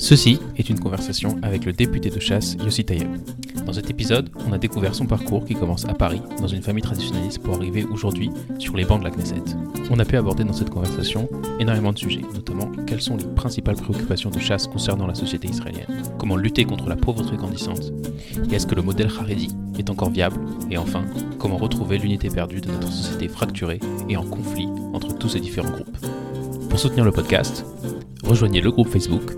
Ceci est une conversation avec le député de chasse Yossi Tayeb. Dans cet épisode, on a découvert son parcours qui commence à Paris, dans une famille traditionnaliste, pour arriver aujourd'hui sur les bancs de la Knesset. On a pu aborder dans cette conversation énormément de sujets, notamment quelles sont les principales préoccupations de chasse concernant la société israélienne, comment lutter contre la pauvreté grandissante, est-ce que le modèle Haredi est encore viable, et enfin, comment retrouver l'unité perdue de notre société fracturée et en conflit entre tous ces différents groupes. Pour soutenir le podcast, rejoignez le groupe Facebook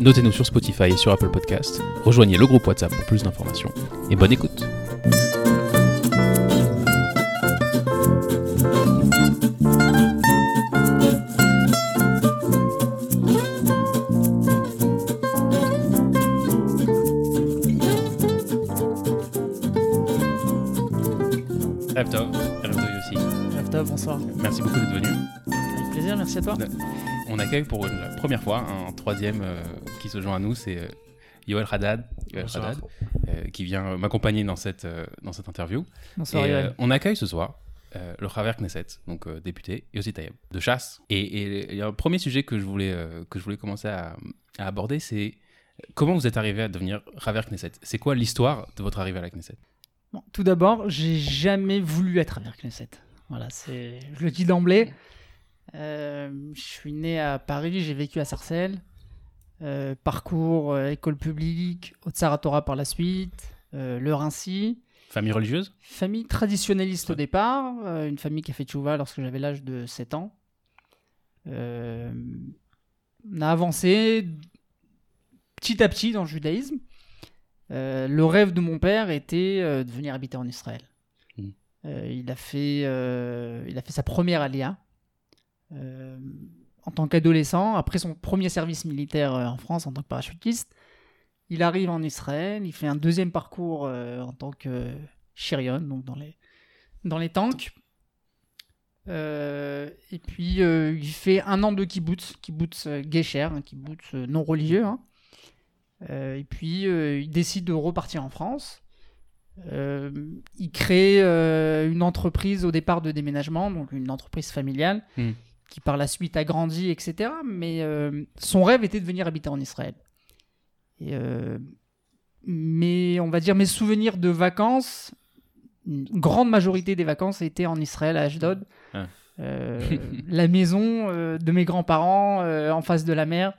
Notez-nous sur Spotify et sur Apple Podcast. Rejoignez le groupe WhatsApp pour plus d'informations. Et bonne écoute. Raptov, aussi. Raptov, bonsoir. Merci beaucoup d'être venu. Avec plaisir, merci à toi. On accueille pour la première fois un troisième euh, qui se joint à nous, c'est euh, Yoel Haddad, euh, qui vient m'accompagner dans cette, dans cette interview. Bonsoir, on accueille ce soir le Khaver Knesset, donc député, Yossi Tayeb, de chasse. Et il y a un premier sujet que je voulais, que je voulais commencer à, aborder, c'est comment vous êtes arrivé à devenir Khaver Knesset C'est quoi l'histoire de votre arrivée à la Knesset? Bon, Tout d'abord, j'ai jamais voulu être Khaver Knesset. Voilà, c'est, je le dis d'emblée. Euh, je suis né à Paris, j'ai vécu à Sarcelles. Euh, parcours euh, école publique, Haute-Saratora par la suite, le Rincy. Famille religieuse Famille traditionnaliste au départ, une famille qui a fait tchouva lorsque j'avais l'âge de 7 ans. on a avancé petit à petit dans le judaïsme. le rêve de mon père était de venir habiter en Israël. Mmh. il, a fait, il a fait sa première alia euh, en tant qu'adolescent, après son premier service militaire euh, en France en tant que parachutiste. Il arrive en Israël, il fait un deuxième parcours euh, en tant que Chirion, donc dans les, dans les tanks. et puis il fait un an de kibbutz, kibbutz un kibbutz non religieux. Hein. et puis il décide de repartir en France. il crée une entreprise au départ de déménagement, donc une entreprise familiale. Hmm qui par la suite a grandi, etc. Mais euh, son rêve était de venir habiter en Israël. Et, euh, mais on va dire mes souvenirs de vacances, une grande majorité des vacances étaient en Israël, à Ashdod. Ah. Euh, la maison de mes grands-parents en face de la mer.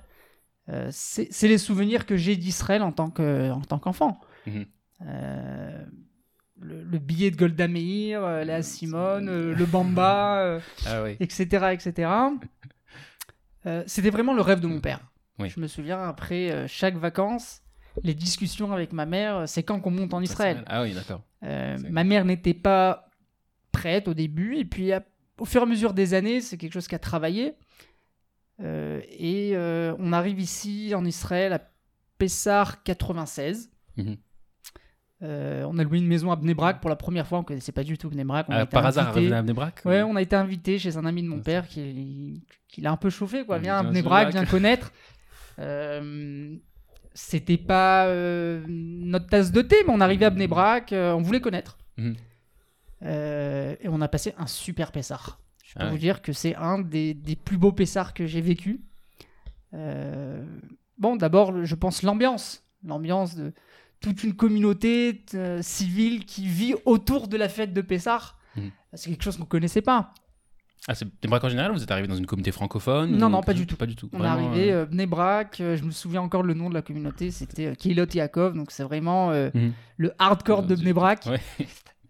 c'est les souvenirs que j'ai d'Israël en tant qu'enfant. Mhm le, billet de Golda Meir, euh, Léa Simone, euh, le Bamba, etc. Euh, etc. Ah c'était vraiment le rêve de mon père. Je me souviens, après chaque vacances, les discussions avec ma mère, c'est quand qu'on monte en Israël. Ah oui, d'accord. ma mère n'était pas prête au début, et puis au fur et à mesure des années, c'est quelque chose qui a travaillé. et on arrive ici en Israël à Pessar 96. Euh, on a loué une maison à Bnebrak pour la première fois. On connaissait pas du tout Bnebrak. On ah, par hasard, à Bnebrak Ouais, on a été invité chez un ami de mon père qui, qui l'a un peu chauffé. Quoi. Viens à Bnebrak, viens connaître. Euh, c'était pas euh, notre tasse de thé, mais on arrivait à Bnebrak, on voulait connaître. Mhm. et on a passé un super Pessar. Je peux ah vous dire que c'est un des, des, plus beaux Pessars que j'ai vécu. bon, d'abord, je pense l'ambiance. L'ambiance de toute une communauté euh, civile qui vit autour de la fête de Pessah. Hmm. C'est quelque chose qu'on ne connaissait pas. Ah, c'est en général Vous êtes arrivé dans une communauté francophone Non, non, pas du tout. Pas du tout. On est arrivé, euh, Bnebrak, euh, je me souviens encore le nom de la communauté, c'était euh, Yaakov, donc c'est vraiment hmm. le hardcore de Bnebrak.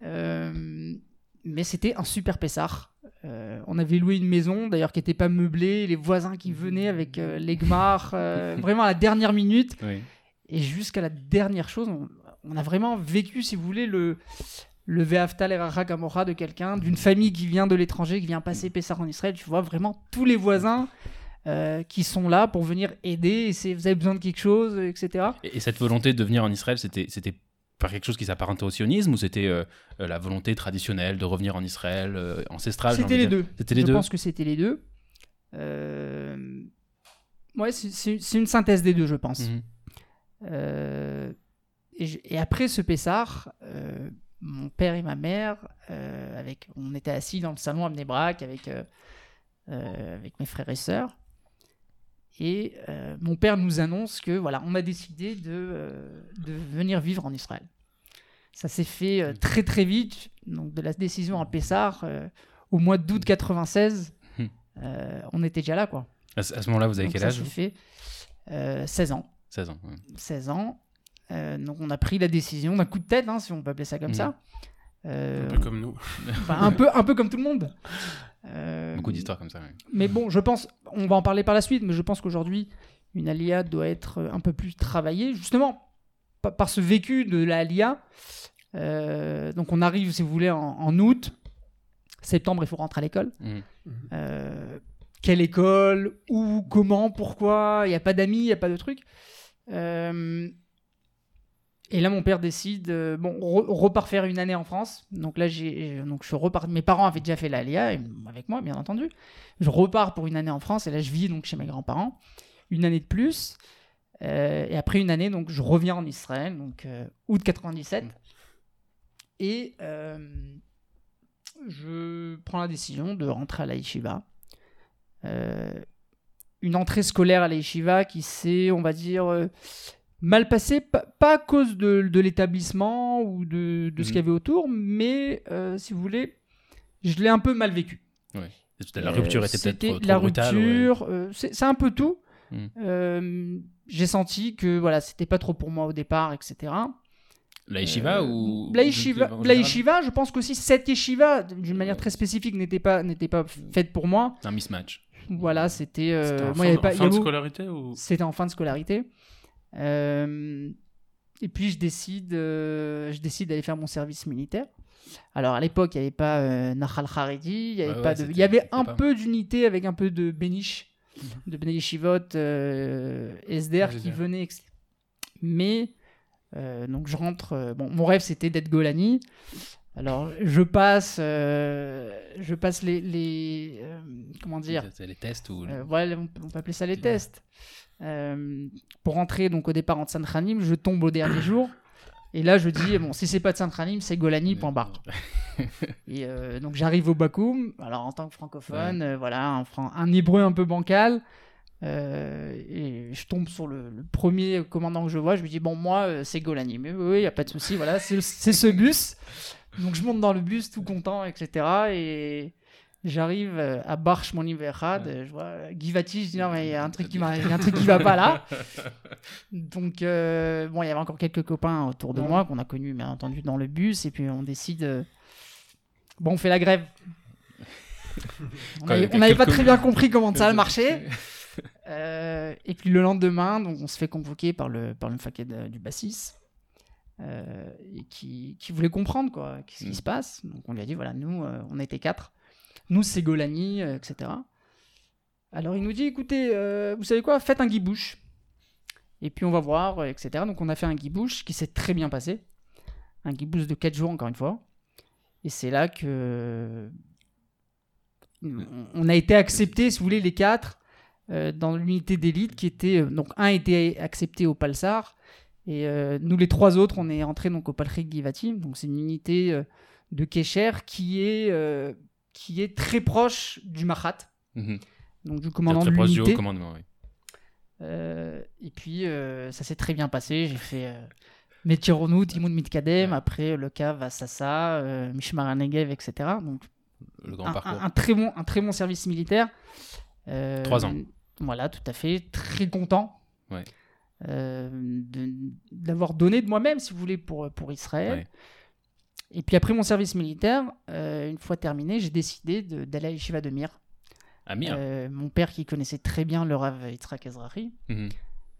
mais c'était un super Pessah. on avait loué une maison, d'ailleurs, qui n'était pas meublée, les voisins qui venaient avec les gmars, vraiment à la dernière minute. Oui. Et jusqu'à la dernière chose, on, a vraiment vécu, si vous voulez, le, le Ve'aftal Gamora de quelqu'un, d'une famille qui vient de l'étranger, qui vient passer Pessah en Israël. Tu vois vraiment tous les voisins euh, qui sont là pour venir aider. Et vous avez besoin de quelque chose, etc. Et, cette volonté de venir en Israël, c'était c'était par quelque chose qui s'apparentait au sionisme ou c'était euh, euh, la volonté traditionnelle de revenir en Israël, ancestrale C'était les deux. C'était les Je deux? Je pense que c'était les deux. Ouais, c'est une synthèse des deux, je pense. Euh, et, après ce Pessar, euh, mon père et ma mère, euh, avec, on était assis dans le salon à Mnebrak avec, avec mes frères et sœurs. Et euh, mon père nous annonce que voilà, on a décidé de, euh, de venir vivre en Israël. Ça s'est fait euh, très très vite, donc de la décision à Pessar au mois d'août 96. Hmm. euh, on était déjà là quoi. À ce moment-là, vous avez Donc quel âge fait euh, 16 ans. 16 ans. ouais. 16 ans. Euh, donc on a pris la décision d'un coup de tête, hein, si on peut appeler ça comme Mhm. ça. Euh, Un peu comme nous. enfin, un, peu, un peu comme tout le monde. Euh, Beaucoup d'histoires comme ça. ouais. Mais bon, je pense, on va en parler par la suite, mais je pense qu'aujourd'hui, une alia doit être un peu plus travaillée, justement, pa- par ce vécu de la alia. Euh, donc on arrive, si vous voulez, en, en août. Septembre, il faut rentrer à l'école. Euh, quelle école? Où? Comment? Pourquoi? Il n'y a pas d'amis, il n'y a pas de trucs. Euh, et là, mon père décide, euh, bon, re- repart faire une année en France. Donc là, j'ai, donc je repars. Mes parents avaient déjà fait l'ALIA, avec moi, bien entendu. Je repars pour une année en France, et là, je vis donc chez mes grands-parents, une année de plus. Euh, et après une année, donc je reviens en Israël, donc euh, août 97. Et je prends la décision de rentrer à la yeshiva. Une entrée scolaire à la yeshiva qui s'est, on va dire, euh, mal passée, pas, à cause de, de l'établissement ou de, de ce Mhm. qu'il y avait autour, mais euh, si vous voulez, je l'ai un peu mal vécu. La rupture Euh, était peut-être trop, la brutale. rupture, c'est un peu tout. Euh, J'ai senti que voilà, c'était pas trop pour moi au départ, etc. La yeshiva Euh, ou la yeshiva, je pense qu'aussi cette yeshiva, d'une manière très spécifique, n'était pas n'était pas faite pour moi. Un mismatch. Voilà, c'était. euh, moi, fin, il y avait en fin de scolarité ou? C'était en fin de scolarité. Euh, et puis je décide, euh, je décide d'aller faire mon service militaire. Alors à l'époque, il n'y avait pas euh, Nahal Haredi, il y avait Ouais, pas ouais, de, c'était- il y avait c'était un pas- peu d'unité avec un peu de béniche, de Bnei Yeshivot, euh, SDR qui venait. Mais donc je rentre. bon, mon rêve c'était d'être Golani. Alors je passe, euh, je passe les, les euh, comment dire, les tests ou. euh, voilà, on peut, on peut appeler ça les tests. Pour rentrer donc au départ en Tsantranim, je tombe au dernier jour. Et là, je dis, bon, si c'est pas Tsantranim, c'est Golani, point barre. Et donc j'arrive au Bakoum, alors en tant que francophone, voilà, un, fran- un hébreu un peu bancal. et je tombe sur le, le premier commandant que je vois, je lui dis, bon, moi, c'est Golani. Mais oui, il n'y a pas de souci, voilà, c'est ce bus. Donc je monte dans le bus, tout content, etc. Et j'arrive euh, à Barche, mon Ouais. je vois euh, Givati, je dis, non, mais il y a un truc qui m'a- il y a un truc qui va pas là. Donc, euh, bon, il y avait encore quelques copains autour de Ouais. moi qu'on a connus, bien entendu, dans le bus. Et puis, on décide. euh, Bon, on fait la grève. on n'avait pas très bien compris comment ça marchait. Euh, et puis, le lendemain, donc, on se fait convoquer par le, par le faquet du Bassis. Euh, et qui, qui voulait comprendre quoi, qu'est-ce qui Mm. se passe. Donc on lui a dit voilà, nous, euh, on était quatre. Nous, c'est Golani, euh, etc. Alors il nous dit écoutez, euh, vous savez quoi, faites un guibouche. Et puis on va voir, euh, etc. Donc on a fait un guibouche qui s'est très bien passé. Un guibouche de 4 jours, encore une fois. Et c'est là que. On a été acceptés, si vous voulez, les quatre, dans l'unité d'élite qui était. Donc un était accepté au Palsar. Et euh, nous, les trois autres, on est entrés donc, au Palchik Givati. Donc c'est une unité euh, de Kesher qui est, euh, qui est très proche du Mahat, Mhm. donc du commandant Très de proche du haut commandement, oui. Et puis, ça s'est très bien passé. J'ai fait Metironou, Timoun Mitkadem, Ouais. après le Cav à Sassa, euh, Mishmar Negev, etc. Donc, Le grand un, parcours. un- un très bon, un très bon service militaire. Trois ans. Voilà, tout à fait. Très content Ouais. Euh, d'avoir donné de moi-même, si vous voulez, pour, pour Israël. Ouais. Et puis après mon service militaire, euh, une fois terminé, j'ai décidé d'aller à l'Yeshiva de Mir. Amir. Euh, mon père qui connaissait très bien le Rav Yitzhak Ezrahi. Mhm.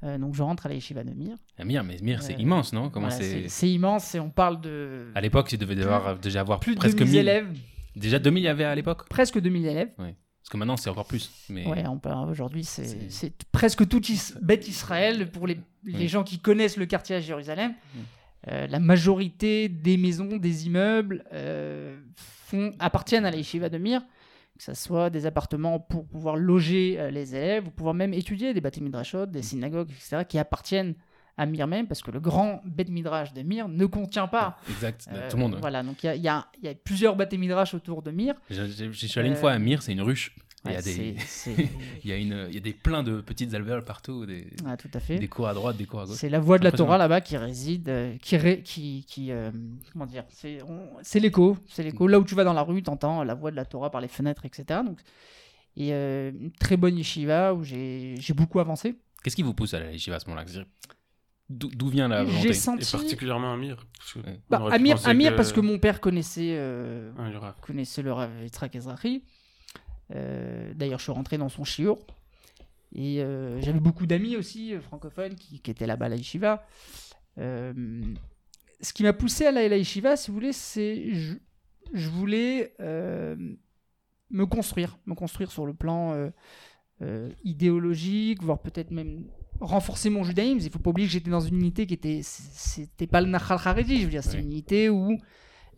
Euh, donc je rentre à la Yeshiva de Mir. Amir, mais Mir, c'est Euh, immense, non? Comment Voilà, c'est immense et on parle de À l'époque, tu devais devoir déjà avoir plus de presque 2000 1000 élèves. Déjà 2000 il y avait à l'époque? Presque 2000 élèves. Parce que maintenant, c'est encore plus. Mais... Ouais, aujourd'hui, c'est presque tout Is- bête Israël pour les, les Oui. gens qui connaissent le quartier à Jérusalem. Mm. Euh, la majorité des maisons, des immeubles euh, font, appartiennent à la yeshiva de Mir, que ce soit des appartements pour pouvoir loger euh, les élèves, ou pouvoir même étudier des bâtiments midrashot, Mm. des synagogues, etc., qui appartiennent à Mir même, parce que le grand bet midrash de Mir ne contient pas. Exact, euh, tout le monde. Voilà, donc il y a, y y plusieurs bâtiments midrash autour de Mir. Je, suis allé une Euh, fois à Mir, c'est une ruche. il, y a des, il, y a une, il y a des plein de petites alvéoles partout, des, Ah, tout à fait. des cours à droite, des cours à gauche. C'est la voix de la. Torah là-bas qui réside, euh, qui, ré- qui, qui euh, comment dire, c'est on- l'écho, c'est l'écho. Là où tu vas dans la rue, t'entends la voix de la Torah par les fenêtres, etc. Donc, et euh, une très bonne yeshiva où j'ai beaucoup avancé. Qu'est-ce qui vous pousse à la yeshiva à ce moment-là? D'où vient la volonté J'ai Et senti. particulièrement Amir. parce que Bah, Amir, penser Amir que- parce que mon père connaissait, euh, Ah, y aura- connaissait le Rav Yitzhak Ezrahi. Euh, D'ailleurs, je suis rentré dans son shiur. Et euh, j'avais beaucoup d'amis aussi euh, francophones qui, qui étaient là-bas à la yeshiva. Euh, ce qui m'a poussé à à la yeshiva, si vous voulez, c'est je, je voulais euh, me construire, me construire sur le plan euh, euh, idéologique, voire peut-être même renforcer mon judaïsme. Il faut pas oublier que j'étais dans une unité qui était, c'était pas le Nachal Haredi, je veux dire, une unité où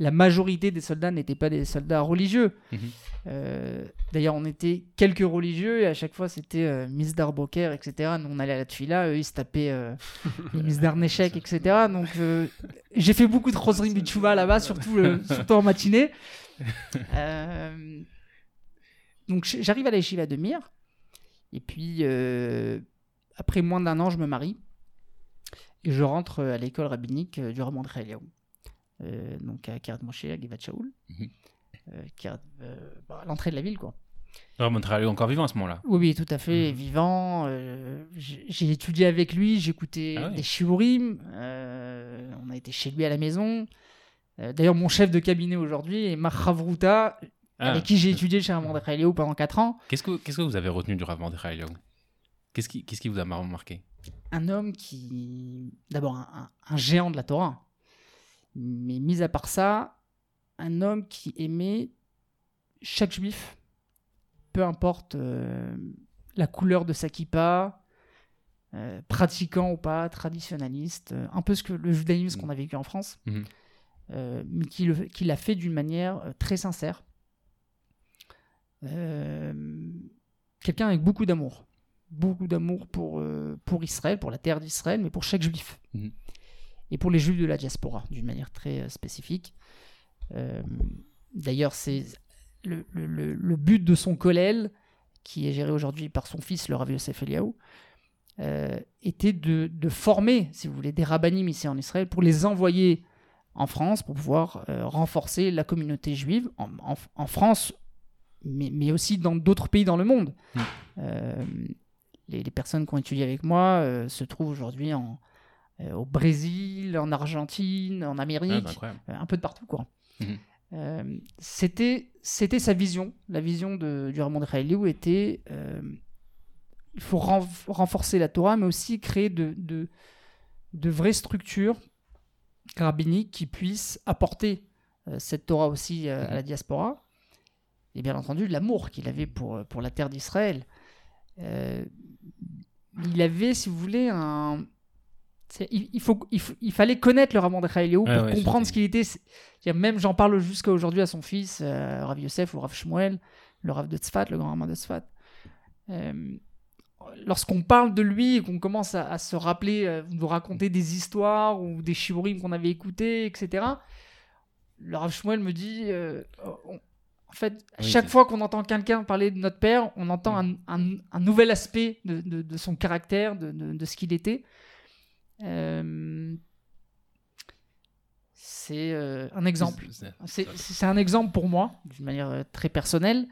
la majorité des soldats n'étaient pas des soldats religieux. Mhm. Euh, D'ailleurs, on était quelques religieux et à chaque fois c'était euh, Misdar Boker, etc. Nous on allait à la Tfila, eux ils se tapaient euh, les Misdar Neshek, etc. Donc euh, j'ai fait beaucoup de Rosrim Bichouva là-bas, surtout, le- surtout en matinée. Euh, donc j'arrive à la Yeshiva de Mir et puis euh, après moins d'un an, je me marie et je rentre à l'école rabbinique euh, du Raman de Eliaou. Euh, donc à Kiryat Moshe, à Givat Shaul, Mhm. euh, euh, bah, à l'entrée de la ville, quoi. Alors, Montréal est encore vivant à ce moment-là. Oui, oui, tout à fait, Mhm. vivant. euh, j'ai étudié avec lui, j'écoutais Ah des shiurim, euh, on a été chez lui à la maison. Euh, D'ailleurs, mon chef de cabinet aujourd'hui est Marc Ravruta, Ah, avec qui j'ai étudié chez de Eliaou pendant 4 ans. Qu'est-ce que, vous avez retenu du Rav Mordechai Qu'est-ce qui, qu'est-ce qui vous a mar- marqué? Un homme qui. D'abord, un, géant de la Torah. Mais mis à part ça, un homme qui aimait chaque juif, peu importe euh, la couleur de sa kippa, euh, pratiquant ou pas, traditionnaliste, euh, un peu ce que le judaïsme qu'on a vécu en France, Mhm. mais qui le- qui l'a fait d'une manière très sincère. Quelqu'un avec beaucoup d'amour beaucoup d'amour pour, euh, pour Israël, pour la terre d'Israël, mais pour chaque juif. Mhm. Et pour les juifs de la diaspora, d'une manière très euh, spécifique. Euh, D'ailleurs, c'est le, le- le- le but de son kollel, qui est géré aujourd'hui par son fils, le Rav Yosef Eliaou, était de, de former, si vous voulez, des rabbinim ici en Israël pour les envoyer en France pour pouvoir renforcer la communauté juive en, en- en France, mais, mais aussi dans d'autres pays dans le monde. Mm. Euh, les, les personnes qui ont étudié avec moi euh, se trouvent aujourd'hui en, euh, au Brésil, en Argentine, en Ah, Amérique, euh, un peu de partout. quoi. Mhm. C'était, c'était sa vision. La vision de, du Ramon de était il faut ren- renforcer la Torah, mais aussi créer de, de, de vraies structures rabbiniques qui puissent apporter cette Torah aussi à la diaspora. Et bien entendu, l'amour qu'il avait pour, pour la terre d'Israël. Euh, il avait, si vous voulez, un. Il, il faut, il, faut- il fallait connaître le Ramon de pour ouais, comprendre ce qu'il était. Même j'en parle jusqu'à aujourd'hui à son fils, euh, Rav Yosef ou Rav Shmuel, le Rav de Tzfat, le grand Ramon de Tzfat. Euh, Lorsqu'on parle de lui et qu'on commence à, à se rappeler, euh, nous raconter des histoires ou des shiurim qu'on avait écoutés, etc., le Rav Shmuel me dit euh, en fait, à Oui, chaque fois qu'on entend quelqu'un parler de notre père, on entend un, un- un nouvel aspect de, de- de son caractère, de, ce qu'il était. Euh, c'est euh, un exemple. C'est- un exemple pour moi, d'une manière euh, très personnelle.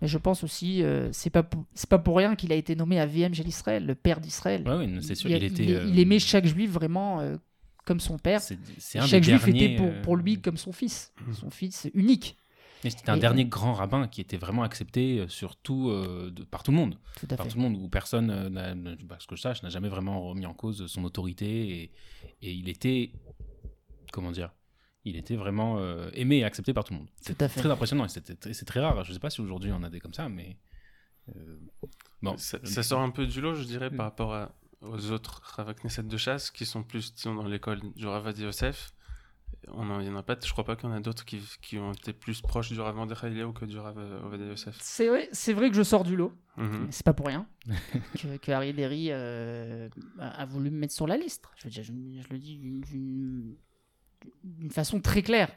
Mais je pense aussi, euh, c'est pas c'est pas pour rien qu'il a été nommé Gel Israël, le père d'Israël. Ouais, oui, c'est sûr. il, Il, était. il- il aimait chaque juif vraiment comme son père. un Chaque juif derniers, était pour, pour lui comme son fils, son fils unique. Et C'était un Et- dernier grand rabbin qui était vraiment accepté euh, sur tout, euh, de- par tout le monde. Tout à par fait. tout le monde, où personne, euh, ne- bah, ce que je sache, n'a jamais vraiment remis en cause son autorité. Et, et il était, comment dire, il était vraiment euh, aimé et accepté par tout le monde. Tout à C'est fait. très impressionnant et c'était très- c'est très rare. Je ne sais pas si aujourd'hui on a des comme ça, mais. euh, bon. Ça, ça sort un peu du lot, je dirais, Mm. par rapport à- aux autres Rav Knesset de chasse qui sont plus disons, dans l'école du Ravad Yosef. On en, il y en a pas, je crois pas qu'il y en a d'autres qui, qui ont été plus proches du Rav Mordechai Eliyahu que du Rav euh, Ovadia Yosef. C'est vrai, c'est vrai que je sors du lot. Mhm. Mais C'est pas pour rien que, que Harry Derry euh, a, a voulu me mettre sur la liste. Je, veux dire, je, je le dis d'une- d'une d'une façon très claire.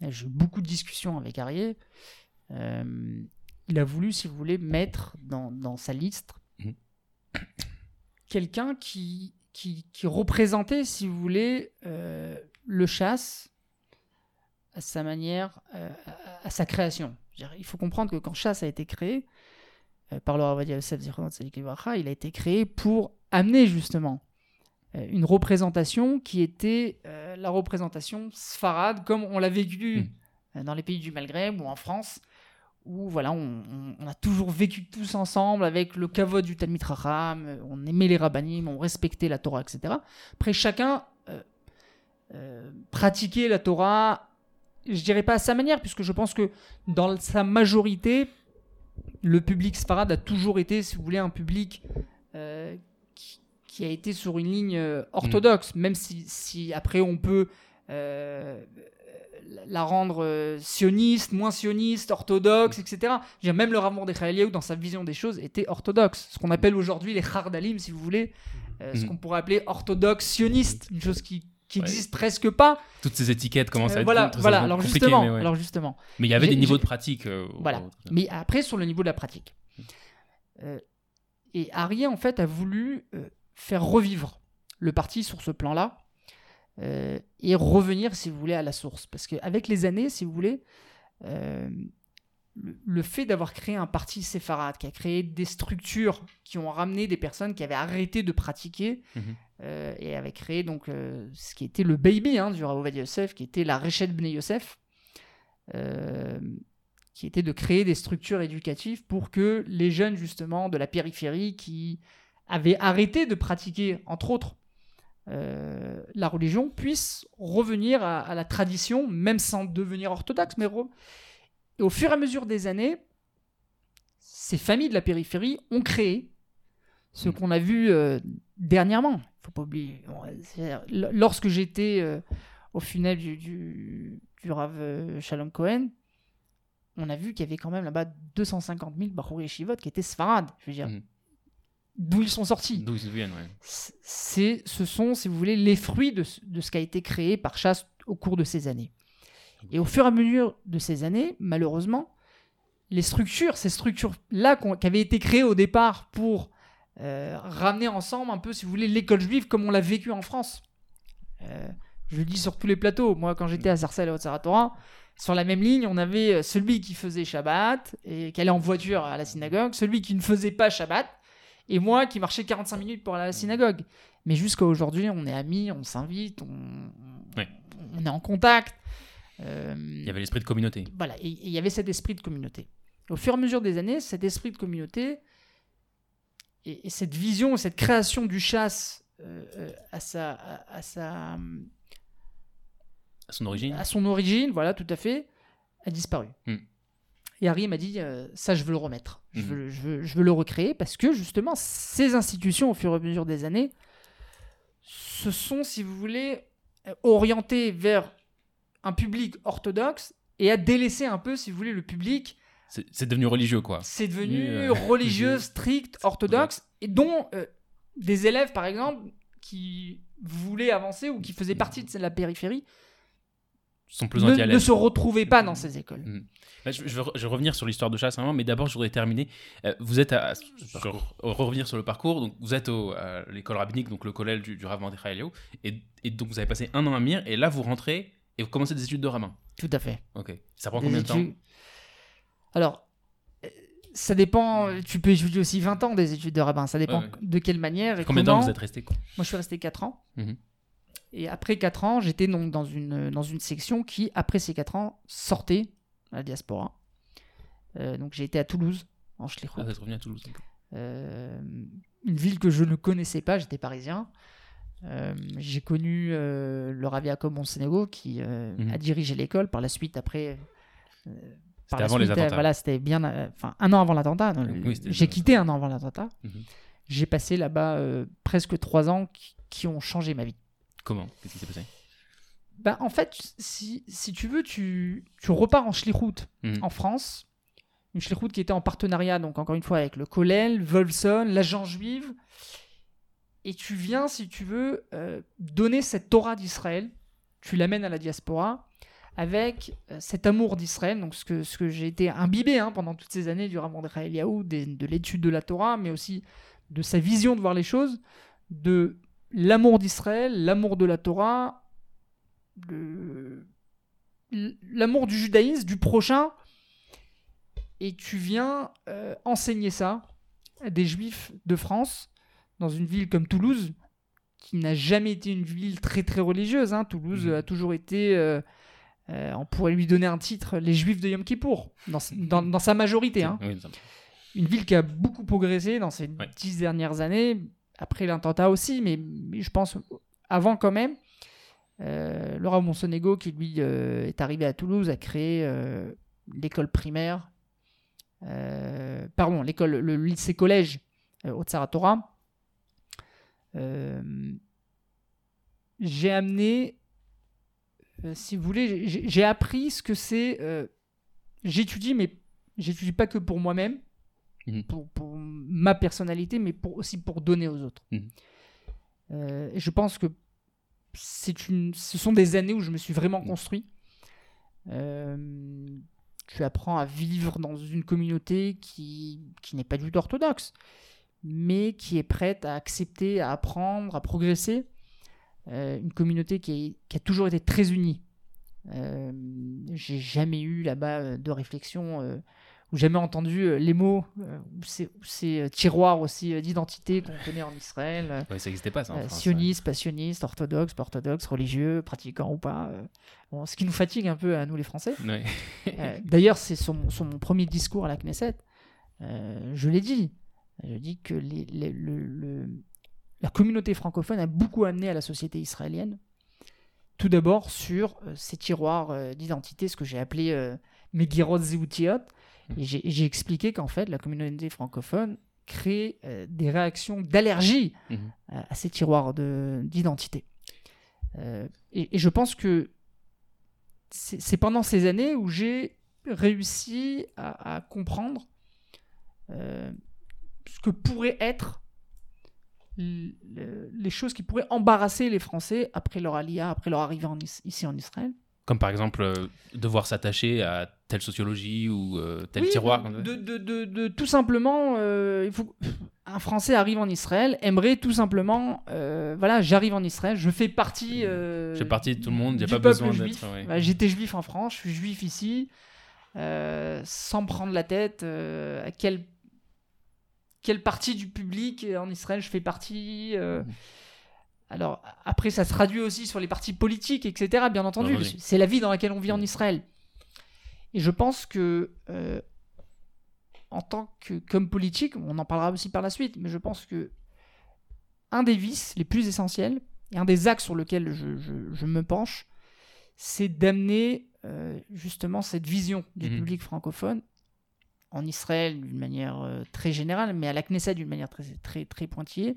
J'ai eu beaucoup de discussions avec Harry. Euh, il a voulu, si vous voulez, mettre dans, dans sa liste Mhm. quelqu'un qui, qui, qui représentait, si vous voulez, euh, le chasse à sa manière, euh, à, sa création. Dire, il faut comprendre que quand chasse a été créé euh, par le Tzadik Livracha, il a été créé pour amener justement euh, une représentation qui était la représentation sfarade comme on l'a vécu Mm. euh, dans les pays du Maghreb ou en France où voilà, on, on- on a toujours vécu tous ensemble avec le kavod du Talmid Raham, on aimait les rabbinim, on respectait la Torah, etc. Après, chacun euh, pratiquait la Torah, je dirais pas à sa manière, puisque je pense que dans sa majorité, le public sfarad a toujours été, si vous voulez, un public euh, qui, qui a été sur une ligne euh, orthodoxe, même si, si après on peut euh, la rendre sioniste, moins sioniste, orthodoxe, etc. Je veux dire, même le Rav Mordechai dans sa vision des choses, était orthodoxe. Ce qu'on appelle aujourd'hui les Hardalim, si vous voulez, euh, ce Mhm. qu'on pourrait appeler orthodoxe sioniste, une chose qui qui Ouais. existe presque pas. Toutes ces étiquettes commencent à Euh, être voilà, voilà. Alors justement, mais, ouais. alors justement. Mais il y avait des niveaux de pratique. euh, Voilà. Mais après, sur le niveau de la pratique. Euh, et Arié, en fait, a voulu faire revivre le parti sur ce plan-là et revenir, si vous voulez, à la source. Parce qu'avec les années, si vous voulez, le, le fait d'avoir créé un parti séfarade, qui a créé des structures qui ont ramené des personnes qui avaient arrêté de pratiquer Mhm. euh, et avait créé donc euh, ce qui était le baby hein, du Rav Yosef, qui était la Réchet Bnei Yosef, euh, qui était de créer des structures éducatives pour que les jeunes justement de la périphérie qui avaient arrêté de pratiquer, entre autres, euh, la religion, puissent revenir à, à la tradition, même sans devenir orthodoxe. Mais re- Et au fur et à mesure des années, ces familles de la périphérie ont créé ce Mm. qu'on a vu euh, dernièrement. faut pas oublier. Lorsque j'étais euh, au funèbre du, du, du Rav euh, Shalom Cohen, on a vu qu'il y avait quand même là-bas 250 000 Bachouri Shivot qui étaient Sfarad. Je veux dire, Mhm. d'où ils sont sortis. D'où ils viennent, ouais. C'est, ce sont, si vous voulez, les fruits de, de ce qui a été créé par Chasse au cours de ces années. Et au fur et à mesure de ces années, malheureusement, les structures, ces structures-là qui avaient été créées au départ pour euh, ramener ensemble un peu, si vous voulez, l'école juive comme on l'a vécu en France. Euh, je le dis sur tous les plateaux. Moi, quand j'étais à Sarcelles et au Saratora, sur la même ligne, on avait euh, celui qui faisait Shabbat et qui allait en voiture à la synagogue, celui qui ne faisait pas Shabbat, et moi qui marchais 45 minutes pour aller à la synagogue. Mais jusqu'à aujourd'hui, on est amis, on s'invite, on est en contact. Euh, Il y avait l'esprit de communauté. voilà, et et il y avait cet esprit de communauté. Au fur et à mesure des années, cet esprit de communauté et, et cette vision, cette création du chasse euh, euh, à, sa, à, à sa, À son origine. à son origine, voilà, tout à fait, a disparu. Hmm. Et Harry m'a dit, euh, ça, je veux le remettre. Je, Mhm. veux, le- je, veux, je veux le recréer parce que, justement, ces institutions, au fur et à mesure des années, se sont, si vous voulez, orientées vers un public orthodoxe et a délaissé un peu, si vous voulez, le public C'est devenu religieux, quoi. c'est devenu euh, religieux, religieux, strict, orthodoxe, et dont euh, des élèves, par exemple, qui voulaient avancer ou qui faisaient partie de la périphérie, sont plus ne, se retrouvaient pas dans ces écoles. Là, je, veux revenir sur l'histoire de chasse un moment, mais d'abord, je voudrais terminer. Euh, vous êtes à, sur- revenir sur le parcours. Donc, vous êtes au, à l'école rabbinique, donc le collège du, du Rav Mordechai et, et donc vous avez passé un an à Mir, et là, vous rentrez et vous commencez des études de rabbin. Tout à fait. Ok. Ça prend Des combien de temps Alors, euh, ça dépend. Tu peux étudier aussi 20 ans des études de rabbin. Ça dépend Ouais, ouais. de quelle manière et Combien de temps vous êtes resté quoi Moi, je suis resté 4 ans. Mhm. Et après 4 ans, j'étais donc dans une, dans une section qui, après ces 4 ans, sortait à la diaspora. Euh, donc j'ai été à Toulouse, en Schlichut. Ah, revenu à Toulouse. Euh, une ville que je ne connaissais pas, j'étais parisien. Euh, j'ai connu euh, le Rav Yaakov Monsenego qui euh, Mhm. a dirigé l'école. Par la suite, après. euh, par la avant les suite, euh, attentats. Voilà, c'était bien. Enfin, un an avant l'attentat. Oui, j'ai quitté un an avant l'attentat. Mhm. J'ai passé là-bas presque trois ans qui, qui ont changé ma vie. Comment? Qu'est-ce qui s'est passé? Ben, en fait, si, si tu veux, tu, tu repars en Schlichut Mhm. en France. Une Schlichut qui était en partenariat, donc encore une fois, avec le Kollel, Wolfson, l'agent juive. Et tu viens, si tu veux, euh, donner cette Torah d'Israël. Tu l'amènes à la diaspora avec euh, cet amour d'Israël, donc ce que, j'ai été imbibé hein, pendant toutes ces années du Rav Eliaou, des- de l'étude de la Torah, mais aussi de sa vision de voir les choses, de l'amour d'Israël, l'amour de la Torah, l'amour du judaïsme, du prochain, et tu viens euh, enseigner ça à des juifs de France, dans une ville comme Toulouse, qui n'a jamais été une ville très très religieuse. hein. Toulouse Mhm. a toujours été, euh, euh, on pourrait lui donner un titre, les juifs de Yom Kippour, dans, dans- dans sa majorité. hein. Oui, Une ville qui a beaucoup progressé dans ces Ouais. dix dernières années, après l'attentat aussi, mais, mais je pense avant quand même. Euh, Laura Monsonego, qui lui est arrivé à Toulouse, a créé l'école primaire, pardon, l'école, le lycée-collège au Tsaratora. Euh, j'ai amené, euh, si vous voulez, j'ai appris ce que c'est. euh, j'étudie, mais j'étudie pas que pour moi-même, Mhm. pour, pour ma personnalité, mais pour, aussi pour donner aux autres. Mhm. Euh, je pense que c'est une, ce sont des années où je me suis vraiment construit. Euh, tu apprends à vivre dans une communauté qui, qui n'est pas du tout orthodoxe, mais qui est prête à accepter, à apprendre, à progresser. Euh, une communauté qui, est- qui a toujours été très unie. Euh, J'ai jamais eu là-bas euh, de réflexion euh, ou jamais entendu les mots ou ces, tiroirs aussi d'identité qu'on connaît en Israël. ouais, ça n'existait pas, ça. en France, sioniste, pas sioniste, orthodoxe, pas orthodoxe, religieux, pratiquant ou pas. Bon, ce qui nous fatigue un peu à nous les Français. ouais. Ouais. D'ailleurs, c'est sur, mon- sur mon premier discours à la Knesset. je l'ai dit. Je dis que les- les- le- le- la communauté francophone a beaucoup amené à la société israélienne. Tout d'abord sur euh, ces tiroirs euh, d'identité, ce que j'ai appelé euh, Megirot Zeutiot. Et j'ai expliqué qu'en fait, la communauté francophone crée des réactions d'allergie Mhm. à, à ces tiroirs de- d'identité. Et, et je pense que c'est c'est pendant ces années où j'ai réussi à, à comprendre euh, ce que pourraient être les choses qui pourraient embarrasser les Français après leur alia, après leur arrivée en Is- ici en Israël. Comme par exemple, euh, devoir s'attacher à telle sociologie ou euh, tel Oui, tiroir. de, tout simplement, euh, il faut un Français arrive en Israël, aimerait tout simplement, voilà, j'arrive en Israël, je fais partie. Je fais partie de tout le monde, il n'y a pas besoin d'être. ouais. J'étais juif en France, je suis juif ici, sans prendre la tête à quelle quelle partie du public en Israël je fais partie. euh. Alors après, ça se traduit aussi sur les partis politiques, etc. Bien entendu, Entendu. c'est la vie dans laquelle on vit en. Israël. Et je pense que euh, en tant que comme politique, on en parlera aussi par la suite, mais je pense que un des vices les plus essentiels et un des axes sur lesquels je, je- je me penche, c'est d'amener euh, justement cette vision du Mhm. public francophone en Israël d'une manière euh, très générale, mais à la Knesset d'une manière très, très, très pointillée.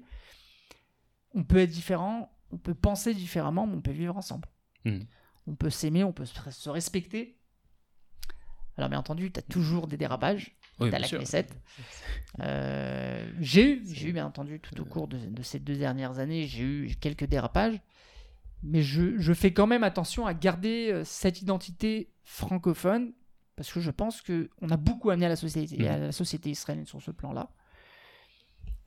On peut être différent, on peut penser différemment, mais on peut vivre ensemble. Mhm. On peut s'aimer, on peut se respecter. Alors bien entendu, tu as toujours des dérapages Oui, la sûr. Knesset. Euh, j'ai eu, j'ai eu bien entendu tout au cours de, de ces deux dernières années, j'ai eu quelques dérapages, mais je, je fais quand même attention à garder euh, cette identité francophone parce que je pense que on a beaucoup amené à la société, Mhm. à la société israélienne sur ce plan-là.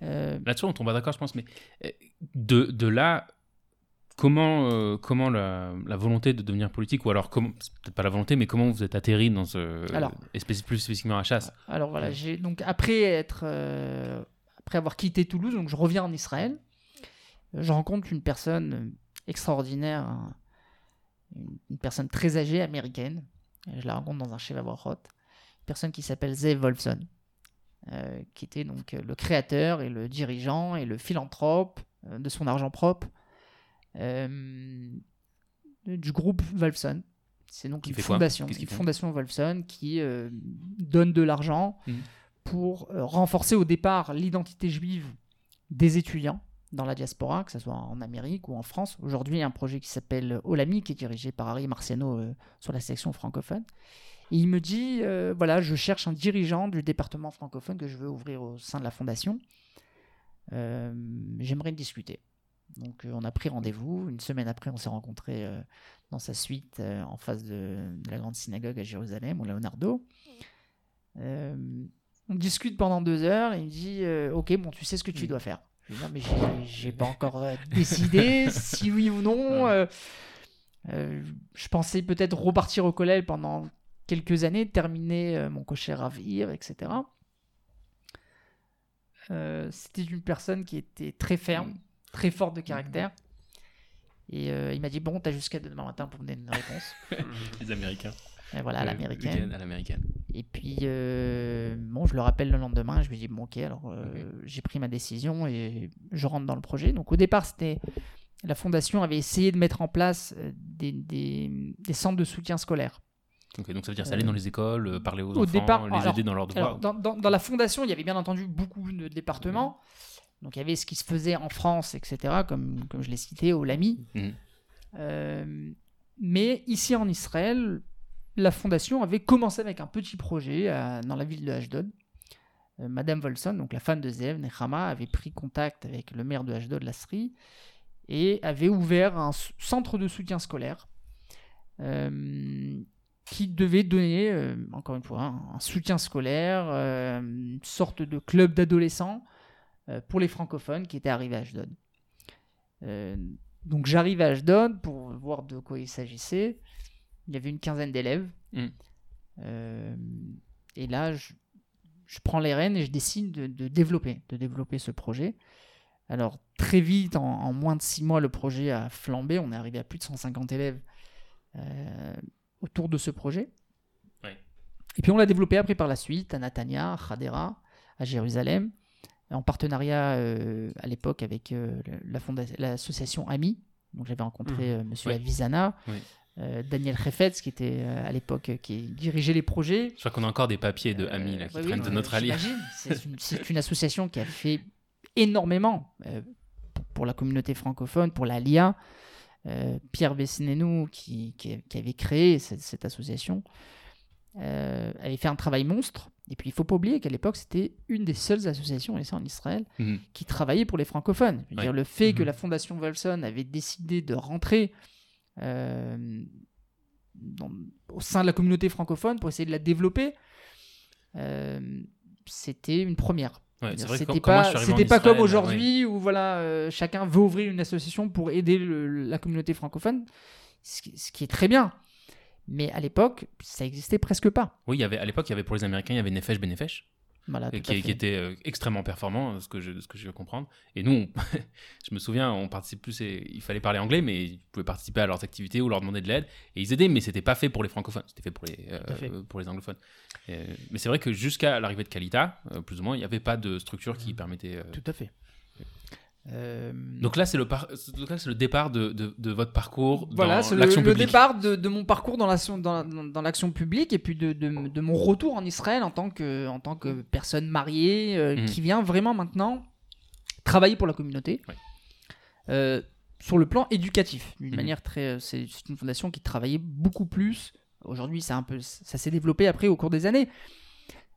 Euh, Là-dessus, on tombe d'accord, je pense, mais euh, de, de là, comment, euh, comment la, la volonté de devenir politique, ou alors, peut-être pas la volonté, mais comment vous êtes atterri dans ce. Alors. et spécif- plus spécifiquement à chasse Alors voilà, j'ai donc après être euh, après avoir quitté Toulouse, donc je reviens en Israël. Euh, Je rencontre une personne euh, extraordinaire, un- une, une personne très âgée américaine. Je la rencontre dans un Brachot. Une personne qui s'appelle Zev Wolfson, euh, qui était donc le créateur et le dirigeant et le philanthrope euh, de son argent propre euh, du groupe Wolfson. C'est donc une fondation, une fondation Wolfson qui donne de l'argent Mhm. pour renforcer au départ l'identité juive des étudiants dans la diaspora, que ce soit en Amérique ou en France. Aujourd'hui, il y a un projet qui s'appelle Olami, qui est dirigé par Harry Marciano euh, sur la section francophone. Et il me dit, euh, voilà, je cherche un dirigeant du département francophone que je veux ouvrir au sein de la fondation. Euh, J'aimerais discuter. Donc on a pris rendez-vous. Une semaine après, on s'est rencontrés dans sa suite en face de, de, la grande synagogue à Jérusalem, au Leonardo. on discute pendant deux heures et il me dit Ok, bon, tu sais ce que tu dois faire. Je dis, non, mais j'ai pas encore décidé si oui ou non. je pensais peut-être repartir au collège pendant quelques années, terminer euh, mon cocher à vivre, etc. Euh, c'était une personne qui était très ferme, mm. très forte de caractère. Et euh, il m'a dit Bon, t'as jusqu'à demain matin pour me donner une réponse. Les Américains. Et voilà, à l'américaine. À l'américaine. Et puis, bon, je le rappelle le lendemain. Je lui dis Bon, ok, alors j'ai pris ma décision et je rentre dans le projet. Donc, au départ, c'était. La fondation avait essayé de mettre en place des, des, des centres de soutien scolaire donc ça veut dire ça aller dans les écoles, euh, parler aux enfants, les aider dans leurs devoirs. dans, dans, la fondation, il y avait bien entendu beaucoup de départements. Donc il y avait ce qui se faisait en France, etc., comme, comme je l'ai cité, au LAMI. Mhm. Euh, mais ici en Israël, la fondation avait commencé avec un petit projet dans la ville de Ashdod. Euh, Madame Volson, donc la femme de Zev, Nechama, avait pris contact avec le maire de Ashdod, Lasri, et avait ouvert un centre de soutien scolaire qui devait donner, euh, encore une fois, hein, un soutien scolaire, euh, une sorte de club d'adolescents euh, pour les francophones qui étaient arrivés à Ashdod. donc j'arrive à Ashdod pour voir de quoi il s'agissait. Il y avait une quinzaine d'élèves. Mm. et là, je, prends les rênes et je décide de, développer, de développer ce projet. Alors très vite, en, en, moins de six mois, le projet a flambé. On est arrivé à plus de 150 élèves autour de ce projet. Et puis on l'a développé après par la suite à Natania, à Khadera, à Jérusalem, en partenariat euh, à l'époque avec euh, l'association AMI. Donc j'avais rencontré M. Mmh. Euh, Daniel Refetz qui était à l'époque qui dirigeait les projets. Je crois qu'on a encore des papiers de AMI qui traînent de notre allié. C'est une, une, association qui a fait énormément pour la communauté francophone, pour la LIA. Euh, Pierre Vesnenou, qui, qui, avait créé cette, association, euh, avait fait un travail monstre. Et puis, il faut pas oublier qu'à l'époque, c'était une des seules associations, et ça en Israël, mhm. qui travaillait pour les francophones. dire, le fait que mhm. la Fondation Wolfson avait décidé de rentrer euh, au sein de la communauté francophone pour essayer de la développer, c'était une première c'était pas, c'était pas comme aujourd'hui où voilà, euh, chacun veut ouvrir une association pour aider la communauté francophone, ce qui, est très bien. Mais à l'époque, ça existait presque pas. Oui, il y avait, à l'époque, il y avait pour les Américains, il y avait Nefesh Benefesh qui, qui, était euh, extrêmement performant, ce que je, ce que je veux comprendre. Et nous, je me souviens, on participe plus, et, il fallait parler anglais, mais ils pouvaient participer à leurs activités ou leur demander de l'aide. Et ils aidaient, mais c'était pas fait pour les francophones, c'était fait pour les, euh, pour les anglophones. mais c'est vrai que jusqu'à l'arrivée de Kalita, euh, plus ou moins, il n'y avait pas de structure qui mmh. permettait. Tout à fait. Euh, Donc là, c'est le, le départ de, de, votre parcours voilà, dans l'action publique. le départ de, de, mon parcours dans l'action dans, dans l'action publique et puis de, mon retour en Israël en tant que, en tant que personne mariée euh, mhm. qui vient vraiment maintenant travailler pour la communauté euh, sur le plan éducatif. D'une mhm. manière très, c'est une fondation qui travaillait beaucoup plus. Aujourd'hui, c'est un peu, ça s'est développé après au cours des années.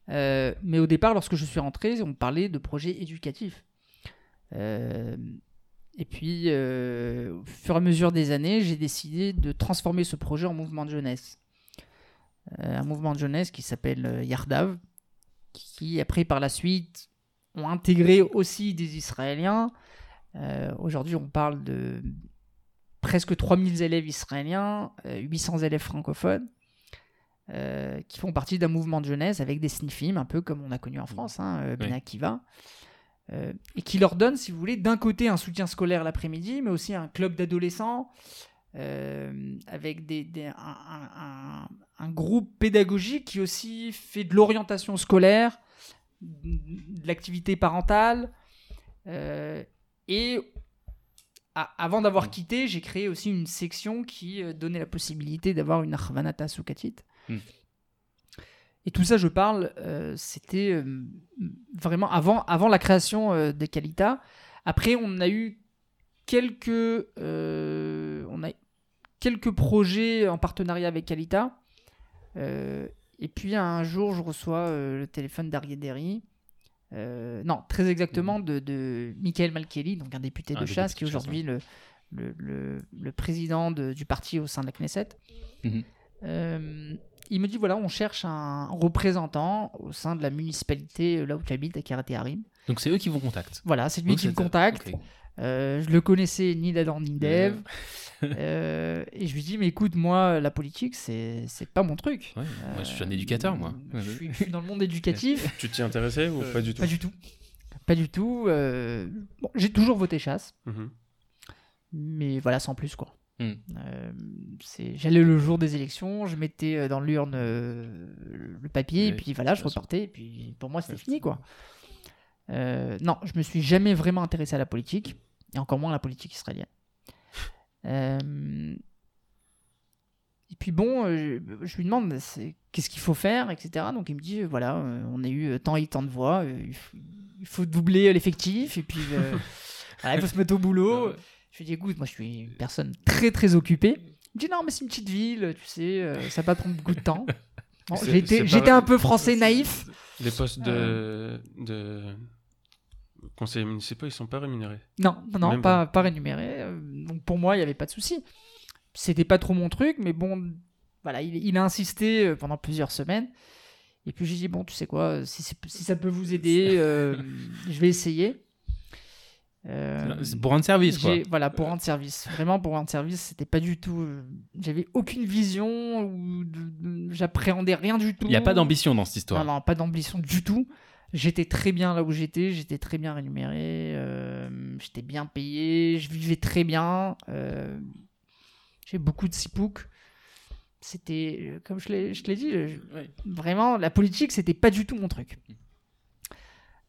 mais au départ, lorsque je suis rentré, on parlait de projets éducatifs. Euh, et puis, euh, au fur et à mesure des années, j'ai décidé de transformer ce projet en mouvement de jeunesse. Euh, un mouvement de jeunesse qui s'appelle Yardav, qui après par la suite ont intégré aussi des Israéliens. Aujourd'hui, on parle de presque 3000 élèves israéliens, 800 élèves francophones, qui font partie d'un mouvement de jeunesse avec des sniffim, un peu comme on a connu en France, hein, Ben Akiva. Euh, et qui leur donne, si vous voulez, d'un côté un soutien scolaire l'après-midi, mais aussi un club d'adolescents, euh, avec des, un, groupe pédagogique qui aussi fait de l'orientation scolaire, de l'activité parentale. Euh, et avant d'avoir quitté, j'ai créé aussi une section qui donnait la possibilité d'avoir une Arvanata Sukatit. Hmm. Et tout ça, je parle, euh, c'était euh, vraiment avant, avant la création euh, des Qualitas. Après, on a eu quelques, on a quelques projets en partenariat avec Qualita. et puis un jour, je reçois le téléphone d'Arié Derry Euh, non, très exactement de, de Michael Malkeli, donc un député de chasse, qui est aujourd'hui le, le, le- le président de- du parti au sein de la Knesset. Mhm. Euh, il me dit voilà, on cherche un représentant au sein de la municipalité euh, là où tu habites, à Karaté Harim. Donc c'est eux qui vont contact. Voilà, c'est lui Donc, qui me contacte. ok. Euh, je le connaissais ni d'Adam ni d'Ève. Euh, et je lui dis mais écoute, moi, la politique, c'est c'est pas mon truc. Ouais, moi, je suis un éducateur, moi. Je suis, je suis dans le monde éducatif. Tu t'y intéressais ou pas du tout Pas du tout. Pas du tout. euh, bon, j'ai toujours voté chasse, Mhm. mais voilà, sans plus quoi. Hmm. Euh, J'allais le jour des élections, je mettais euh, dans l'urne euh, le papier, et puis voilà, je repartais, et puis pour moi c'était fini quoi. Euh, non, je me suis jamais vraiment intéressé à la politique, et encore moins à la politique israélienne. Et puis bon, je, je lui demande qu'est-ce qu'il faut faire, etc. Donc il me dit voilà, on a eu tant et tant de voix, il, faut, il faut doubler l'effectif, et puis voilà, il faut se mettre au boulot. Je lui dis écoute, moi je suis une personne très très occupée. Il me dit non, mais c'est une petite ville, tu sais, euh, ça va pas prendre beaucoup de temps. Bon, J'étais un peu français naïf. Les postes de, Euh. de conseillers municipaux, ils sont pas rémunérés. Non, non, pas, pas rémunéré. euh, Donc pour moi, il n'y avait pas de souci. C'était pas trop mon truc, mais bon, voilà, il, il a insisté euh, pendant plusieurs semaines. Et puis j'ai dit, bon, tu sais quoi, si, ça peut vous aider, euh, je vais essayer. Euh, pour rendre service, quoi. Voilà, pour rendre service. Vraiment, pour rendre service, c'était pas du tout. euh, J'avais aucune vision ou j'appréhendais rien du tout. Il n'y a pas d'ambition dans cette histoire. Non, non, pas d'ambition du tout. J'étais très bien là où j'étais, j'étais très bien rémunéré, euh, j'étais bien payé, je vivais très bien. J'ai beaucoup de sipouk. C'était, comme je l'ai te l'ai dit, je- Ouais. vraiment, la politique, c'était pas du tout mon truc.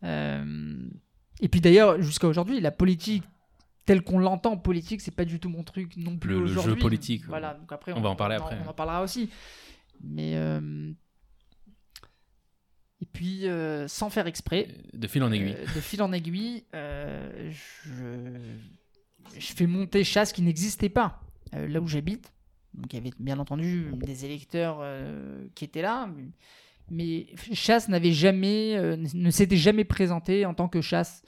Euh, et puis d'ailleurs, jusqu'à aujourd'hui, la politique telle qu'on l'entend politique, c'est pas du tout mon truc non plus Le- le jeu aujourd'hui. politique, Voilà, donc après, On va en parler on après. On en parlera aussi. Mais euh, et puis, euh, sans faire exprès, De fil en aiguille. euh, de fil en aiguille, euh, je, je fais monter chasse qui n'existait pas euh, là où j'habite. Donc il y avait bien entendu des électeurs euh, qui étaient là, mais chasse n'avait jamais, euh, ne s'était jamais présenté en tant que chasse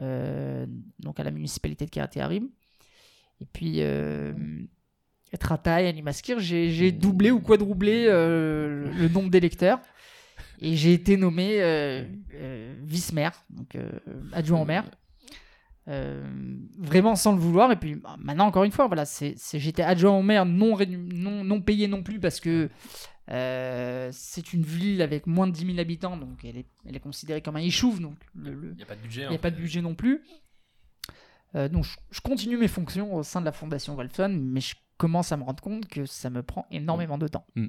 euh, donc à la municipalité de Karaté Harim. Et puis euh, être à taille, à Limaskir, j'ai j'ai doublé ou quadruplé euh, le nombre d'électeurs. Et j'ai été nommé euh, vice-maire, donc adjoint au maire. Vraiment sans le vouloir. Et puis bah, maintenant, encore une fois, voilà, j'étais adjoint au maire non, non, non payé non plus parce que euh, c'est une ville avec moins de 10 000 habitants, donc elle est, elle est considérée comme un échouve, donc le- le, Il n'y a pas de budget. il n'y a pas de budget non plus. Euh, donc je, je continue mes fonctions au sein de la fondation Wolfson, mais je commence à me rendre compte que ça me prend énormément de temps. Mm.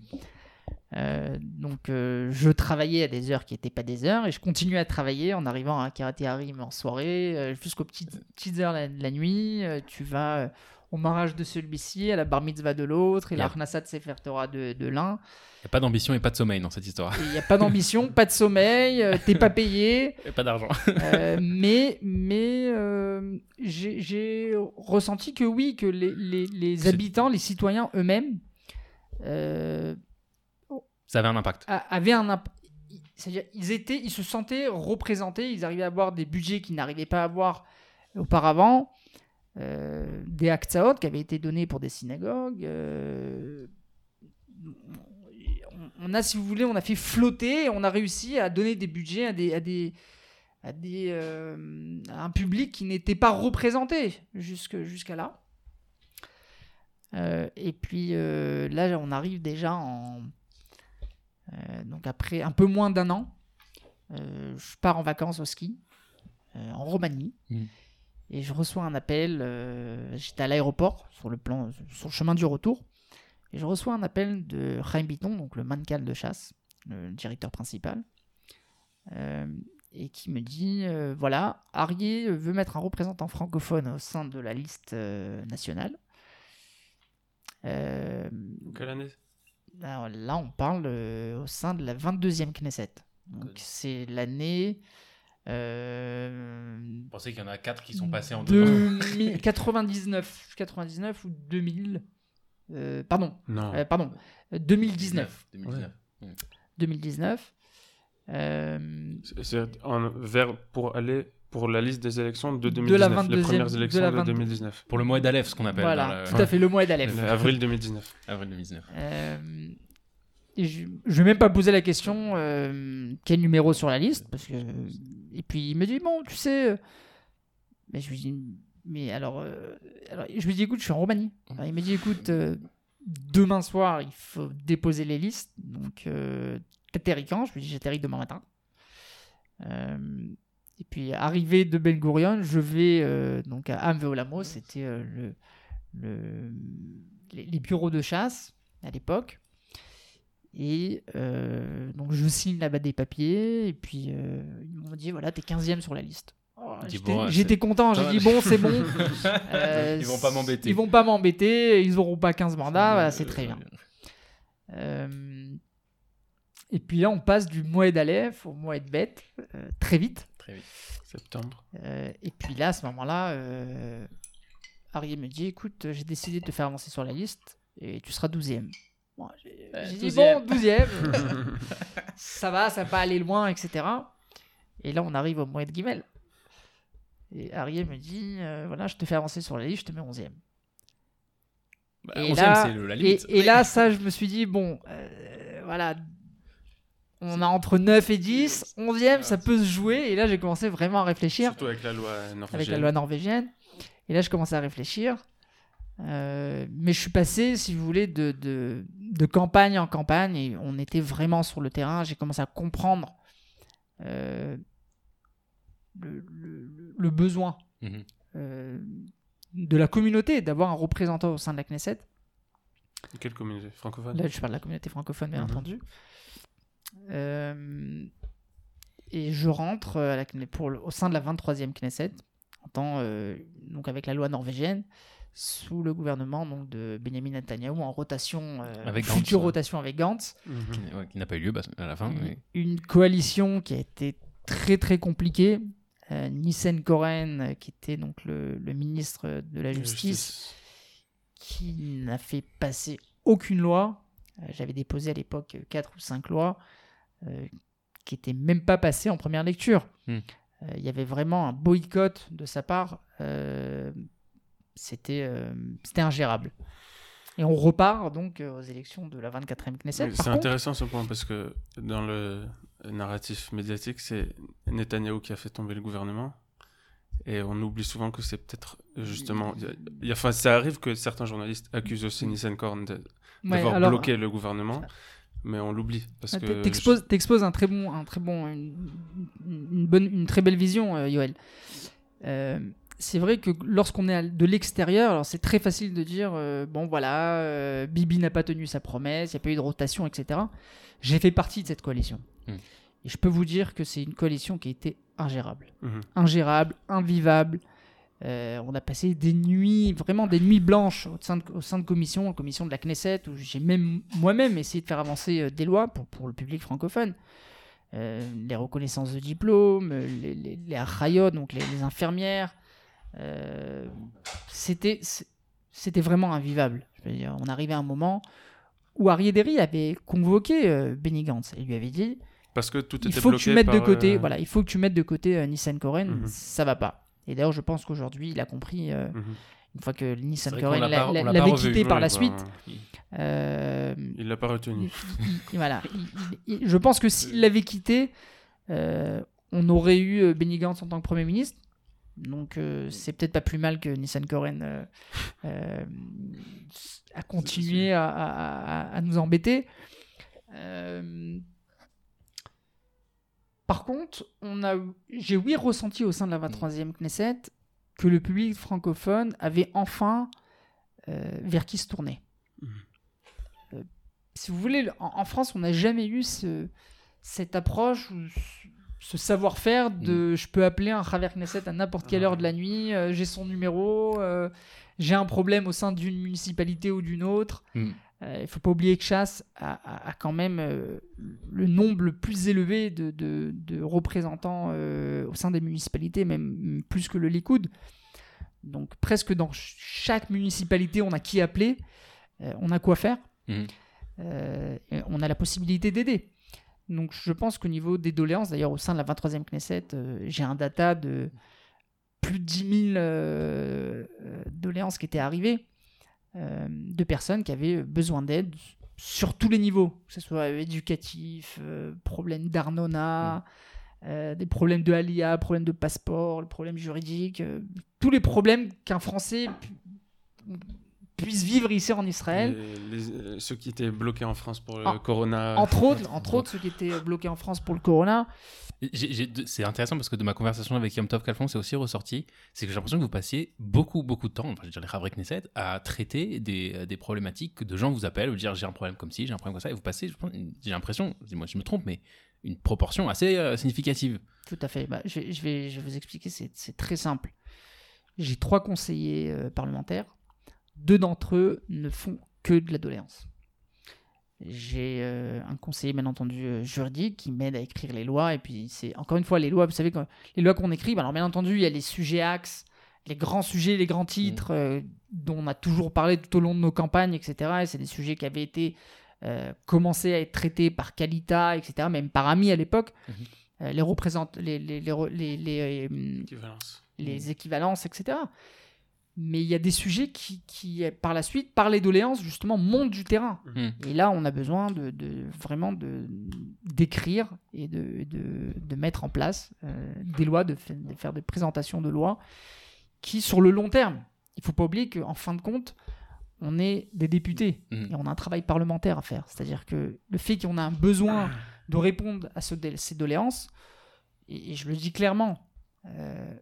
Euh, donc euh, je travaillais à des heures qui n'étaient pas des heures et je continue à travailler en arrivant à Karaté Harim en soirée euh, jusqu'aux petites, petites heures la, la nuit. Euh, tu vas euh, au mariage de celui-ci, à la bar mitzvah de l'autre et la Yep. Arnasat Sefer Torah de, de l'un. Il n'y a pas d'ambition et pas de sommeil dans cette histoire. Il n'y a pas d'ambition, pas de sommeil, euh, t'es pas payé. Et pas d'argent. Euh, mais mais euh, j'ai ressenti que oui, que les, les, les C'est- habitants, les citoyens eux-mêmes Ça avait un impact. avaient un imp- c'est-à-dire ils étaient, ils se sentaient représentés, ils arrivaient à avoir des budgets qu'ils n'arrivaient pas à avoir auparavant, des aktaot qui avaient été donnés pour des synagogues. On- a, si vous voulez, on a fait flotter, on a réussi à donner des budgets à des, à des, à des, euh, à un public qui n'était pas représenté jusque, jusqu'à là. Euh, et puis euh, là, on arrive déjà en, donc après un peu moins d'un an, je pars en vacances au ski en Roumanie Mhm. et je reçois un appel. J'étais à l'aéroport sur le plan, sur le chemin du retour, et je reçois un appel de Chaim Biton, donc le mancal de chasse, le directeur principal, euh, et qui me dit euh, voilà, Arié veut mettre un représentant francophone au sein de la liste euh, nationale. Quelle année? alors là, on parle au sein de la 22e Knesset. Donc c'est l'année Vous pensez qu'il y en a 4 qui sont passés en deux ans? 2000 99, 99 ou 2000. Euh, pardon, Non. euh, pardon, euh, 2019. 2019. 2019. Euh, C'est- en- vers pour aller pour la liste des élections de De 2019, la les 22e premières de élections la de 22 2019. Pour le mois d'Aleph, ce qu'on appelle. voilà, tout à fait, le mois d'Aleph. Le avril 2019. Avril 2019. Euh, et je, je vais même pas poser la question euh, quel numéro sur la liste parce que et puis il me dit bon tu sais euh, mais je lui dis mais alors, euh, alors je lui dis écoute je suis en Roumanie. Alors, il me dit écoute euh, demain soir il faut déposer les listes. Donc euh, t'atterris quand je lui dis j'atterris demain matin. Euh, et puis arrivé de Ben Gurion je vais donc à Amveolamo c'était le, le les, les bureaux de chasse à l'époque. Et donc je signe là-bas des papiers, et puis ils m'ont dit voilà, t'es 15e sur la liste. Oh, J'étais bon, ouais, j'étais content, j'ai dit bon, c'est bon. Euh, Ils vont pas m'embêter. Ils vont pas m'embêter, ils auront pas 15 mandats, voilà, c'est très bien. Euh, et puis là, on passe du Moed Aleph au Moed Bet, euh, très vite. Très vite. Septembre. Euh, et puis là, à ce moment-là, euh, Harry me dit écoute, j'ai décidé de te faire avancer sur la liste et tu seras 12e. Bon, j'ai Euh, dit 12e. bon, 12e, ça va, ça va pas aller loin, etc. Et là, on arrive au mois de Guimel. Et Harry me dit euh, voilà, je te fais avancer sur la liste, je te mets 11e. Bah, Et 11e, là- c'est le- la Et, limite. et là, ça, je me suis dit bon, euh, voilà. On a entre 9 et 10, 11e, ça peut se jouer. Et là, j'ai commencé vraiment à réfléchir Surtout avec la loi norvégienne. avec la loi norvégienne. Et là, je commençais à réfléchir. Euh, mais je suis passé, si vous voulez, de, de, de campagne en campagne et on était vraiment sur le terrain. J'ai commencé à comprendre euh, le, le- le besoin Mhm. euh, de la communauté d'avoir un représentant au sein de la Knesset. Quelle communauté francophone? Là, je parle de la communauté francophone, bien Mhm. entendu. Euh, et je rentre à la Kne- pour le- au sein de la 23e Knesset, en tant, euh, donc avec la loi norvégienne, sous le gouvernement donc, de Benjamin Netanyahu, en rotation, euh, Avec Gantz, future ouais. rotation avec Gantz. Mhm. Qui n'a- ouais, qui n'a pas eu lieu bah, à la fin. Une- mais- Une coalition qui a été très très compliquée. Euh, Nissen Koren, euh, qui était donc le, le ministre de la Justice, qui n'a fait passer aucune loi. Euh, J'avais déposé à l'époque 4 ou 5 lois qui n'étaient même pas passées en première lecture. Hmm. Il y avait vraiment un boycott de sa part. C'était c'était ingérable. Et on repart donc aux élections de la 24e Knesset. C'est intéressant ce point parce que dans le narratif médiatique, c'est Netanyahou qui a fait tomber le gouvernement. Et on oublie souvent que c'est peut-être justement. y y a- Enfin, ça arrive que certains journalistes accusent aussi Nissen Korn de- ouais, d'avoir alors, bloqué le gouvernement, mais on l'oublie parce Ah, que. T'exposes, un très bon, un très bon, une, une bonne, une très belle vision, euh, Yoel. Euh, c'est vrai que lorsqu'on est de l'extérieur, alors c'est très facile de dire euh, bon voilà, euh, Bibi n'a pas tenu sa promesse, il n'y a pas eu de rotation, etc. J'ai fait partie de cette coalition. Hmm. Et je peux vous dire que c'est une coalition qui a été ingérable. Mhm. Ingérable, invivable. Euh, on a passé des nuits, vraiment des nuits blanches au sein de, au sein de commissions, en commission de la Knesset, où j'ai même moi-même essayé de faire avancer des lois pour, pour le public francophone. Euh, les reconnaissances de diplômes, les, les, donc les, les infirmières. Euh, c'était, c'était vraiment invivable. Je veux dire, on arrivait à un moment où Arié Derry avait convoqué euh, Benny Gantz et lui avait dit Parce que tout il faut que tu mettes de côté, euh, voilà, il faut que tu mettes de côté euh, Nissan Koren, Mhm. ça va pas. Et d'ailleurs, je pense qu'aujourd'hui, il a compris euh, mhm. une fois que Nissan Koren l'a l'avait quitté par la bah, suite. euh, Il l'a pas retenu. il- il- voilà, il- il- il- je pense que s'il l'avait quitté, euh, on aurait eu Benny Gantz en tant que Premier ministre. Donc euh, c'est peut-être pas plus mal que Nissan Koren euh, euh, a continué à, à- à- à nous embêter. Euh, par contre, on a, j'ai oui ressenti au sein de la 23e Knesset que le public francophone avait enfin euh, vers qui se tourner. Mhm. Si vous voulez, en, en France, on n'a jamais eu ce- cette approche, ce- savoir-faire de je peux appeler un Khaver Knesset à n'importe quelle heure de la nuit, euh, j'ai son numéro, euh, j'ai un problème au sein d'une municipalité ou d'une autre. Mm. Euh, Il ne faut pas oublier que Chasse a, a- a quand même le nombre le plus élevé de, de- de représentants au sein des municipalités, même plus que le Likoud. Donc presque dans ch- chaque municipalité, on a qui appeler, on a quoi faire, et on a la possibilité d'aider. Donc je pense qu'au niveau des doléances, d'ailleurs au sein de la 23e Knesset, euh, j'ai un data de plus de 10 000 euh, euh, doléances qui étaient arrivées euh, de personnes qui avaient besoin d'aide sur tous les niveaux, que ce soit éducatif, problème d'Arnona, euh, des problèmes de Alia, problèmes de passeport, le problème juridique, tous les problèmes qu'un Français pu- puisse vivre ici en Israël. Les- les- euh, ceux qui étaient bloqués en France pour le Ah, corona. Entre autres, entre autres, ceux qui étaient bloqués en France pour le corona. C'est intéressant parce que de ma conversation avec Yom Tov Kalfon, c'est aussi ressorti, c'est que j'ai l'impression que vous passiez beaucoup, beaucoup de temps, enfin, je veux dire les Havre Knesset, à traiter des, euh, des problématiques que de gens vous appellent, vous dire j'ai un problème comme ci, j'ai un problème comme ça, et vous passez, j'ai l'impression, dis-moi si je me trompe, mais une proportion assez euh, significative. Tout à fait. Bah, je, vais, je, vais, je vais vous expliquer, c'est c'est très simple. J'ai trois conseillers euh, parlementaires. Deux d'entre eux ne font que de la doléance. J'ai euh, un conseiller, bien entendu, euh, juridique qui m'aide à écrire les lois. Et puis, c'est encore une fois, les lois, vous savez, quand, les lois qu'on écrit, bah, alors bien entendu, il y a les sujets axes, les grands sujets, les grands titres euh, dont on a toujours parlé tout au long de nos campagnes, etc. Et c'est des sujets qui avaient été commencés à être traités par Calita, etc., même par Ami à l'époque. Euh, les représente les, les, les, les, les équivalences, etc. Mais il y a des sujets qui, qui, par la suite, par les doléances, justement, montent du terrain. Hmm. Et là, on a besoin de, de- vraiment de d'écrire et de, de, de mettre en place euh, des lois, de, fa- de faire des présentations de lois qui, sur le long terme, il faut pas oublier qu'en fin de compte, on est des députés Mhm. et on a un travail parlementaire à faire. C'est-à-dire que le fait qu'on a un besoin de répondre à ce ces doléances, et, et je le dis clairement, euh,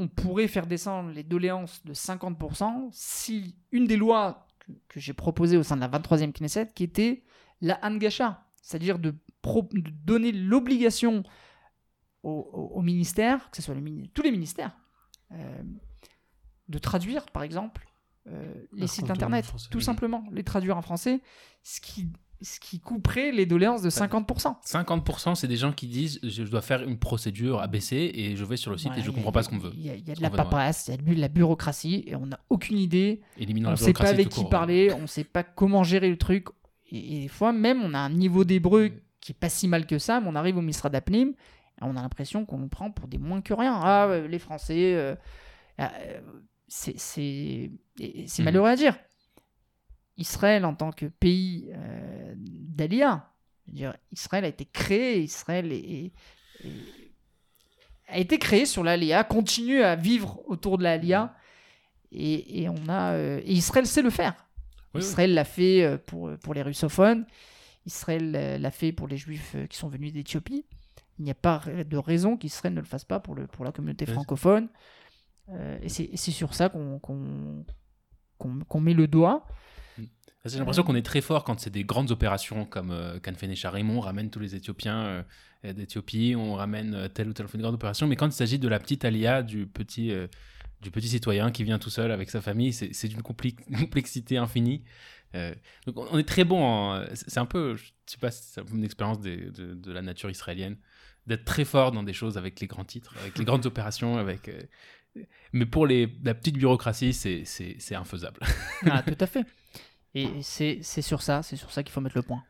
on pourrait faire descendre les doléances de 50% si une des lois que, que j'ai proposées au sein de la 23e Knesset, qui était la Hangasha, c'est-à-dire de, donner l'obligation au, au- au ministère, que ce soit le tous les ministères, euh, de traduire, par exemple, euh, les Un sites internet, tout simplement, les traduire en français, ce qui, ce qui couperait les doléances de 50%. 50% c'est des gens qui disent je dois faire une procédure ABC et je vais sur le site et je a- comprends pas ce qu'on veut. Il y a, il y a de la paperasse, il y a de la bureaucratie, et on n'a aucune idée. Éliminons on ne sait pas avec qui court. parler, on ne sait pas comment gérer le truc. Et, et des fois, même, on a un niveau d'hébreu qui est pas si mal que ça, mais on arrive au Misra d'Apnim, et on a l'impression qu'on nous prend pour des moins que rien. Ah, ouais, les Français, euh, euh, c'est Mhm. malheureux à dire. Israël, en tant que pays euh, d'Alia, Israël a été créé, Israël est- est- est- a été créé sur l'Alia, continue à vivre autour de l'Alia, et, et on a euh, et Israël sait le faire. Oui, oui. Israël l'a fait euh, pour, pour les russophones, Israël euh, l'a fait pour les juifs euh, qui sont venus d'Éthiopie. Il n'y a pas de raison qu'Israël ne le fasse pas pour, le, pour la communauté Oui. francophone. Euh, et c'est sur ça qu'on qu'on- qu'on met le doigt. J'ai l'impression qu'on est très fort quand c'est des grandes opérations comme euh, Canfene Charimon, on ramène tous les Éthiopiens euh, d'Éthiopie, on ramène euh, telle ou telle grande opération, mais quand il s'agit de la petite alia, du petit, euh, du petit citoyen qui vient tout seul avec sa famille, c'est d'une complexité infinie. Euh, donc on est très bon. C'est un peu, je sais pas c'est une expérience de, de la nature israélienne, d'être très fort dans des choses avec les grands titres, avec les grandes opérations, avec. mais pour les, la petite bureaucratie, c'est infaisable. Ah, tout à fait. Et c'est sur ça, c'est sur ça qu'il faut mettre le point.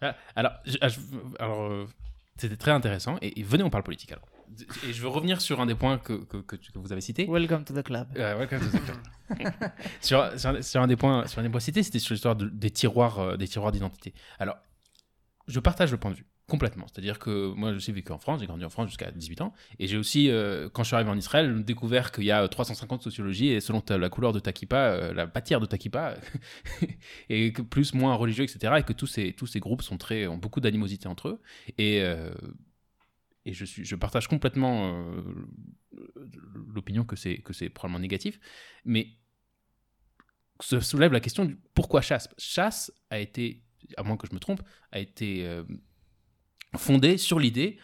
Ah, Alors, je- ah, alors euh, c'était très intéressant. Et, et venez, on parle politique alors. Et je veux revenir sur un des points que, que, que tu- que vous avez cité. Welcome to the club. Euh, welcome to the club. sur, sur, un- sur un des points, sur un des points cités, c'était sur l'histoire de- des tiroirs, euh, des tiroirs d'identité. Alors, je partage le point de vue complètement. C'est-à-dire que moi, j'ai vécu en France, j'ai grandi en France jusqu'à 18 ans, et j'ai aussi, euh, quand je suis arrivé en Israël, découvert qu'il y a euh, 350 sociologies, et selon la couleur de ta euh, la matière de ta et que plus, moins religieux, etc., et que tous ces, tous ces groupes sont très, ont beaucoup d'animosité entre eux, et, euh, et je, suis, je partage complètement euh, l'opinion que c'est, que c'est probablement négatif, mais se soulève la question du pourquoi chasse? Chasse a été, à moins que je me trompe, a été euh, fondée sur l'idée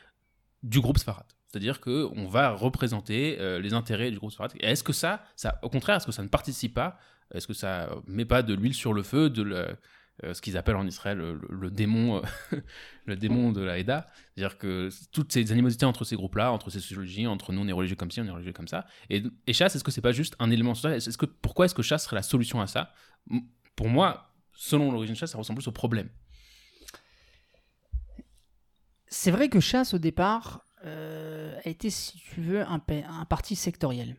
du groupe Sfarad. C'est-à-dire qu'on va représenter euh, les intérêts du groupe Sfarad. Est-ce que ça, au contraire, est-ce que ça ne participe pas Est-ce que ça met pas de l'huile sur le feu de euh, ce qu'ils appellent en Israël le, démon, euh, le démon de la Haïda? C'est-à-dire que toutes ces animosités entre ces groupes-là, entre ces sociologies, entre nous on est religieux comme ci, on est religieux comme ça. Et, chasse, est-ce que c'est pas juste un élément social Est-ce que pourquoi est-ce que chasse serait la solution à ça? Pour moi, selon l'origine chasse, ça ressemble plus au problème. C'est vrai que Chasse, au départ, euh, a été, si tu veux, un, pa- un parti sectoriel.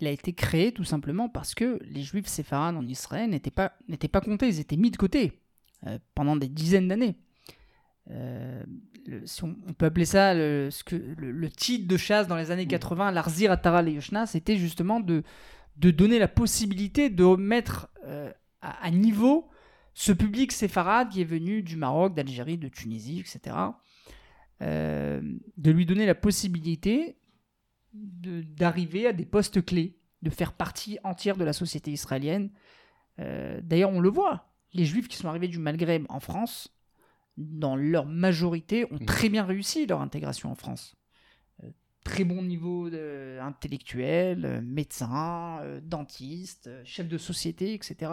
Il a été créé tout simplement parce que les juifs séfarades en Israël n'étaient pas, n'étaient pas comptés, ils étaient mis de côté euh, pendant des dizaines d'années. Euh, le- si on, on peut appeler ça le, ce que, le, le titre de chasse dans les années 80, l'Arzir Atara Yoshna, c'était justement de, de donner la possibilité de mettre à, à niveau ce public séfarade qui est venu du Maroc, d'Algérie, de Tunisie, etc. Euh, de lui donner la possibilité de- d'arriver à des postes clés, de faire partie entière de la société israélienne. Euh, D'ailleurs, on le voit, les juifs qui sont arrivés du Maghreb en France, dans leur majorité, ont Mhm. très bien réussi leur intégration en France. Euh, très bon niveau de- intellectuel, médecin, dentiste, chef de société, etc.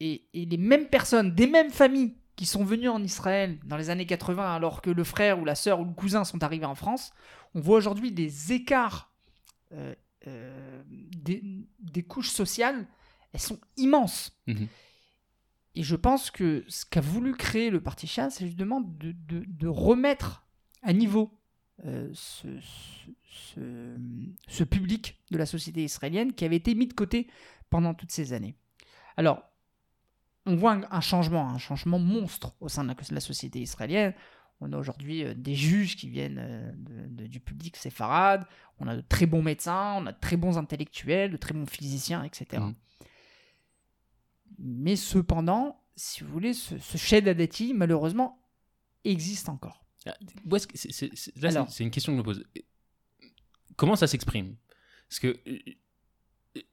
Et, et les mêmes personnes, des mêmes familles qui sont venues en Israël dans les années 80 alors que le frère ou la sœur ou le cousin sont arrivés en France, on voit aujourd'hui des écarts euh, euh, des, des couches sociales, elles sont immenses. Mhm. Et je pense que ce qu'a voulu créer le Parti Chasse, c'est justement de, de- de remettre à niveau euh, ce- ce public de la société israélienne qui avait été mis de côté pendant toutes ces années. Alors, on voit un, un changement, un changement monstre au sein de la, de la société israélienne. On a aujourd'hui euh, des juges qui viennent euh, de- de- du public séfarade, on a de très bons médecins, on a de très bons intellectuels, de très bons physiciens, etc. Mhm. Mais cependant, si vous voulez, ce, ce Shed Adati, malheureusement, existe encore. Ah, là, c'est une question que je me pose. Comment ça s'exprime? Parce que euh,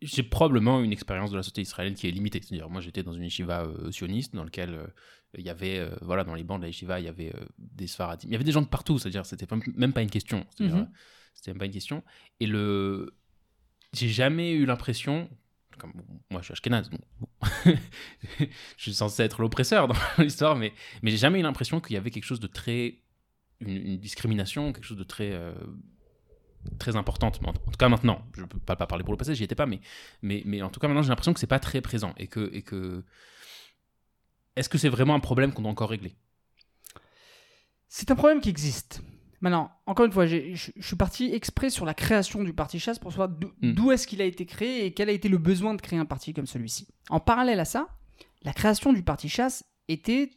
j'ai probablement une expérience de la société israélienne qui est limitée. C'est-à-dire, moi, j'étais dans une yeshiva euh, sioniste dans laquelle euh, il y avait, euh, voilà, dans les bancs de la yeshiva, il y avait des sfaradim. Il y avait des gens de partout. C'est-à-dire, c'était même pas une question. Mhm. C'était même pas une question. Et le, j'ai jamais eu l'impression. Comme, bon, moi, je suis ashkénaze, bon. je suis censé être l'oppresseur dans l'histoire, mais, mais j'ai jamais eu l'impression qu'il y avait quelque chose de très une, une discrimination, quelque chose de très très importante. En, en tout cas maintenant, je peux pas, pas parler pour le passé, j'y étais pas, mais, mais mais en tout cas maintenant j'ai l'impression que c'est pas très présent et que et que est-ce que c'est vraiment un problème qu'on doit encore régler? C'est un problème qui existe. Maintenant, encore une fois, je suis parti exprès sur la création du parti chasse pour savoir d'où Mm. d'où est-ce qu'il a été créé et quel a été le besoin de créer un parti comme celui-ci. En parallèle à ça, la création du parti chasse était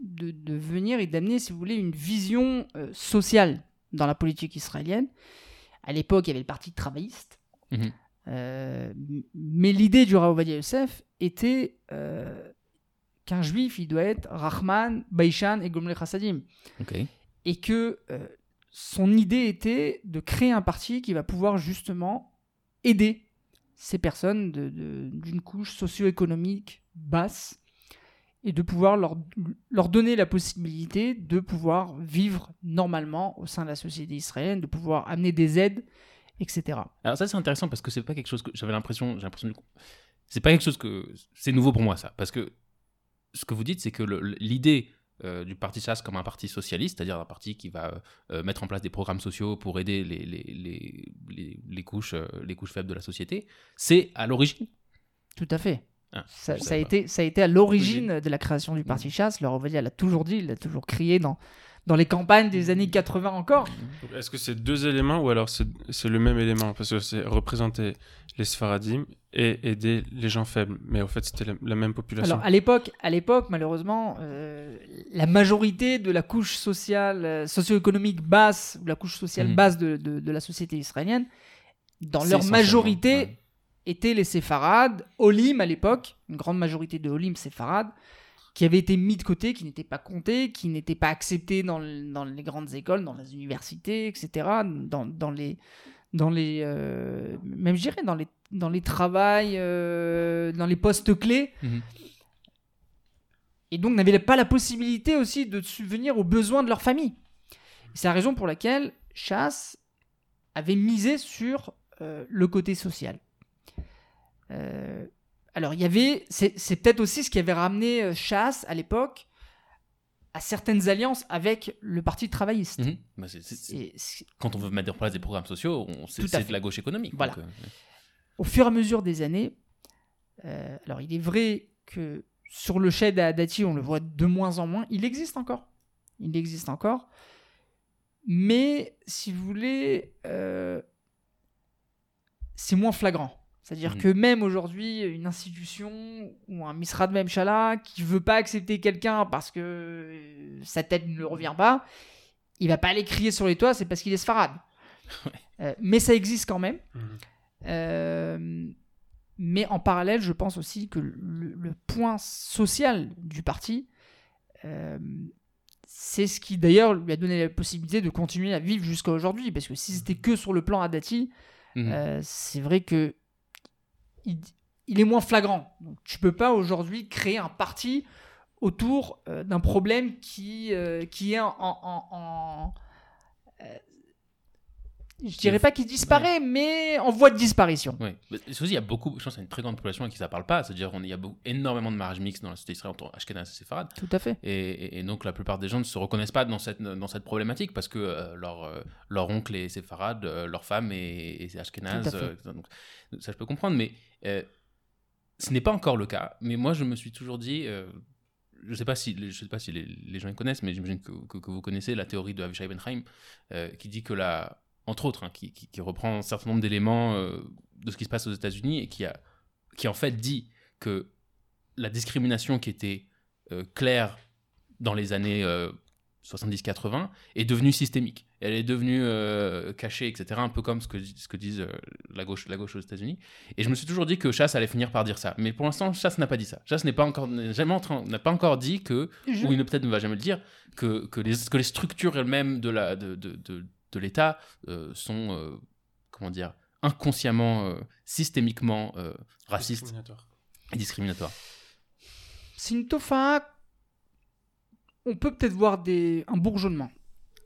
de, de venir et d'amener, si vous voulez, une vision euh, sociale dans la politique israélienne. À l'époque, il y avait le parti travailliste. Mhm. Euh, mais l'idée du Rav Ovadia Yosef était euh, qu'un juif, il doit être Rahman, Baishan et Gomle Chassadim et que euh, son idée était de créer un parti qui va pouvoir justement aider ces personnes d'une couche socio-économique basse et de pouvoir leur, leur donner la possibilité de pouvoir vivre normalement au sein de la société israélienne, de pouvoir amener des aides, etc. Alors ça c'est intéressant parce que c'est pas quelque chose que j'avais l'impression, j'ai l'impression du c'est pas quelque chose que c'est nouveau pour moi ça, parce que ce que vous dites c'est que l'idée euh, du parti SAS comme un parti socialiste, c'est-à-dire un parti qui va euh, mettre en place des programmes sociaux pour aider les, les, les, les, les couches, euh, les couches faibles de la société, c'est à l'origine. Tout à fait. Ah, Ça, a été, ça a été à l'origine de la création du Parti Chasse. Le Ovadia l'a toujours dit, il l'a toujours crié dans, dans les campagnes des années 80 encore. Est-ce que c'est deux éléments ou alors c'est c'est le même élément? Parce que c'est représenter les Sfaradim et aider les gens faibles. Mais en fait, c'était la, la même population. Alors à l'époque, à l'époque, malheureusement, euh, la majorité de la couche sociale, euh, socio-économique basse, ou la couche sociale Mhm. basse de, de- de la société israélienne, dans leur majorité, ouais. Étaient les séfarades, Olim à l'époque, une grande majorité de Olim séfarades, qui avaient été mis de côté, qui n'étaient pas comptés, qui n'étaient pas acceptés dans, le- dans les grandes écoles, dans les universités, etc., dans, dans les... Dans les euh, même je dirais dans les dans les travails euh, dans les postes clés Mhm. et donc n'avaient pas la possibilité aussi de subvenir aux besoins de leur famille. C'est la raison pour laquelle Chasse avait misé sur euh, le côté social. Euh, alors il y avait, c'est peut-être aussi ce qui avait ramené euh, Chasse à l'époque à certaines alliances avec le parti travailliste. Mhm. Bah, quand on veut mettre en place des programmes sociaux, on- c'est de la gauche économique. Voilà. donc, euh, au fur et à mesure des années, euh, alors il est vrai que sur le shed à Dati, on le voit de moins en moins. Il existe encore. Il existe encore. Mais, si vous voulez, euh, c'est moins flagrant. C'est-à-dire Mhm. que même aujourd'hui, une institution ou un Misra de Memchala qui veut pas accepter quelqu'un parce que euh, sa tête ne le revient pas, il va pas aller crier sur les toits, c'est parce qu'il est sfarade. Euh, mais ça existe quand même. Mhm. Euh, mais en parallèle, je pense aussi que le, le point social du parti, euh, c'est ce qui d'ailleurs lui a donné la possibilité de continuer à vivre jusqu'à aujourd'hui. Parce que si c'était que sur le plan Adati, c'est vrai que il, est moins flagrant. Donc, tu peux pas aujourd'hui créer un parti autour euh, d'un problème qui, euh, qui est en- en- euh, je dirais pas qu'il disparaît, mais en voie de disparition. Oui. Aussi, il y a beaucoup, je pense qu'il y a une très grande population à qui ça parle pas. C'est-à-dire qu'il y a beaucoup- énormément de mariages mixtes dans la société israélienne entre Ashkenaz et Séfarade. Tout à fait. Et, et- et donc la plupart des gens ne se reconnaissent pas dans cette, dans cette problématique parce que euh, leur, euh, leur oncle est séfarade, euh, leur femme est, est fait. euh, donc, ça je peux comprendre, mais euh, ce n'est pas encore le cas. Mais moi je me suis toujours dit, euh, je ne sais pas si, je sais pas si les, les gens y connaissent, mais j'imagine que, que- que vous connaissez la théorie de Avishai Benhaim euh, qui dit que la, entre autres, hein, qui, qui- qui reprend un certain nombre d'éléments euh, de ce qui se passe aux États-Unis et qui, a, qui en fait dit que la discrimination qui était euh, claire dans les années euh, 70-80 est devenue systémique. Elle est devenue euh, cachée, etc. Un peu comme ce que, ce que disent la, gauche, la gauche aux États-Unis. Et je me suis toujours dit que Chasse allait finir par dire ça. Mais pour l'instant, Chasse n'a pas dit ça. Chasse n'est pas encore, jamais n'a pas encore dit que, Je- ou il ne peut-être ne va jamais le dire, que, que, les, que les structures elles-mêmes de, la, de, de, de, de l'État euh, sont, euh, comment dire, inconsciemment, euh, systémiquement euh, racistes Discriminatoire. et discriminatoires. C'est une tofa. On peut peut-être voir des, un bourgeonnement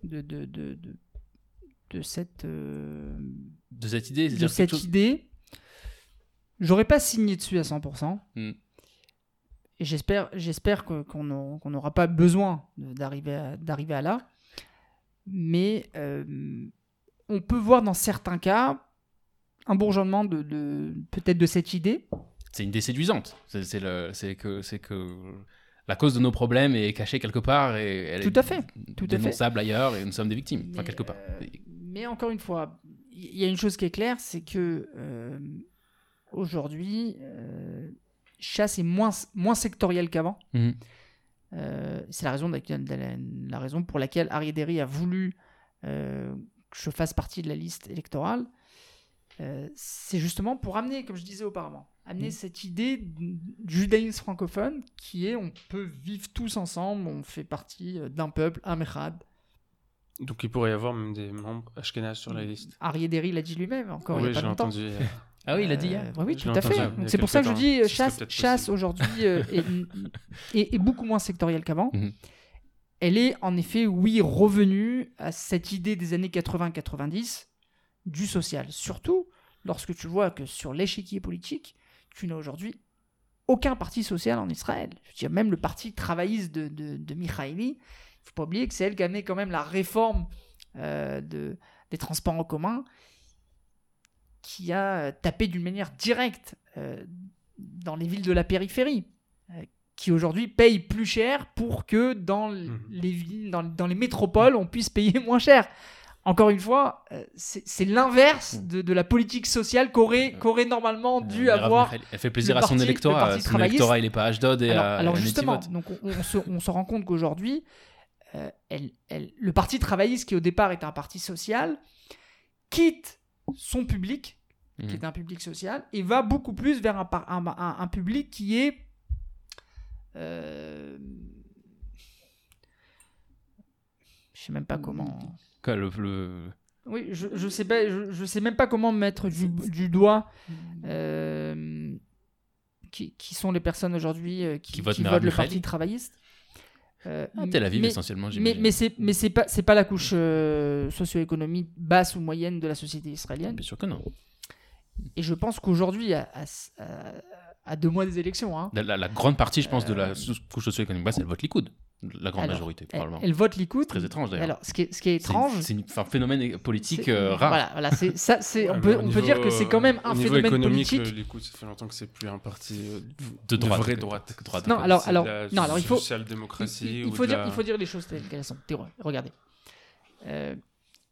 de, de, de, de, de cette, euh, De cette idée, de cette chose- idée. J'aurais pas signé dessus à 100%. Mm. Et j'espère, j'espère que- qu'on n'aura pas besoin d'arriver à, d'arriver à là. Mais euh, on peut voir dans certains cas un bourgeonnement de, de- peut-être de cette idée. c'est une idée séduisante. C'est que, c'est que la cause de nos problèmes est cachée quelque part et elle Tout est fait, tout à fait. dénonçable ailleurs et nous sommes des victimes. Enfin, Mais, quelque part. euh, mais encore une fois, il y a une chose qui est claire, c'est que euh, aujourd'hui, euh, chasse est moins, moins sectorielle qu'avant. Mhm. Euh, c'est la raison, de laquelle- de la, raison pour laquelle Ari Derry a voulu euh, que je fasse partie de la liste électorale. Euh, c'est justement pour amener, comme je disais auparavant, amener Mhm. cette idée du judaïsme francophone qui est on peut vivre tous ensemble, on fait partie d'un peuple, un mechad. Donc il pourrait y avoir même des membres Ashkenaz sur la liste. Ari Derry l'a dit lui-même encore il y oui, a pas longtemps. entendu. Ah oui, il a dit Euh, hier. oui, tout à fait. C'est pour ça que je dis euh, chasse, aujourd'hui euh, est, est- est beaucoup moins sectorielle qu'avant. Mhm. Elle est en effet, oui, revenue à cette idée des années 80-90 du social. Surtout lorsque tu vois que sur l'échiquier politique, tu n'as aujourd'hui aucun parti social en Israël. Je veux dire, même le parti travailliste de, de, de Mikhaïli, il ne faut pas oublier que c'est elle qui a amené quand même la réforme euh, de, des transports en commun, qui a euh, tapé d'une manière directe euh, dans les villes de la périphérie, euh, qui aujourd'hui payent plus cher pour que dans Mhm. les villes, dans, dans les métropoles, on puisse payer moins cher. Encore une fois, c'est l'inverse de, de la politique sociale qu'aurait qu'aurait normalement dû avoir Elle fait plaisir à son parti- électorat. Son électorat, il est pas à Ashdod et alors, à, alors justement, donc on, on se, on se rend compte qu'aujourd'hui, euh, elle- elle- le parti travailliste, qui au départ était un parti social, quitte son public, qui Mhm. est un public social, et va beaucoup plus vers un, par- un, un- un public qui est... euh, je sais même pas comment... Quoi, le- le- Oui, je, je sais pas, je, je sais même pas comment mettre du, du doigt euh, qui, qui sont les personnes aujourd'hui euh, qui, Qui votent qui Merav votent le parti travailliste. Euh, Ah, Tel Aviv, mais, essentiellement, mais, j'imagine. mais c'est mais c'est pas c'est pas la couche euh, socio-économique basse ou moyenne de la société israélienne. Bien sûr que non. Et je pense qu'aujourd'hui, à, à, à- à deux mois des élections, hein, La, la- la grande partie, je pense, de la Euh, couche socio-économique basse, elle vote Likoud. La grande Alors, majorité, Elle, probablement. elle vote Likoud. C'est très étrange d'ailleurs. Alors, ce qui est, ce qui est étrange. C'est un phénomène politique euh, rare. Voilà, voilà, ça, Ouais, on peut, dire que c'est quand même un au niveau phénomène économique, politique. le Likoud, ça fait longtemps que c'est plus un parti euh, De droite. vraie que- droite. que droite, Non, alors- alors- de la non, alors il faut- social-démocratie Il, faut de dire, la- il faut dire les choses telles qu'elles sont. Regardez. Euh,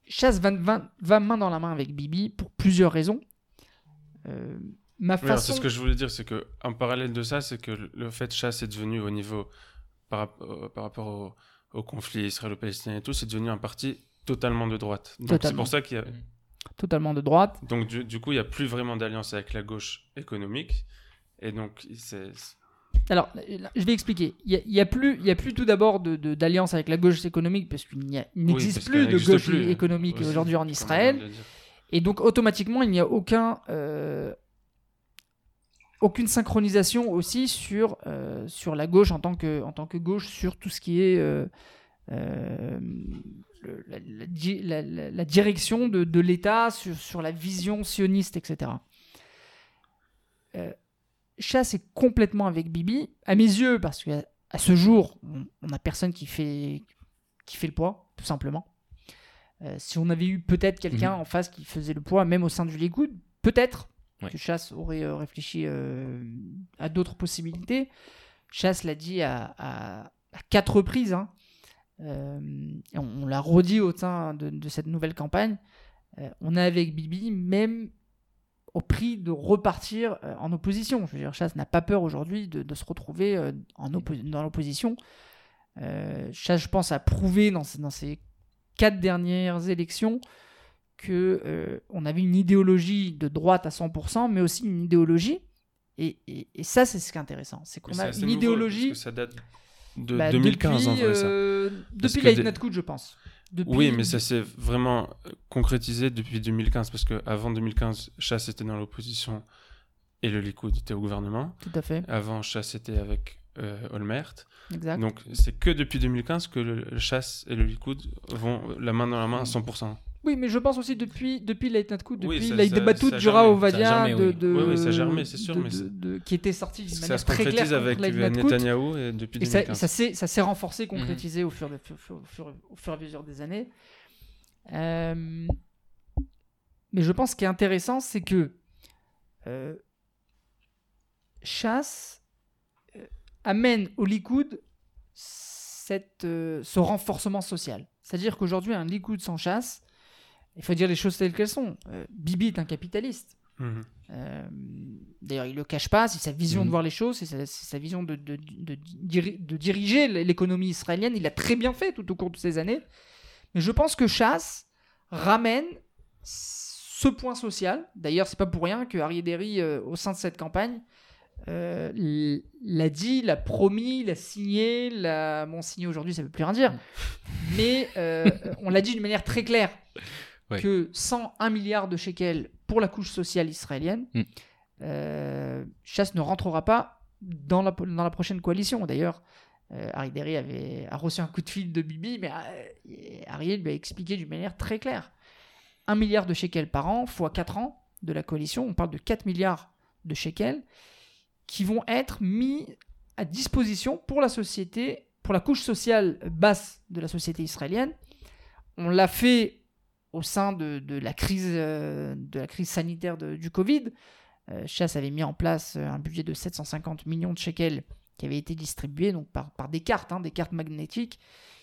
Chasse va, va- va main dans la main avec Bibi pour plusieurs raisons. Euh, ma Oui, façon. c'est ce que je voulais dire, c'est que en parallèle de ça, c'est que le- fait de chasse est devenu au niveau par, euh, par rapport au, au conflit israélo-palestinien et tout, c'est devenu un parti totalement de droite. Donc c'est pour ça qu'il y a totalement de droite. donc du, du coup il y a plus vraiment d'alliance avec la gauche économique et donc c'est Alors, je vais expliquer. Il y a, plus, il y a plus tout d'abord de- de- d'alliance avec la gauche économique parce qu'il n'y Oui, n'existe plus de gauche plus, économique aujourd'hui en Israël. Et donc, automatiquement, il n'y a euh, aucune synchronisation aussi sur, euh, sur la gauche en tant, que, en tant que gauche, sur tout ce qui est euh, la, la di- la- la- la direction de, l'État, sur, la vision sioniste, etc. Chasse est complètement avec Bibi, à mes yeux, parce qu'à ce jour, on n'a personne qui fait, qui fait le poids, tout simplement. Euh, si on avait eu peut-être quelqu'un en face qui faisait le poids, même au sein du Likoud, peut-être que Chasse aurait euh, réfléchi euh, à d'autres possibilités. Chasse l'a dit à, à- à quatre reprises. hein. Euh, on, on l'a redit au sein de, de cette nouvelle campagne. Euh, on est avec Bibi, même au prix de repartir euh, en opposition. Je veux dire, Chasse n'a pas peur aujourd'hui de, de se retrouver en dans l'opposition. Chasse, je pense, a prouvé dans, dans ces quatre dernières élections que euh, on avait une idéologie de droite à 100%, mais aussi une idéologie. Et, et- et ça, c'est ce qui est intéressant. C'est qu'on a une nouveau, idéologie. parce que ça date de bah, 2015 en depuis, vrai ça. euh, depuis des- Coup, je pense. Depuis- Oui, mais ça s'est vraiment concrétisé depuis 2015 parce que avant 2015, Chasse était dans l'opposition et le Likoud était au gouvernement. Tout à fait, Avant, Chasse était avec euh, Olmert. exact. Donc c'est que depuis 2015 que le, le Chasse et le Likoud vont la main dans la main à 100%. Oui, mais je pense aussi depuis, depuis Light Oui, depuis ça- Light ça- ça. Ovadia, Ça de, oui. de- Oui, oui, ça c'est sûr, de- mais de- c'est- de- qui était sorti d'une Ça manière se très claire concrétise avec Light euh, Night Coup. Netanyahou et depuis Et ça, 2015. ça s'est ça s'est Mhm. renforcé, concrétisé au, fur, au fur- au fur- au fur et à mesure des années. Euh, mais je pense ce qui est intéressant, c'est que euh, Chasse amène au Likoud cette, euh, ce renforcement social. C'est-à-dire qu'aujourd'hui, un Likoud sans Chasse, il faut dire les choses telles qu'elles sont. Euh, Bibi est un capitaliste. Mhm. Euh, D'ailleurs, il le cache pas, c'est sa vision Mhm. de voir les choses, c'est sa, vision de, de- de diri- de diriger l'économie israélienne. Il l'a très bien fait tout au cours de ces années. Mais je pense que Chasse ramène ce point social. D'ailleurs, c'est pas pour rien que Harry Derry, euh, au sein de cette campagne, euh, l'a dit, l'a promis, l'a signé, l'a bon signé aujourd'hui, ça veut plus rien dire. Mais euh, on l'a dit d'une manière très claire Ouais. que 101 milliards de shekels pour la couche sociale israélienne, Mm. euh, Chasse ne rentrera pas dans la, dans la prochaine coalition. D'ailleurs, Harry Derry avait, a reçu un coup de fil de Bibi, mais Harry lui a expliqué d'une manière très claire. 1 milliard de shekels par an, fois 4 ans de la coalition, on parle de 4 milliards de shekels qui vont être mis à disposition pour la société, pour la couche sociale basse de la société israélienne. On l'a fait au sein de, la, crise, euh, de la crise sanitaire du Covid. Euh, Chasse avait mis en place un budget de 750 millions de shekels qui avait été distribué donc par, par des cartes, hein, des cartes magnétiques,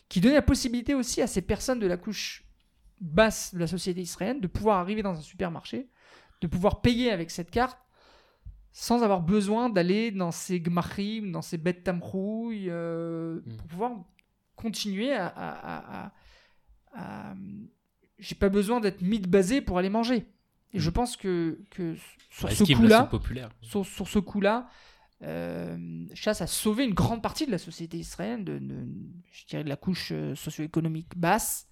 qui donnaient la possibilité aussi à ces personnes de la couche basse de la société israélienne de pouvoir arriver dans un supermarché, de pouvoir payer avec cette carte sans avoir besoin d'aller dans ces gmachim, dans ces bêtes tamrouilles, euh, Mm. pour pouvoir continuer à... à, à- à- à- J'ai pas besoin d'être mythe basé pour aller manger. Et je pense que, que sur Bah, ce coup-là, sur, sur ce coup-là, euh, Chasse a sauvé une grande partie de la société israélienne, de, de- je dirais de la couche euh, socio-économique basse.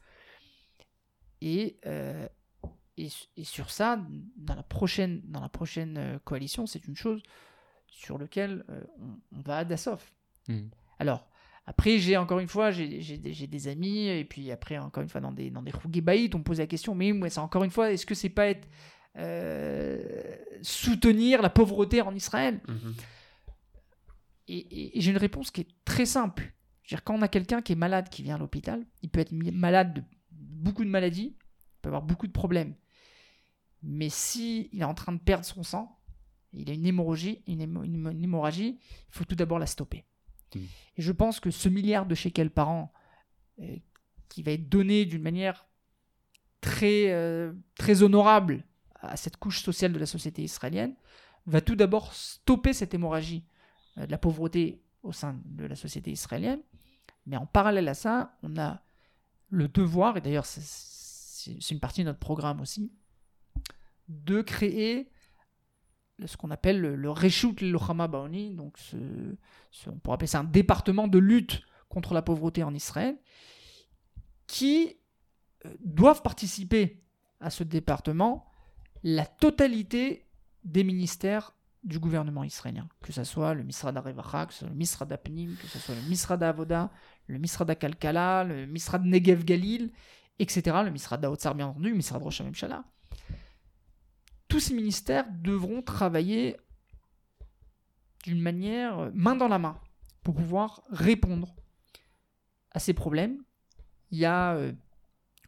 Et, euh, et, et sur ça, dans la prochaine, dans la prochaine euh, coalition, c'est une chose sur laquelle euh, on, on va à Dassault. Mhm. Alors, après, j'ai encore une fois, j'ai j'ai des, j'ai des amis, et puis après, encore une fois, dans des, dans des on me pose la question, mais moi, c'est encore une fois, est-ce que c'est pas être euh, soutenir la pauvreté en Israël? Mhm. Et, et- et j'ai une réponse qui est très simple. Je veux dire, quand on a quelqu'un qui est malade qui vient à l'hôpital, il peut être malade de beaucoup de maladies, peut avoir beaucoup de problèmes. Mais si il est en train de perdre son sang, il a une hémorragie, une, hémo- une- une hémorragie, il faut tout d'abord la stopper. Mhm. Et je pense que ce milliard de shekels par an, euh, qui va être donné d'une manière très, euh, très honorable à cette couche sociale de la société israélienne, va tout d'abord stopper cette hémorragie euh, de la pauvreté au sein de la société israélienne. Mais en parallèle à ça, on a le devoir, et d'ailleurs c'est- c'est une partie de notre programme aussi, de créer ce qu'on appelle le, Reshut Lochama Baoni, donc on pourrait appeler ça un département de lutte contre la pauvreté en Israël, qui euh, doivent participer à ce département la totalité des ministères du gouvernement israélien, que ce soit le Misrad Revacha, que ce soit le Misrad Apnim, que ce soit le Misrad Avoda, le Misrad Kalkala, le Misrad Negev Galil, etc., le Misrad Haotzar bien entendu, le Misrad Rosh Hamemshala. Tous ces ministères devront travailler d'une manière main dans la main pour pouvoir répondre à ces problèmes. Il y a euh,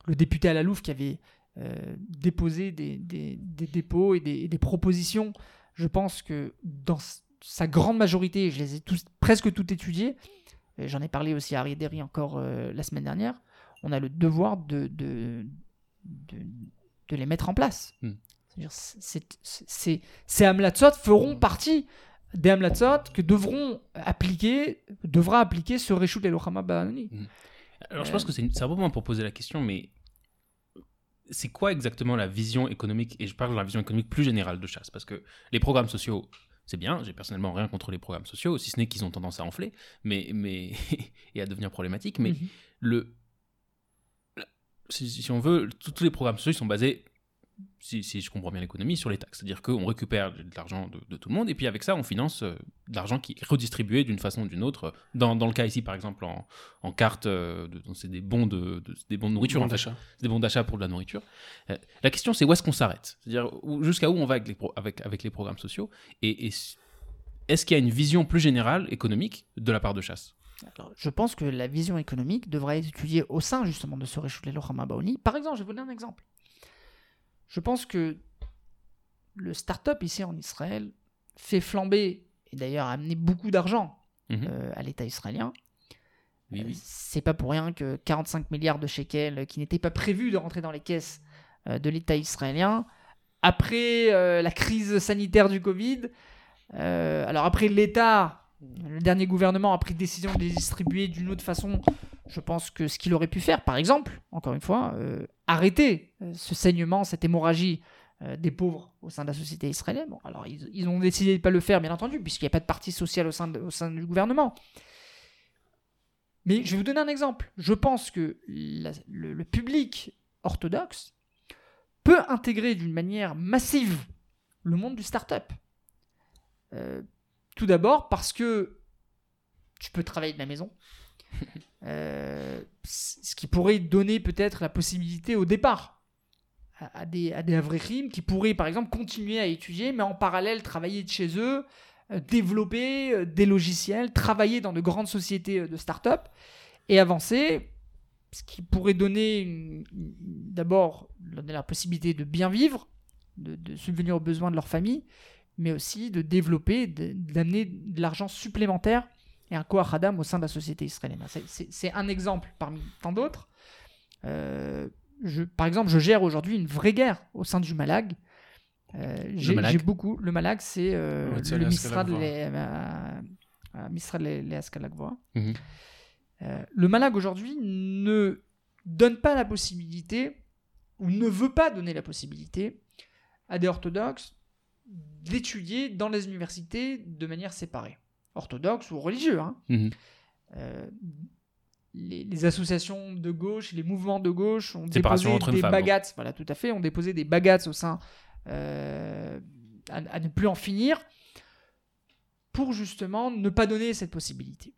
le député à la Louve qui avait euh, déposé des, dépôts et des, propositions. Je pense que dans sa grande majorité, je les ai presque toutes étudiées, j'en ai parlé aussi à Harry Derry encore euh, la semaine dernière, on a le devoir de, de, de, de les mettre en place. Hmm. C'est-à-dire, c'est- Ces Hamlatzot feront partie des Hamlatzot que devront appliquer, devra appliquer ce Reshut Elohama Ba'ani. Alors je Euh, pense que c'est un bon moment pour poser la question, mais c'est quoi exactement la vision économique Et je parle de la vision économique plus générale de chasse, parce que les programmes sociaux, c'est bien, j'ai personnellement rien contre les programmes sociaux, si ce n'est qu'ils ont tendance à enfler mais, mais, et à devenir problématiques, mais Mhm. le, si, si on veut, tous les programmes sociaux sont basés, si, si je comprends bien l'économie, sur les taxes. C'est-à-dire qu'on récupère de l'argent de, de tout le monde, et puis avec ça, on finance euh, de l'argent qui est redistribué d'une façon ou d'une autre. Dans, dans le cas ici, par exemple, en, en carte, euh, c'est des bons de, des bons de nourriture, Bon en fait. d'achat. C'est des bons d'achat pour de la nourriture. Euh, la question, c'est où est-ce qu'on s'arrête? C'est-à-dire jusqu'à où on va avec les, pro- avec, avec les programmes sociaux? Et, est-ce qu'il y a une vision plus générale économique de la part de chasse? Alors, je pense que la vision économique devrait être étudiée au sein justement de ce Reshut Elohama Baoni. Par exemple, je vais vous donner un exemple. Je pense que le start-up ici en Israël fait flamber et d'ailleurs a amené beaucoup d'argent Mhm. euh, à l'État israélien. Oui, Euh, oui. C'est pas pour rien que 45 milliards de shekels euh, qui n'étaient pas prévus de rentrer dans les caisses euh, de l'État israélien après la crise sanitaire du Covid. alors après l'État, le dernier gouvernement a pris décision de les distribuer d'une autre façon. Je pense que ce qu'il aurait pu faire, par exemple, encore une fois, euh, arrêter euh, ce saignement, cette hémorragie euh, des pauvres au sein de la société israélienne. Bon, alors ils, ont décidé de ne pas le faire, bien entendu, puisqu'il n'y a pas de parti social au sein, du gouvernement. Mais je vais vous donner un exemple. Je pense que le, public orthodoxe peut intégrer d'une manière massive le monde du start-up. Tout d'abord parce que tu peux travailler de la maison. Euh, ce qui pourrait donner peut-être la possibilité au départ à, à des, à des qui pourraient par exemple continuer à étudier, mais en parallèle travailler de chez eux, euh, développer euh, des logiciels, travailler dans de grandes sociétés de start-up et avancer, ce qui pourrait donner d'abord la possibilité de bien vivre, de, de subvenir aux besoins de leur famille, mais aussi de développer, de- d'amener de l'argent supplémentaire et un Koach Adam au sein de la société israélienne. C'est- un exemple parmi tant d'autres. Euh, par exemple, je gère aujourd'hui une vraie guerre au sein du Malag. Euh, J'ai beaucoup. Le Malag, c'est euh, le Ascalagvoa. Mhm. Euh, le Malag aujourd'hui ne donne pas la possibilité, ou ne veut pas donner la possibilité, à des orthodoxes d'étudier dans les universités de manière séparée. Orthodoxes ou religieux. hein. Mhm. Euh, les, les associations de gauche, les mouvements de gauche ont Séparation déposé des hommes-femmes, bagats, voilà, tout à fait, ont déposé des bagats au sein euh, à, à ne plus en finir pour justement ne pas donner cette possibilité.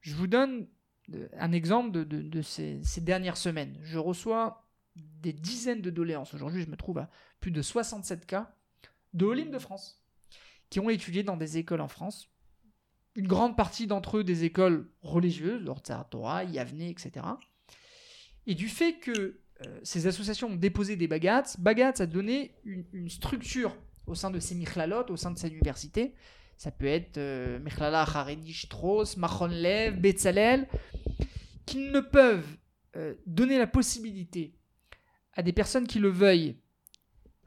Je vous donne euh, un exemple de, de- de ces, ces dernières semaines. Je reçois des dizaines de doléances. Aujourd'hui, je me trouve à plus de 67 cas de Olim de France qui ont étudié dans des écoles en France une grande partie d'entre eux des écoles religieuses, l'Ortsar Torah, Yavne, etc. Et du fait que euh, ces associations ont déposé des bagats, bagats a donné une, structure au sein de ces michlalot, au sein de cette université. Ça peut être euh, Michlala Haredi Strauss, Machon Lev, Betzalel, qui ne peuvent euh, donner la possibilité à des personnes qui le veuillent,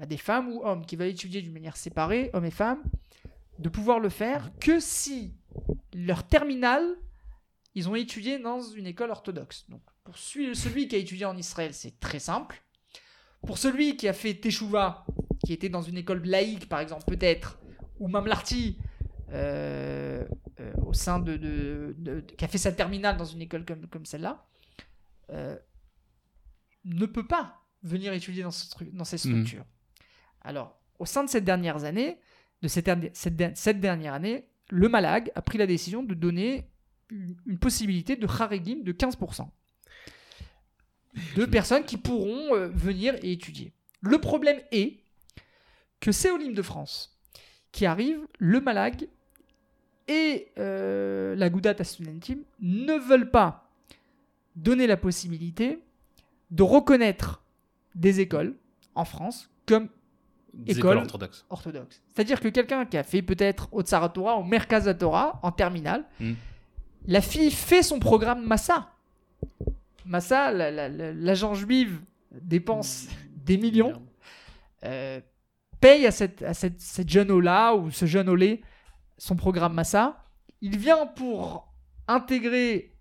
à des femmes ou hommes qui veulent étudier d'une manière séparée, hommes et femmes, de pouvoir le faire que si leur terminale, ils ont étudié dans une école orthodoxe. Donc, pour celui, celui qui a étudié en Israël, c'est très simple. Pour celui qui a fait Teshuvah, qui était dans une école laïque, par exemple, peut-être, ou Mamlarti, euh, euh, au sein de, de- de- qui a fait sa terminale dans une école comme, comme celle-là, euh, ne peut pas venir étudier dans, ce dans ces Mhm. structures. Alors, au sein de ces dernières années, de cette, derni- cette, der- cette dernière année, le Malag a pris la décision de donner une, une possibilité de Haregim de 15% de personnes qui pourront euh, venir et étudier. Le problème est que c'est Olim de France qui arrive, le Malag et euh, la Goudat Studentim ne veulent pas donner la possibilité de reconnaître des écoles en France comme Des École. écoles orthodoxes. orthodoxes. C'est-à-dire que quelqu'un qui a fait peut-être Otsara Torah ou Merkaz Torah en terminale, Mm. la fille fait son programme Massa. Massa, la- la- la- l'agent juive dépense des millions, euh, paye à cette, à cette, cette jeune Ola ou ce jeune Olé son programme Massa. Il vient pour intégrer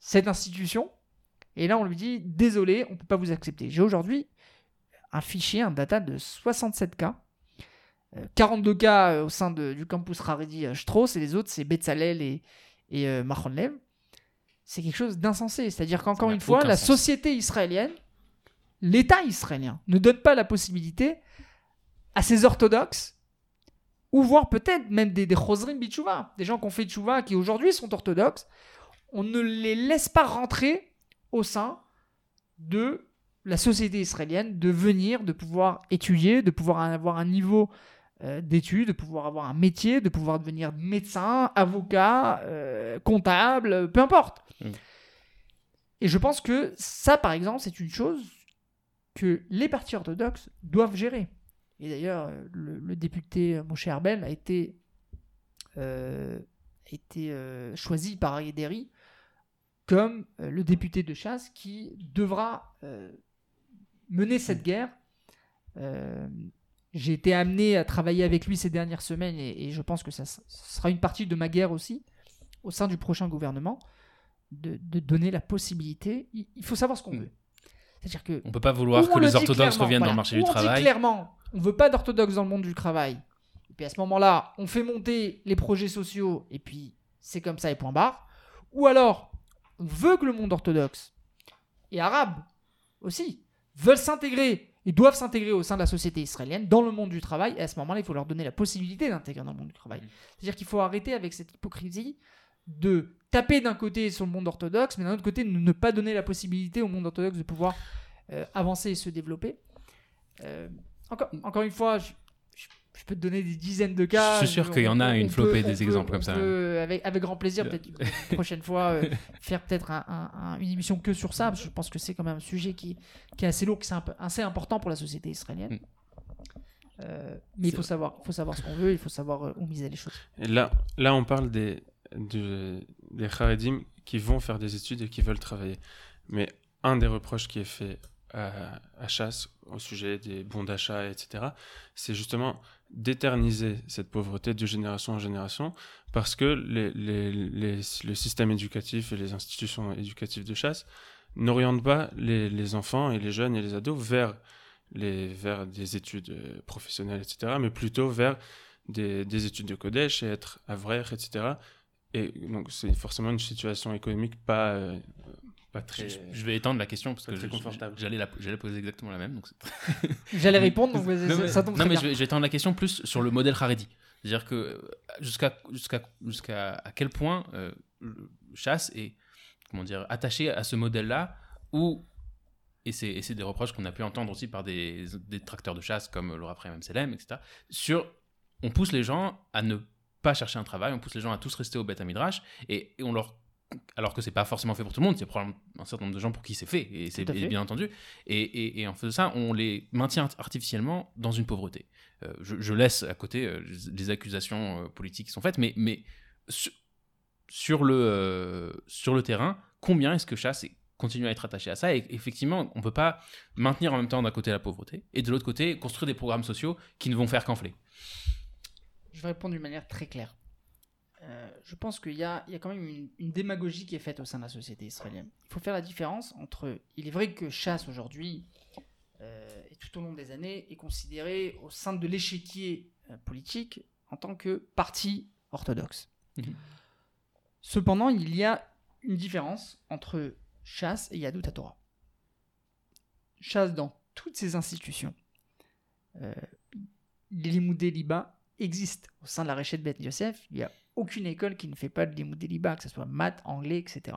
cette institution. Et là, on lui dit Désolé, on ne peut pas vous accepter. J'ai aujourd'hui un fichier, un data de 67 cas. Euh, 42 cas euh, au sein de- du campus Haredi à Strauss et les autres, c'est Betzalel et, et euh, Mahonlev. C'est quelque chose d'insensé. C'est-à-dire qu'encore une fois, la sens. société israélienne, l'État israélien, ne donne pas la possibilité à ces orthodoxes, ou voire peut-être même des, des Chosrim Bichouva, des gens qui ont fait Tchouva, qui aujourd'hui sont orthodoxes, on ne les laisse pas rentrer au sein de la société israélienne, de venir, de pouvoir étudier, de pouvoir avoir un niveau euh, d'études, de pouvoir avoir un métier, de pouvoir devenir médecin, avocat, euh, comptable, peu importe. Mm. Et je pense que ça, par exemple, c'est une chose que les partis orthodoxes doivent gérer. Et d'ailleurs, euh, le, le député Moshe Arbel a été, euh, a été euh, choisi par Arié Deri comme euh, le député de chasse qui devra euh, mener cette guerre. Euh, J'ai été amené à travailler avec lui ces dernières semaines et, et je pense que ça sera une partie de ma guerre aussi au sein du prochain gouvernement de, de donner la possibilité. Il, il faut savoir ce qu'on Mm. veut. C'est-à-dire que On peut pas vouloir ou que le les dit orthodoxes reviennent dans le marché du on dit travail. clairement, on veut pas d'orthodoxes dans le monde du travail. Et puis à ce moment-là, on fait monter les projets sociaux et puis c'est comme ça et point barre. Ou alors, on veut que le monde orthodoxe et arabe aussi veulent s'intégrer et doivent s'intégrer au sein de la société israélienne dans le monde du travail. Et à ce moment-là, il faut leur donner la possibilité d'intégrer dans le monde du travail. C'est-à-dire qu'il faut arrêter avec cette hypocrisie de taper d'un côté sur le monde orthodoxe, mais d'un autre côté, ne ne pas donner la possibilité au monde orthodoxe de pouvoir euh, avancer et se développer. Euh, encore, encore une fois, je, je- peux te donner des dizaines de cas. Je suis sûr qu'il y en a une flopée peut- des exemples peut- comme ça. peut, avec, avec grand plaisir, peut-être une prochaine fois, euh, faire peut-être un- un- un- une émission que sur ça, parce que je pense que c'est quand même un sujet qui, qui est assez lourd, qui est un peu- assez important pour la société israélienne. Mm. Euh, mais il faut savoir, faut savoir ce qu'on veut, il faut savoir euh, où miser les choses. Et là, là, on parle des, de- des Haredim qui vont faire des études et qui veulent travailler. Mais un des reproches qui est fait à, à Chasse au sujet des bons d'achat, etc., c'est justement d'éterniser cette pauvreté de génération en génération parce que le système éducatif et les institutions éducatives de Chasse n'orientent pas les, enfants et les jeunes et les ados vers, les, vers des études euh, professionnelles, etc., mais plutôt vers des, des études de Kodesh et être avraire, etc. Et donc, c'est forcément une situation économique pas, euh, pas très. Je, je vais étendre la question parce que j'allais la, j'allais poser exactement la même. Donc J'allais répondre, donc Non, ça, mais- ça tombe non, très mais bien. je vais, je vais étendre la question plus sur le modèle Haredi. C'est-à-dire que euh, jusqu'à jusqu'à jusqu'à à quel point euh, chasse est comment dire attaché à ce modèle-là où et c'est et c'est des reproches qu'on a pu entendre aussi par des des tracteurs de chasse comme Laura Prem Selem, etc. Sur on pousse les gens à ne pas chercher un travail, on pousse les gens à tous rester au bêta midrash et, et on leur alors que c'est pas forcément fait pour tout le monde, c'est probablement un certain nombre de gens pour qui c'est fait, et c'est bien entendu. Et, et- et en faisant ça, on les maintient artificiellement dans une pauvreté. Euh, je, je laisse à côté euh, les accusations euh, politiques qui sont faites, mais, mais sur, sur le, euh, sur le terrain, combien est-ce que chasse et continue à être attaché à ça? Et effectivement, on peut pas maintenir en même temps d'un côté la pauvreté, et de l'autre côté, construire des programmes sociaux qui ne vont faire qu'enfler. Je vais répondre d'une manière très claire. Euh, je pense qu'il y a, il y a quand même une, une démagogie qui est faite au sein de la société israélienne. Il faut faire la différence entre. Il est vrai que chasse aujourd'hui, euh, et tout au long des années, est considéré au sein de l'échiquier euh, politique en tant que parti orthodoxe. Mhm. Cependant, il y a une différence entre chasse et Yadut Torah. Chasse dans toutes ces institutions. Euh, les Limoudé Liba existent au sein de la Réchette Beth Yosef. Il n'y a aucune école qui ne fait pas de Limoudé Liba, que ce soit maths, anglais, etc.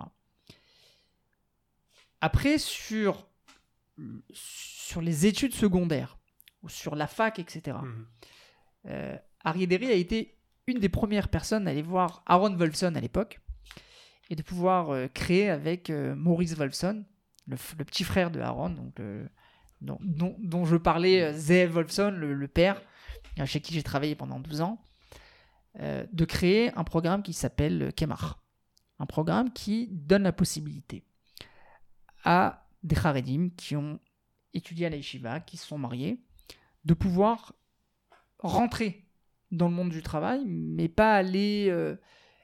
Après, sur, sur les études secondaires, ou sur la fac, etc., Mhm. euh, Harry Derry a été une des premières personnes à aller voir Aaron Wolfson à l'époque et de pouvoir euh, créer avec euh, Maurice Wolfson, le, petit frère de Aaron, donc, le- dont, dont- dont je parlais, Zeev Wolfson, le, le père, chez qui j'ai travaillé pendant 12 ans, euh, de créer un programme qui s'appelle Kemar. Un programme qui donne la possibilité à des Haredim qui ont étudié à la qui se sont mariés, de pouvoir rentrer dans le monde du travail, mais pas aller euh,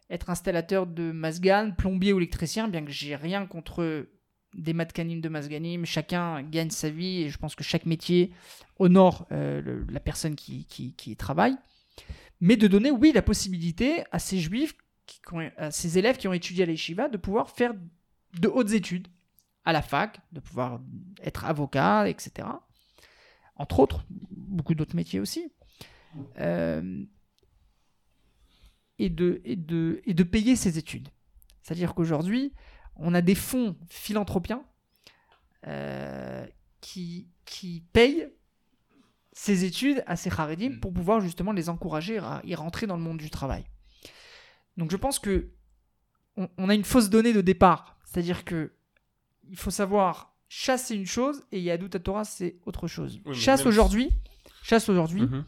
être installateur de Masgan, plombier ou électricien, bien que j'ai rien contre des matkanim de Masganim. Chacun gagne sa vie et je pense que chaque métier honore euh, la personne qui, qui, travaille. Mais de donner, oui, la possibilité à ces juifs, à ces élèves qui ont étudié à l'Eshiva, de pouvoir faire de hautes études à la fac, de pouvoir être avocat, etc. Entre autres, beaucoup d'autres métiers aussi. Euh, et, de, payer ses études. C'est-à-dire qu'aujourd'hui, on a des fonds philanthropiens euh, qui payent ces études à ces Haredim Mm. pour pouvoir justement les encourager à y rentrer dans le monde du travail. Donc je pense que on, on a une fausse donnée de départ. C'est-à-dire que il faut savoir chasse c'est une chose et Yadut Torah c'est autre chose. Oui, chasse même- aujourd'hui, chasse aujourd'hui, Mhm.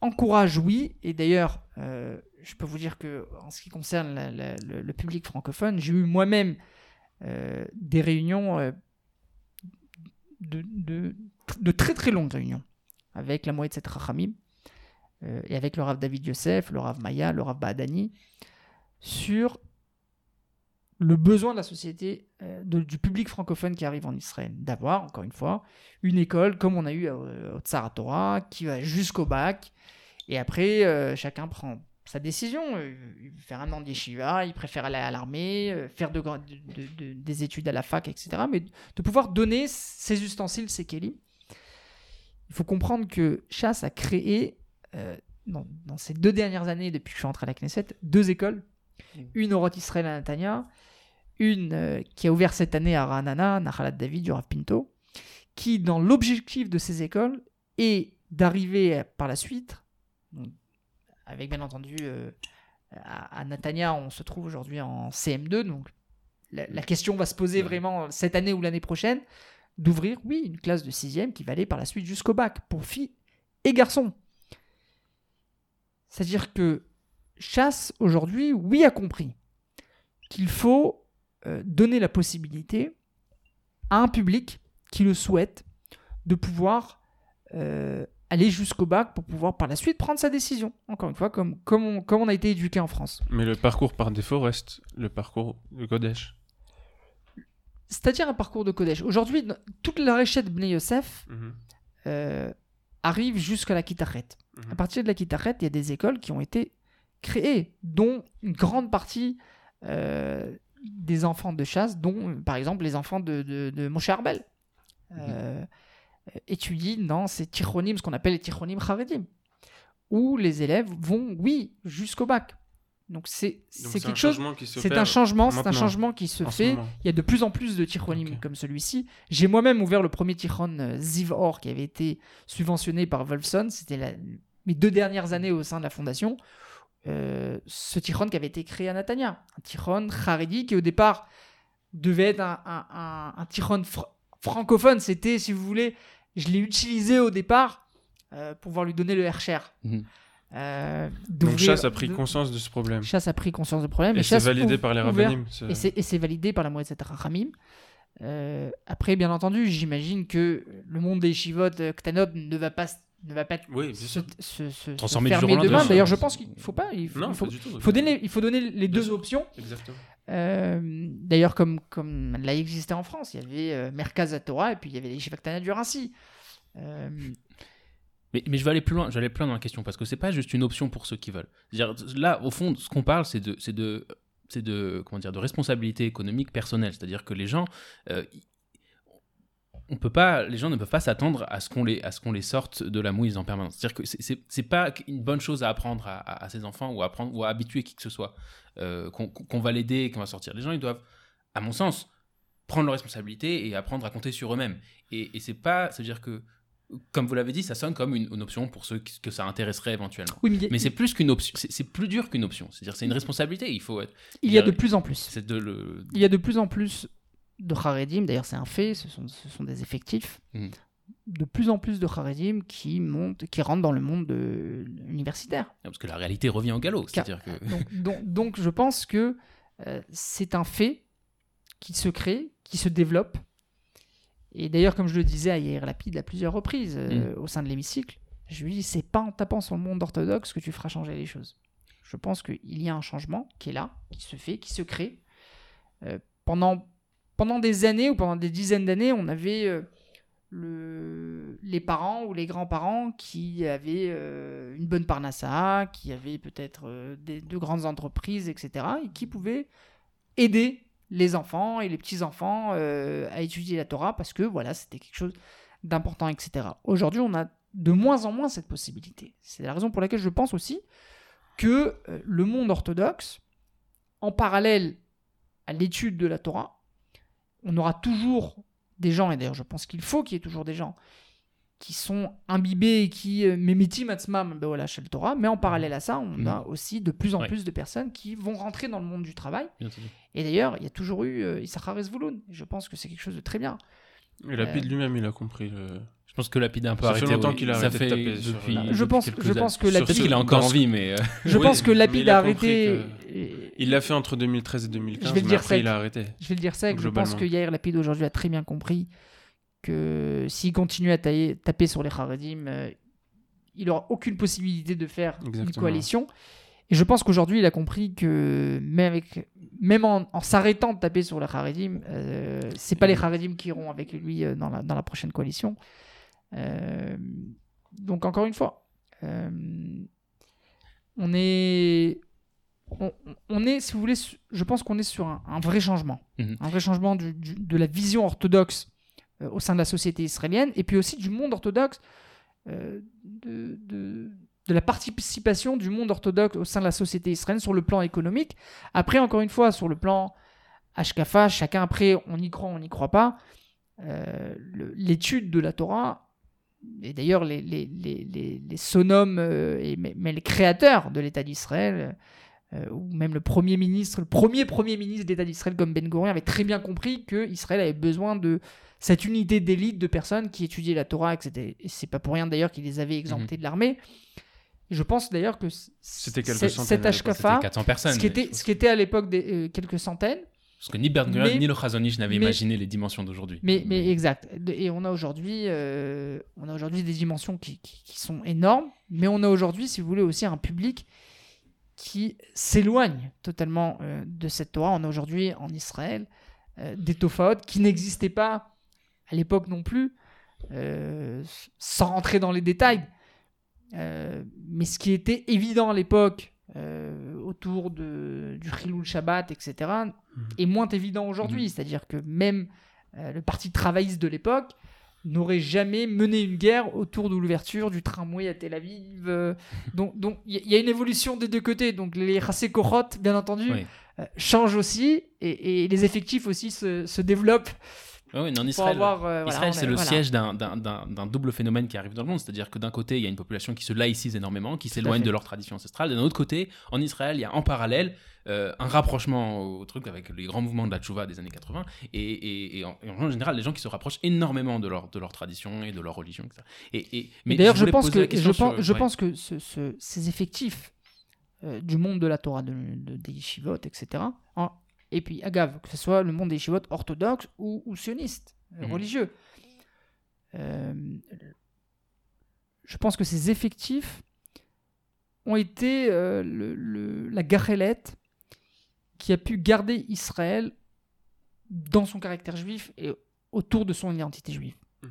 encourage oui et d'ailleurs euh, je peux vous dire que en ce qui concerne la- la- le, le public francophone j'ai eu moi-même euh, des réunions euh, de, de, de très très longues réunions avec la de cette Rachamim euh, et avec le Rav David Yosef, le Rav Maya, le Rav Baadani sur le besoin de la société, euh, du public francophone qui arrive en Israël, d'avoir, encore une fois, une école comme on a eu euh, au Tsar Torah, qui va jusqu'au bac, et après, euh, chacun prend sa décision. Faire un an de yeshiva, il préfère aller à l'armée, faire des études à la fac, etc. Mais de pouvoir donner ses ustensiles, ses kelim. Il faut comprendre que Chasse a créé, euh, dans, dans ces deux dernières années, depuis que je suis entré à la Knesset, deux écoles. Une au Roth Israël à Netanya, une euh, qui a ouvert cette année à Ranana, Nahalat David, du Rav Pinto, qui, dans l'objectif de ces écoles, est d'arriver par la suite, avec bien entendu euh, à, à Netanya, on se trouve aujourd'hui en CM2, donc la, la question va se poser vraiment cette année ou l'année prochaine, d'ouvrir, oui, une classe de sixième qui va aller par la suite jusqu'au bac, pour filles et garçons. C'est-à-dire que Chasse, aujourd'hui, oui, a compris qu'il faut euh, donner la possibilité à un public qui le souhaite de pouvoir euh, aller jusqu'au bac pour pouvoir par la suite prendre sa décision. Encore une fois, comme, comme, on, a été éduqué en France. Mais le parcours par défaut reste le parcours de Kodesh. C'est-à-dire un parcours de Kodesh. Aujourd'hui, toute la réchette Bnei Yosef Mhm. euh, arrive jusqu'à la Kitachet. Mhm. À partir de la Kitachet, il y a des écoles qui ont été créées, dont une grande partie euh, des enfants de chasse, dont par exemple les enfants de, de, de Moshe Arbel, euh, étudient dans ces tichronim, ce qu'on appelle les tichronim charedim, où les élèves vont, oui, jusqu'au bac. Donc c'est quelque chose, changement qui se c'est un changement, c'est un changement qui se fait. Il y a de plus en plus de tichronim Ok. comme celui-ci. J'ai moi-même ouvert le premier tichron euh, Ziv Or qui avait été subventionné par Wolfson. C'était mes deux dernières années au sein de la fondation euh, ce Tichon qui avait été créé à Natania. Un Tichon Haredi qui au départ devait être un, un, un, un Tichon fr- francophone. C'était, si vous voulez, je l'ai utilisé au départ euh, pour pouvoir lui donner le Hercher. Mhm. Euh, Donc Chasse a pris de- conscience de ce problème. Chasse a pris conscience du problème. Et c'est validé par les rabbinim. et c'est, validé par la Moëtzet Rachamim. Euh, après, bien entendu, j'imagine que le monde des Shivot Ktanot ne va pas, ne va pas Oui, se, se, se- se Transformer du jour fermer demain. D'ailleurs, je pense qu'il faut pas. Il faut, Non, il faut, pas du tout. il faut donner, il faut donner les deux sûr. options. Exactement. Euh, D'ailleurs, comme, comme l'a existé en France, il y avait euh, Merkaz à Torah et puis il y avait les Ktanot du Rassi. Euh, Mais, je vais aller plus loin, je vais aller plus loin dans la question parce que c'est pas juste une option pour ceux qui veulent. C'est-à-dire, là, au fond, ce qu'on parle, c'est de, c'est de, c'est de, comment dire, de responsabilité économique personnelle. C'est-à-dire que les gens, euh, on peut pas, les gens ne peuvent pas s'attendre à ce qu'on les, à ce qu'on les sorte de la mouise en permanence. C'est-à-dire que c'est- c'est pas une bonne chose à apprendre à, à, ses enfants ou à apprendre ou à habituer qui que ce soit euh, qu'on va l'aider, qu'on va sortir. Les gens, ils doivent, à mon sens, prendre leurs responsabilités et apprendre à compter sur eux-mêmes. Et, et c'est pas, c'est-à-dire que comme vous l'avez dit, ça sonne comme une, une option pour ceux que ça intéresserait éventuellement. oui, mais a- c'est plus qu'une option, c'est plus dur qu'une option. C'est-à-dire, c'est une responsabilité. Il faut être. il y a de plus en plus. C'est de le. Il y a de plus en plus de Haredim, d'ailleurs c'est un fait, ce sont, ce sont des effectifs, Mhm. de plus en plus de Haredim qui montent, qui rentrent dans le monde de- universitaire. Parce que la réalité revient au galop. Car- C'est-à-dire que. Donc, donc, donc, je pense que euh, c'est un fait qui se crée, qui se développe. Et d'ailleurs, comme je le disais à Yair Lapide à plusieurs reprises euh, au sein de l'hémicycle, je lui dis c'est pas en tapant sur le monde orthodoxe que tu feras changer les choses. Je pense qu'il y a un changement qui est là, qui se fait, qui se crée. Euh, pendant, pendant des années ou pendant des dizaines d'années, on avait euh, le, les parents ou les grands-parents qui avaient euh, une bonne parnassa, qui avaient peut-être de grandes entreprises, etc., et qui pouvaient aider les enfants et les petits-enfants euh, à étudier la Torah parce que voilà, c'était quelque chose d'important, etc. Aujourd'hui, on a de moins en moins cette possibilité. C'est la raison pour laquelle je pense aussi que euh, le monde orthodoxe, en parallèle à l'étude de la Torah, on aura toujours des gens, et d'ailleurs je pense qu'il faut qu'il y ait toujours des gens qui sont imbibés et qui euh, mémitim atzmam be'ola shel Torah, mais en parallèle à ça, on Mhm. a aussi de plus en Ouais. plus de personnes qui vont rentrer dans le monde du travail. Et d'ailleurs, il y a toujours eu euh, Issachar Zvouloun. Et Je pense que c'est quelque chose de très bien. Et Lapide lui-même, il a compris. Le... Je pense que Lapide a un peu Ça fait longtemps oui. qu'il a Ça arrêté de fait taper sur depuis, la- Je depuis pense- quelques je pense que Lapide- qu'il est encore dans en ce- vie, mais. euh, Je Oui, pense que Lapide a a arrêté. que- Il l'a fait entre 2013 et 2015, Je vais le dire après, sec. il a arrêté. Je vais le dire sec, je pense que Yair Lapide aujourd'hui a très bien compris que s'il continue à tailler- taper sur les Haredim, euh, il n'aura aucune possibilité de faire une coalition. Et je pense qu'aujourd'hui, il a compris que même, avec, même en, en s'arrêtant de taper sur les Haredim, euh, c'est pas les Haredim qui iront avec lui euh, dans, la, dans la prochaine coalition. Euh, donc encore une fois, euh, on est, on, on est, si vous voulez, je pense qu'on est sur un, un vrai changement, Mhm. un vrai changement du- du- de la vision orthodoxe au sein de la société israélienne, et puis aussi du monde orthodoxe, euh, de, de- de la participation du monde orthodoxe au sein de la société israélienne sur le plan économique. Après, encore une fois, sur le plan Ashkafa, chacun après, on y croit, on n'y croit pas. Euh, L'étude de la Torah, et d'ailleurs les, les, les, les, sonomes, euh, mais, les créateurs de l'État d'Israël, euh, ou même le premier ministre, le premier premier ministre d'État d'Israël comme Ben Gurion avait très bien compris que Israël avait besoin de cette unité d'élite de personnes qui étudiaient la Torah, etc. Et c'est pas pour rien d'ailleurs qu'ils les avaient exemptés de l'armée. Je pense d'ailleurs que C'était quelques centaines cet à l'époque, C'était Ashkafa, 400 personnes. ce qui était, ce qui était à l'époque des, euh, quelques centaines, Parce que ni Mais- ni le Chazonish n'avaient imaginé les dimensions d'aujourd'hui. Mais, mais exact. Et on a aujourd'hui, euh, on a aujourd'hui des dimensions qui, qui- qui sont énormes, mais on a aujourd'hui, si vous voulez, aussi un public qui s'éloigne totalement euh, de cette Torah. On a aujourd'hui en Israël des Tophaot qui n'existaient pas à l'époque non plus, euh, sans rentrer dans les détails. Euh, mais ce qui était évident à l'époque euh, autour de, du Chilul Shabbat, etc., est moins évident aujourd'hui. C'est-à-dire que même le parti travailliste de l'époque n'aurait jamais mené une guerre autour de l'ouverture du tramway à Tel Aviv. donc il y, y a une évolution des deux côtés. Donc les Kohot, bien entendu, Oui. changent aussi et, et les effectifs aussi se, se développent Ouais, ouais, non, en Israël, avoir. euh, Israël, c'est est- le voilà. siège d'un- double phénomène qui arrive dans le monde. C'est-à-dire que d'un côté, il y a une population qui se laïcise énormément, qui s'éloigne de leur tradition ancestrale. Et d'un autre côté, en Israël, il y a en parallèle euh, un rapprochement au truc avec les grands mouvements de la tchouva des années 80. Et, et- et en, et en général, les gens qui se rapprochent énormément de leur, de leur tradition et de leur religion. etc. Et, Mais d'ailleurs, je, pense que, je pense, sur- je ouais. pense que ce- ce- ces effectifs euh, du monde de la Torah, de, de- des yeshivot, etc., hein, et puis agave, que ce soit le monde des yeshivot orthodoxes ou, ou sionistes, euh, Mhm. religieux, euh, je pense que ces effectifs ont été euh, le- le- la garelette qui a pu garder Israël dans son caractère juif et autour de son identité juive. Mhm.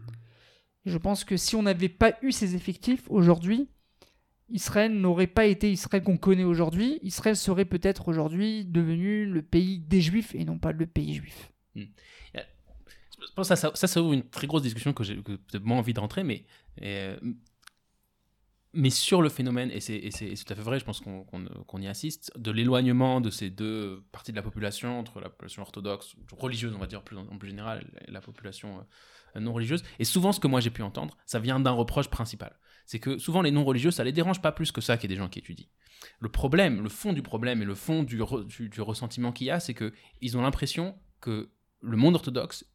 Je pense que si on n'avait pas eu ces effectifs aujourd'hui, Israël n'aurait pas été Israël qu'on connaît aujourd'hui. Israël serait peut-être aujourd'hui devenu le pays des Juifs et non pas le pays juif. Que ça, ça, ouvre une très grosse discussion que j'ai moins envie de rentrer, mais, euh, mais sur le phénomène, et c'est tout à fait vrai, je pense qu'on y assiste, de l'éloignement de ces deux parties de la population, entre la population orthodoxe, religieuse, on va dire plus en, en plus général, et la population euh, non religieuse. Et souvent, ce que moi j'ai pu entendre, ça vient d'un reproche principal. C'est que souvent, les non religieux, ça les dérange pas plus que ça qu'il y ait des gens qui étudient. Le problème, le fond du problème et le fond du, re- du, du ressentiment qu'il y a, c'est que ils ont l'impression que le monde orthodoxe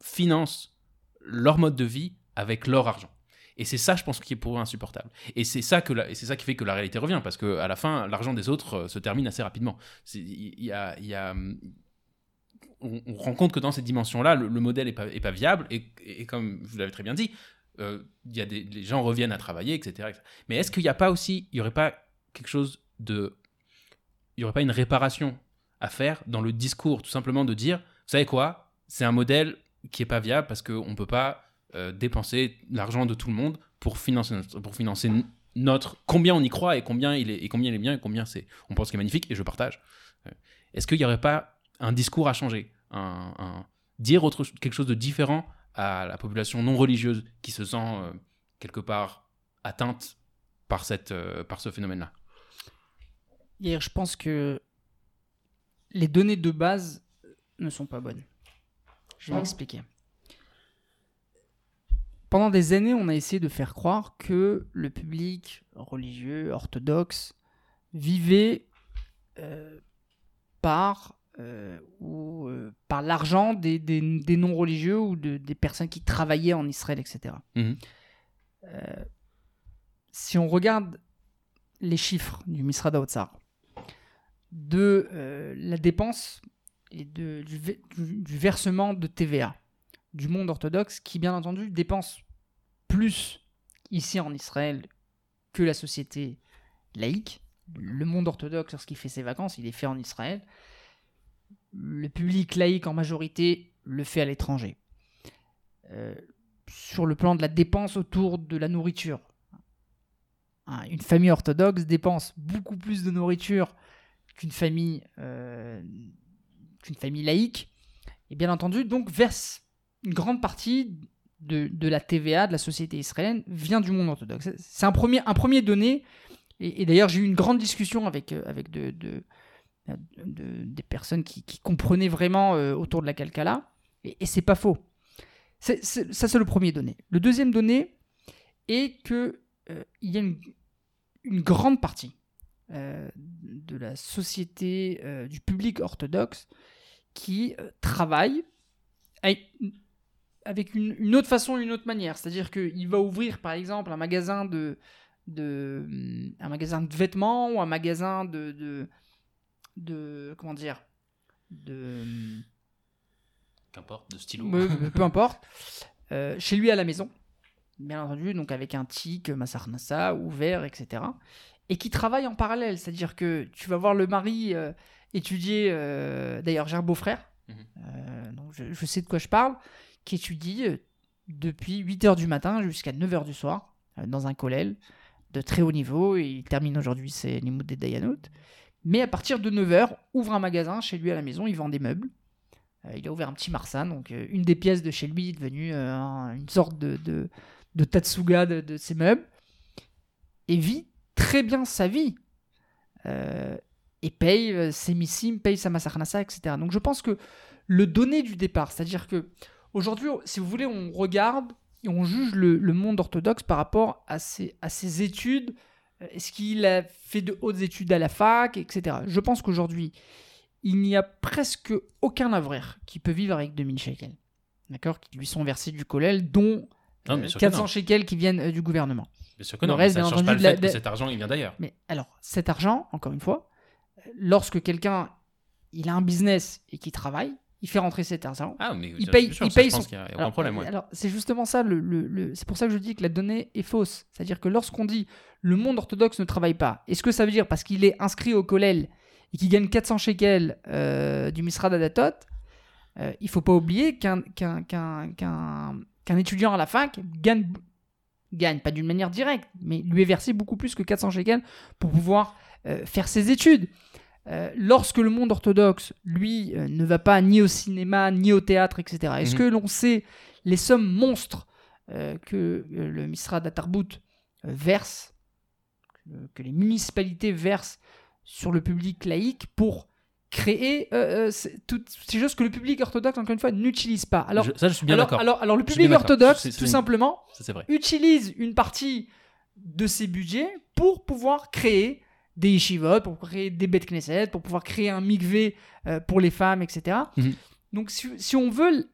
finance leur mode de vie avec leur argent. Et c'est ça, je pense, qui est pour eux insupportable. Et c'est ça ça qui fait que la réalité revient, parce que à la fin, l'argent des autres euh, se termine assez rapidement. Il y a, hum, on, on rend compte que dans cette dimension-là, le, le modèle est pas, est pas viable. Et comme vous l'avez très bien dit, euh, y a des, les gens reviennent à travailler, etc. Mais est-ce qu'il n'y a pas aussi, il y aurait pas quelque chose de, il y aurait pas une réparation à faire dans le discours, tout simplement de dire, vous savez quoi, c'est un modèle qui est pas viable parce qu'on ne peut pas euh, dépenser l'argent de tout le monde pour financer notre, pour financer notre combien on y croit et combien il est et combien il est bien et combien c'est on pense qu'il est magnifique et je partage. Euh, Est-ce qu'il n'y aurait pas un discours à changer, un, un- dire autre, quelque chose de différent à la population non religieuse qui se sent euh, quelque part atteinte par cette euh, par ce phénomène-là. Je pense que les données de base ne sont pas bonnes. Je vais m'expliquer. Pendant des années, on a essayé de faire croire que le public religieux, orthodoxe, vivait euh, par, euh, ou, euh, par l'argent des, des- des non-religieux ou de- des personnes qui travaillaient en Israël, etc. Mhm. Euh, si on regarde les chiffres du Misrad Haotzar, de la dépense et de, du- du versement de TVA du monde orthodoxe qui, bien entendu, dépense plus ici en Israël que la société laïque. Le monde orthodoxe, lorsqu'il fait ses vacances, il est fait en Israël. Le public laïque, en majorité, le fait à l'étranger. Euh, sur le plan de la dépense autour de la nourriture, Hein, une famille orthodoxe dépense beaucoup plus de nourriture qu'une famille, euh, qu'une famille laïque, et bien entendu, donc verse une grande partie de, la TVA de la société israélienne vient du monde orthodoxe. C'est- un premier, un premier donné, et, d'ailleurs j'ai eu une grande discussion avec, euh, avec de- de- des personnes qui, comprenaient vraiment euh, autour de la Calcala, et, et c'est pas faux. Ça c'est le premier donné. Le deuxième donné est que euh, il y a une, grande partie euh, de la société, euh, du public orthodoxe, qui travaille avec, une, autre façon, une autre manière. C'est-à-dire qu'il va ouvrir, par exemple, un magasin de, de, un magasin de vêtements ou un magasin de, de comment dire, de Qu'importe, de stylo. peu, peu importe, euh, chez lui à la maison, bien entendu, donc avec un tic, Massarnassa, ouvert, etc. Et qui travaille en parallèle, c'est-à-dire que tu vas voir le mari euh, étudier, euh, d'ailleurs j'ai un beau-frère, Mhm. euh, donc je, je sais de quoi je parle, qui étudie depuis 8h du matin jusqu'à 9h du soir, dans un collège de très haut niveau, il termine aujourd'hui ses Limoud des. Mais à partir de 9h, ouvre un magasin chez lui à la maison, il vend des meubles. Euh, il a ouvert un petit Marsan, donc euh, une des pièces de chez lui est devenue euh, un- une sorte de, de, de Tatsuga de, ses meubles. Et vit très bien sa vie. Et paye ses missimes, paye sa masarnasa, etc. Donc je pense que le donné du départ, c'est-à-dire que Aujourd'hui, si vous voulez, on regarde et on juge le, le monde orthodoxe par rapport à ses, à ses études. Euh, Est-ce qu'il a fait de hautes études à la fac, etc. Je pense qu'aujourd'hui, il n'y a presque aucun avraire qui peut vivre avec 2000 shekels. D'accord Qui lui sont versés du collèle, dont Non, euh, bien sûr que 400 non. shekels qui viennent euh, du gouvernement. Bien sûr que Le non, reste, mais ça ne change pas le la- fait que cet argent, il vient d'ailleurs. Mais alors, cet argent, encore une fois, euh, lorsque quelqu'un il a un business et qui travaille, il fait rentrer cet argent. Ah, mais Il paye- sûr, il ça, paye je pense son- il y a Alors, problème. ouais. alors, c'est justement ça, le, le- le- c'est pour ça que je dis que la donnée est fausse. C'est-à-dire que lorsqu'on dit le monde orthodoxe ne travaille pas, est-ce que ça veut dire parce qu'il est inscrit au Kollel et qu'il gagne 400 shekels euh, du Misrad Adatot euh, Il faut pas oublier qu'un, qu'un, qu'un, qu'un, qu'un étudiant à la fac gagne, gagne, pas d'une manière directe, mais lui est versé beaucoup plus que 400 shekels pour pouvoir euh, faire ses études. Euh, lorsque le monde orthodoxe, lui, euh, ne va pas ni au cinéma, ni au théâtre, etc., est-ce Mhm. que l'on sait les sommes monstres euh, que le Misra d'Atarbout verse, que, les municipalités versent sur le public laïque pour créer toutes ces choses que le public orthodoxe, encore une fois, n'utilise pas? Alors, Je- ça, je suis bien d'accord. alors, alors le public orthodoxe, tout une- simplement, Ça, vrai. utilise une partie de ses budgets pour pouvoir créer des yeshivot, pour créer des bêtes knesset, pour pouvoir créer un mikvé euh, pour les femmes, etc. Mhm. Donc si, si on veut,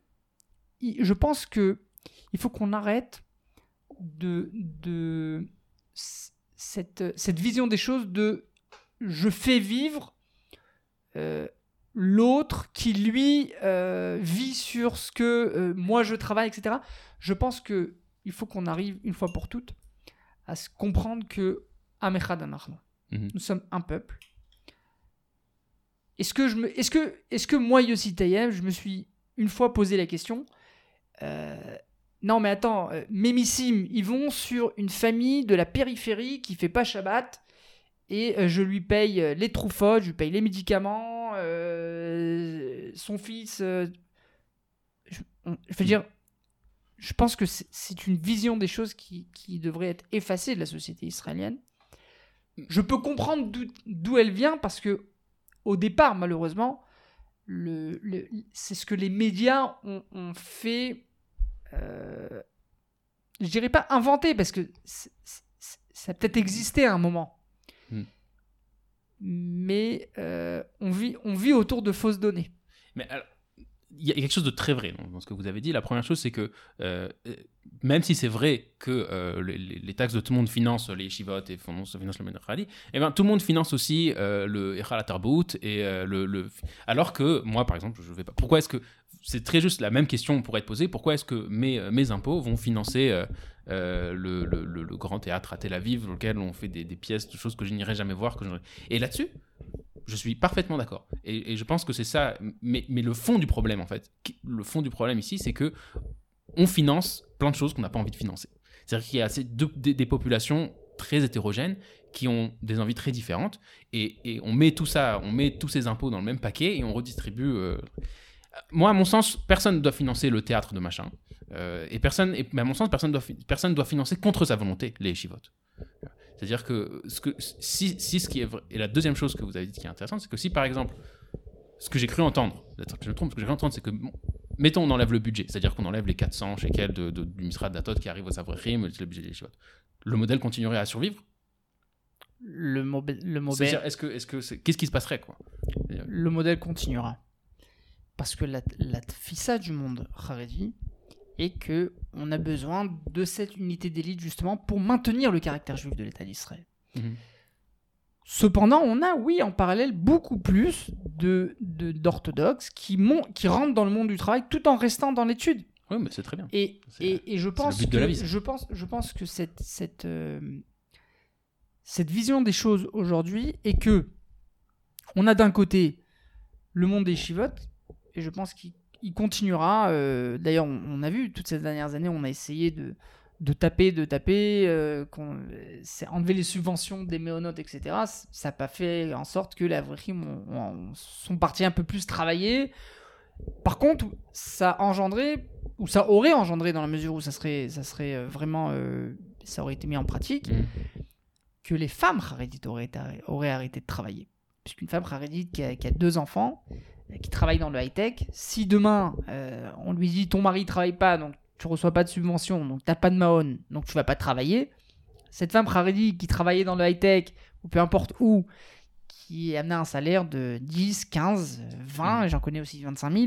je pense que il faut qu'on arrête de, de cette, cette vision des choses de je fais vivre euh, l'autre qui lui euh, vit sur ce que moi je travaille, etc. Je pense que il faut qu'on arrive une fois pour toutes à se comprendre que Amechad Mhm. nous sommes un peuple. Est-ce que, je me, est-ce que, est-ce que moi, Yossi Taïeb, je me suis une fois posé la question euh, Non, mais attends, euh, Mémissim, ils vont sur une famille de la périphérie qui fait pas Shabbat et euh, je lui paye euh, les troufottes, je lui paye les médicaments, son fils. je, on- je veux dire, je pense que c'est, c'est une vision des choses qui, qui devrait être effacée de la société israélienne. Je peux comprendre d'où, elle vient parce que au départ, malheureusement, le, le- c'est ce que les médias ont, ont fait. euh, je dirais pas inventer parce que ça a peut-être existé à un moment. Hmm. Mais euh, on, vit, on vit autour de fausses données. Mais alors, il y a quelque chose de très vrai dans, ce que vous avez dit. La première chose, c'est que euh, euh, même si c'est vrai que euh, les, taxes de tout le monde financent les yeshivot et financent, le Menachrali, eh ben, tout le monde finance aussi euh, le Echal et le, Alors que moi, par exemple, je vais pas. Pourquoi est-ce que. C'est très juste la même question pourrait être posée. Pourquoi est-ce que mes, mes impôts vont financer euh, le, grand théâtre à Tel Aviv, dans lequel on fait des, pièces, de choses que je n'irai jamais voir Et là-dessus, je suis parfaitement d'accord. Et, je pense que c'est ça. Mais, le fond du problème, en fait, le fond du problème ici, c'est que on finance plein de choses qu'on n'a pas envie de financer. C'est-à-dire qu'il y a assez de- des, populations très hétérogènes qui ont des envies très différentes et, et on met tout ça, on met tous ces impôts dans le même paquet et on redistribue. euh. Moi, à mon sens, personne ne doit financer le théâtre de machin. Euh, et personne, et, mais à mon sens, personne doit, fi- personne doit financer contre sa volonté les chivotes. C'est-à-dire que, ce que si, si ce qui est vrai, et la deuxième chose que vous avez dit qui est intéressante, c'est que si par exemple, ce que j'ai cru entendre, je me trompe, ce que j'ai cru entendre, c'est que, bon, mettons, on enlève le budget, c'est-à-dire qu'on enlève les 400 shekels de, de, du Misra Datot qui arrive au Savrerim, le budget des chivotes. Le modèle continuerait à survivre? Le, modèle, est-ce que, est-ce que qu'est-ce qui se passerait quoi? le modèle continuera. Parce que la, la fissa du monde Haredi est que on a besoin de cette unité d'élite justement pour maintenir le caractère juif de l'État d'Israël. Mhm. Cependant, on a, oui, en parallèle, beaucoup plus de, de- d'orthodoxes qui, mon- qui rentrent dans le monde du travail tout en restant dans l'étude. Oui, mais c'est très bien. Et, et, et je pense que, je pense, je pense que cette, cette, euh, cette vision des choses aujourd'hui est que on a d'un côté le monde des chivotes, et je pense qu'il il continuera. euh, D'ailleurs, on, on a vu toutes ces dernières années, on a essayé de, de taper, de taper, euh, enlever les subventions des méonotes, etc. Ça n'a pas fait en sorte que ont- ont- sont partis un peu plus travailler. Par contre, ça a engendré, ou ça aurait engendré dans la mesure où ça serait, ça serait euh, vraiment, euh, ça aurait été mis en pratique, Mhm. que les femmes harédites auraient, arrêté de travailler. Puisqu'une femme harédite qui a, qui a deux enfants, qui travaille dans le high-tech, si demain euh, on lui dit ton mari travaille pas, donc tu reçois pas de subvention, donc t'as pas de maon, donc tu vas pas travailler, cette femme Haredi qui travaillait dans le high-tech, ou peu importe où, qui amenait un salaire de 10, 15, 20, j'en connais aussi 25 000,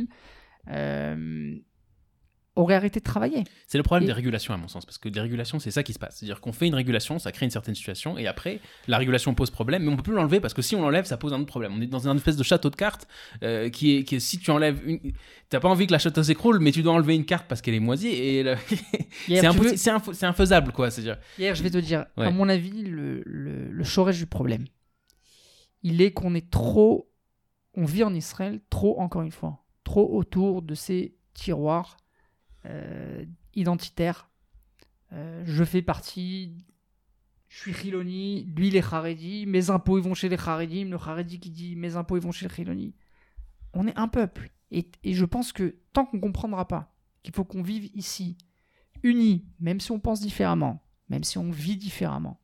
euh, aurait arrêté de travailler. C'est le problème Et- des régulations, à mon sens, parce que des régulations, c'est ça qui se passe. C'est-à-dire qu'on fait une régulation, ça crée une certaine situation, et après, la régulation pose problème, mais on peut plus l'enlever parce que si on l'enlève, ça pose un autre problème. On est dans une espèce de château de cartes euh, qui, est, qui est si tu enlèves une. T'as pas envie que la château s'écroule, mais tu dois enlever une carte parce qu'elle est moisie, et c'est infaisable, quoi. C'est-à-dire. Hier, je vais te dire, Ouais. à mon avis, le, le, le chorège du problème, il est qu'on est trop, on vit en Israël trop, encore une fois, trop autour de ces tiroirs euh, identitaires. Euh, je fais partie, je suis Khiloni, lui il est Haredi, mes impôts ils vont chez les Haredim, le Haredi qui dit mes impôts ils vont chez les Khiloni. On est un peuple. Et, et je pense que tant qu'on comprendra pas qu'il faut qu'on vive ici, unis, même si on pense différemment, même si on vit différemment,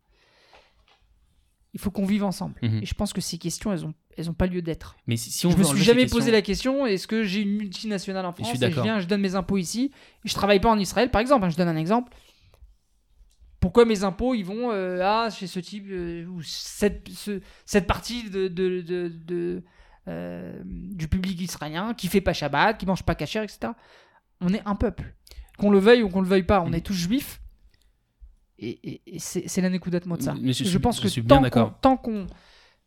il faut qu'on vive ensemble. Mhm. Et je pense que ces questions, elles ont, elles ont pas lieu d'être. Mais si, si on Je me suis jamais posé la question est-ce que j'ai une multinationale en je suis France et je viens, je donne mes impôts ici, et je travaille pas en Israël, par exemple. hein, je donne un exemple. Pourquoi mes impôts ils vont euh, à chez ce type euh, ou cette, ce- cette partie de, de- de- de, euh, du public israélien qui fait pas Shabbat, qui mange pas kasher, etc. On est un peuple, qu'on le veuille ou qu'on le veuille pas, on est tous juifs. Et, et- et c'est la Nekoudat Motza. Mais je je pense je que suis bien tant qu'on d'accord. tant qu'on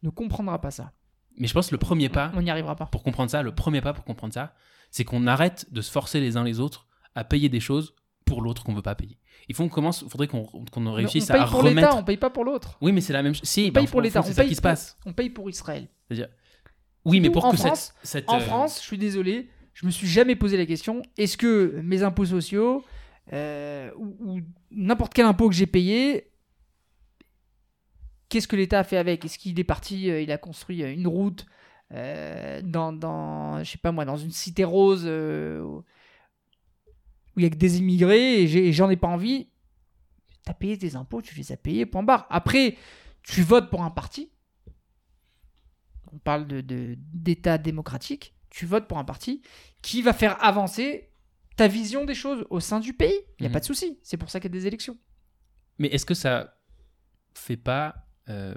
ne comprendra pas ça, Mais je pense que le premier pas, on n'y arrivera pas. pour comprendre ça, le premier pas pour comprendre ça, c'est qu'on arrête de se forcer les uns les autres à payer des choses pour l'autre qu'on veut pas payer. Il faut qu'on commence, faudrait qu'on réussisse on paye à pour l'État, remettre. on paye pas pour l'autre. Oui, mais c'est la même chose. Si, On bah, paye pour l'État, c'est ça qui se passe. On paye pour Israël. C'est-à-dire- Oui, mais pour en que France- cette, cette, En euh, France, je suis désolé, je me suis jamais posé la question est-ce que mes impôts sociaux euh, ou, ou n'importe quel impôt que j'ai payé, qu'est-ce que l'État a fait avec? Est-ce qu'il est parti, euh, il a construit euh, une route euh, dans, dans, je sais pas moi, dans une cité rose où il y a que des immigrés et j'en ai pas envie? T'as payé tes impôts, tu les as payés, point barre. Après, tu votes pour un parti. On parle de- de- d'État démocratique. Tu votes pour un parti qui va faire avancer ta vision des choses au sein du pays. Il n'y a Mhm. pas de souci. C'est pour ça qu'il y a des élections. Mais est-ce que ça fait pas euh,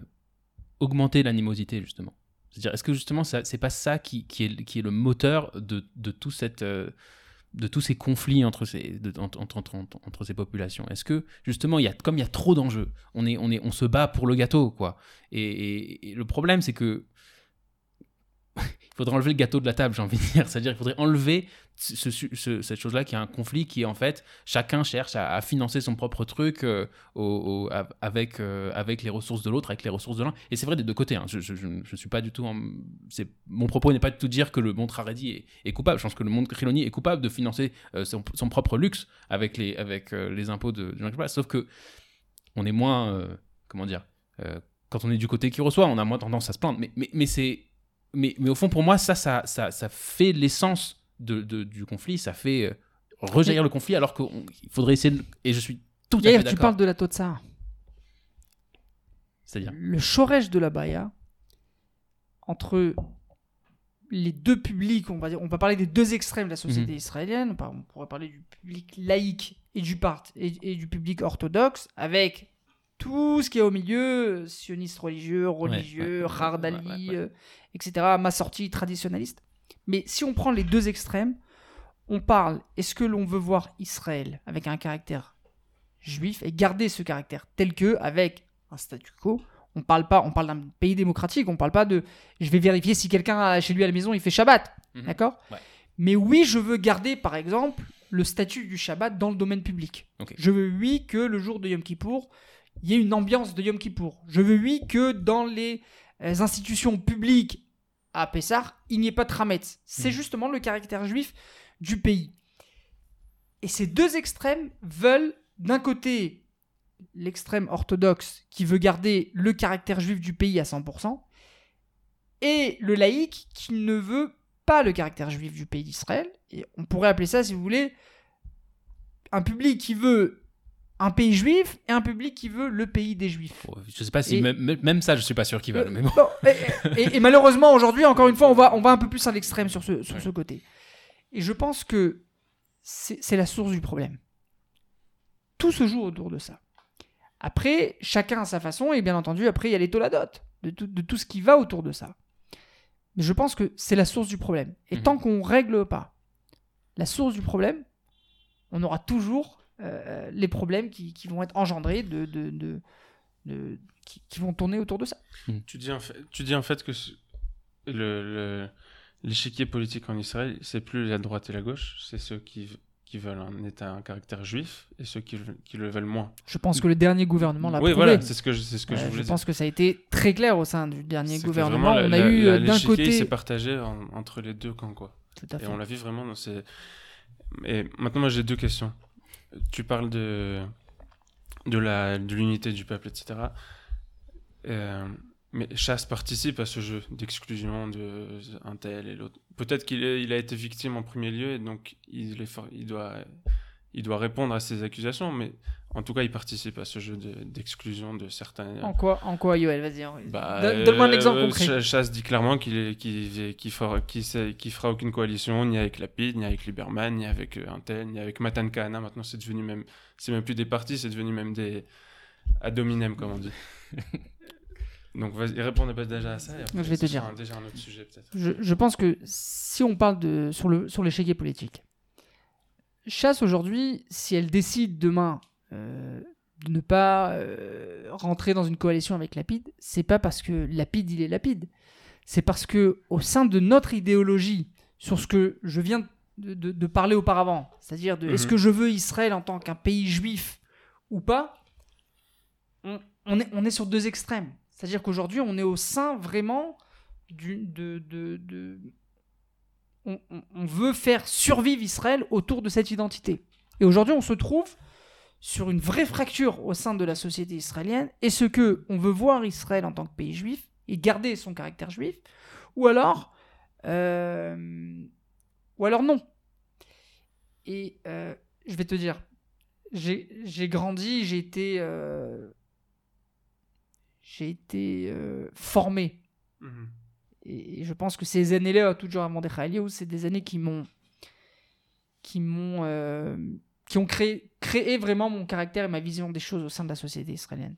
augmenter l'animosité, justement C'est-à-dire, est-ce que justement, c'est pas ça qui, qui, est, qui est le moteur de, de, tout cette, euh, de tous ces conflits entre ces, entre, entre, entre- ces populations? Est-ce que, justement, il y a, comme il y a trop d'enjeux, on, est, on, est, on se bat pour le gâteau, quoi. Et, le problème, c'est que faudrait enlever le gâteau de la table, j'ai envie de dire. C'est-à-dire qu'il faudrait enlever ce- ce- ce- cette chose-là qui est un conflit qui en fait chacun cherche à, financer son propre truc euh, avec, euh, avec les ressources de l'autre, avec les ressources de l'un. Et c'est vrai des deux côtés. hein. Je, je, je, je suis pas du tout. Mon propos n'est pas du tout de dire que le monde Haredi est, coupable. Je pense que le monde Khiloni est coupable de financer euh, son, son propre luxe avec les, avec, les impôts de, de. Sauf que on est moins. comment dire Quand on est du côté qui reçoit, on a moins tendance à se plaindre. Mais, mais, mais c'est. Mais, mais au fond, pour moi, ça, ça, ça, ça fait l'essence de, de- du conflit. Ça fait euh, rejaillir le conflit alors qu'il faudrait essayer de... Et je suis tout à fait tu parles de la Totsa. C'est-à-dire Le chorège de la Baïa, entre les deux publics, on va, dire, on va parler des deux extrêmes de la société Mhm. israélienne, on, pourrait parler du public laïque et du, part, et, et du public orthodoxe, avec tout ce qui est au milieu, sioniste religieux, religieux, ouais, ouais, Hardali, ouais, euh, etc., ma sortie traditionnaliste. Mais si on prend les deux extrêmes, on parle, est-ce que l'on veut voir Israël avec un caractère juif et garder ce caractère tel que avec un statu quo? On parle pas on parle d'un pays démocratique on parle pas de je vais vérifier si quelqu'un chez lui à la maison il fait Shabbat Mhm. d'accord? Ouais. mais oui je veux garder par exemple le statut du Shabbat dans le domaine public je veux oui que le jour de Yom Kippour il y ait une ambiance de Yom Kippour je veux oui que dans les institutions publiques à Pessah il n'y ait pas de Hametz c'est Mhm. justement le caractère juif du pays et ces deux extrêmes veulent d'un côté l'extrême orthodoxe qui veut garder le caractère juif du pays à 100%, et le laïc qui ne veut pas le caractère juif du pays d'Israël. Et on pourrait appeler ça, si vous voulez, un public qui veut un pays juif et un public qui veut le pays des juifs. Je sais pas si Et- même, ça, je suis pas sûr qu'ils veulent. Euh, Mais bon. bon, et, et- et malheureusement, aujourd'hui, encore une fois, on va, on va un peu plus à l'extrême sur, ce, sur Ouais. ce côté. Et je pense que c'est c'est la source du problème. Tout se joue autour de ça. Après, chacun à sa façon, et bien entendu, après, il y a les toladotes, de tout, de tout ce qui va autour de ça. Mais je pense que c'est la source du problème. Et Mhm. tant qu'on règle pas la source du problème, on aura toujours euh, les problèmes qui, qui vont être engendrés de, de, de- de- qui, qui vont tourner autour de ça. Tu dis en fait, tu dis en fait que ce- le, le- l'échiquier politique en Israël, c'est plus la droite et la gauche, c'est ceux qui, qui veulent un État à un caractère juif et ceux qui, le- qui le veulent moins. Je pense que le dernier gouvernement l'a Oui, prouvé. voilà, c'est ce que je, c'est ce que Euh, je je voulais pense que ça a été très clair au sein du dernier gouvernement. vraiment, on la- a la- eu la- euh, d'un l'échiquier, côté. s'est partagé en- entre les deux camps, quoi. Tout à Et on l'a vu vraiment dans ces. Et maintenant, moi, j'ai deux questions. Tu parles de de la de l'unité du peuple, etc. Euh, mais Chasse participe à ce jeu d'exclusion de un tel et l'autre. Peut-être qu'il a été victime en premier lieu et donc il il doit il doit répondre à ces accusations, mais en tout cas, il participe à ce jeu de- d'exclusion de, certains. En quoi, en quoi, Yoel Vas-y. Bah, Donne- Donne-moi un exemple euh, concret. Ch- Chasse dit clairement qu'il qu'il, qu'il fera, qu'il fera aucune coalition, ni avec Lapid, ni avec Lieberman, ni avec euh, Intel, ni avec Matan Kahana. Maintenant, c'est devenu même, c'est même plus des partis, c'est devenu même des ad hominem, comme on dit. Donc, vas-y, répondez pas déjà à ça. et après, Je vais te dire. un- déjà un autre sujet, peut-être. Je, je pense que si on parle de, sur, le, sur l'échiquier politique, Chasse aujourd'hui, si elle décide demain de ne pas euh, rentrer dans une coalition avec Lapide, c'est pas parce que Lapide il est Lapide. C'est parce que au sein de notre idéologie, sur ce que je viens de, de- de parler auparavant, c'est-à-dire de est-ce Mhm. que je veux Israël en tant qu'un pays juif ou pas, on, on est, on est sur deux extrêmes. C'est-à-dire qu'aujourd'hui, on est au sein vraiment du, de, de, de- on, on- on veut faire survivre Israël autour de cette identité. Et aujourd'hui, on se trouve sur une vraie fracture au sein de la société israélienne. Est-ce que on veut voir Israël en tant que pays juif et garder son caractère juif, ou alors, euh, ou alors non. Et euh, je vais te dire, j'ai grandi, j'ai été, euh, j'ai été formé Mhm. et et je pense que ces années-là, toujours à Mordechai Eliyahu, c'est des années qui m'ont qui m'ont qui ont créé vraiment mon caractère et ma vision des choses au sein de la société israélienne.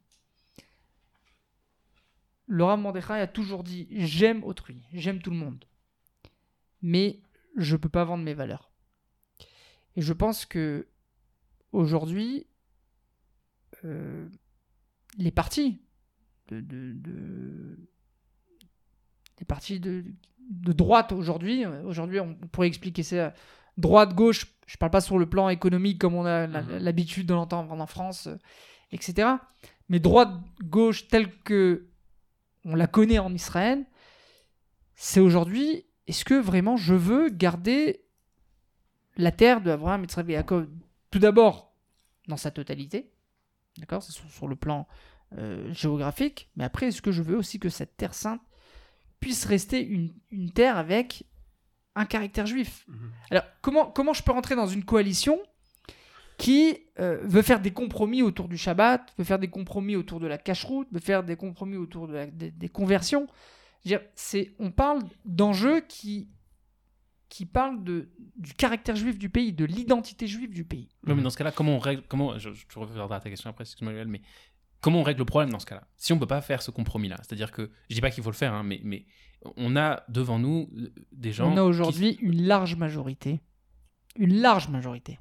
Laura Mordechai a toujours dit j'aime autrui, j'aime tout le monde, mais je peux pas vendre mes valeurs. Et je pense que aujourd'hui, euh, les partis de, les partis de, de droite aujourd'hui. euh, Aujourd'hui, on pourrait expliquer ça. Droite, gauche, je parle pas sur le plan économique comme on a Mhm. l'habitude de l'entendre en France, euh, etc. Mais droite, gauche, telle que on la connaît en Israël, c'est aujourd'hui, est-ce que vraiment je veux garder la terre de Abraham, Yitzhak et Tout d'abord, dans sa totalité, d'accord C'est sur, sur le plan euh, géographique, mais après, est-ce que je veux aussi que cette terre sainte puisse rester une, une terre avec un caractère juif Mhm. Alors, comment, comment je peux rentrer dans une coalition qui euh, veut faire des compromis autour du Shabbat, veut faire des compromis autour de la cacheroute, veut faire des compromis autour de la- des, des conversions? C'est, On parle d'enjeux qui, qui parlent de, du caractère juif du pays, de l'identité juive du pays. Mais dans ce cas-là, comment on règle comment je, je, je reviendrai à ta question après, excuse-moi, mais comment on règle le problème dans ce cas-là? Si on peut pas faire ce compromis-là, c'est-à-dire que je dis pas qu'il faut le faire, hein, mais mais on a devant nous euh, des gens. On a qui- aujourd'hui une large majorité, une large majorité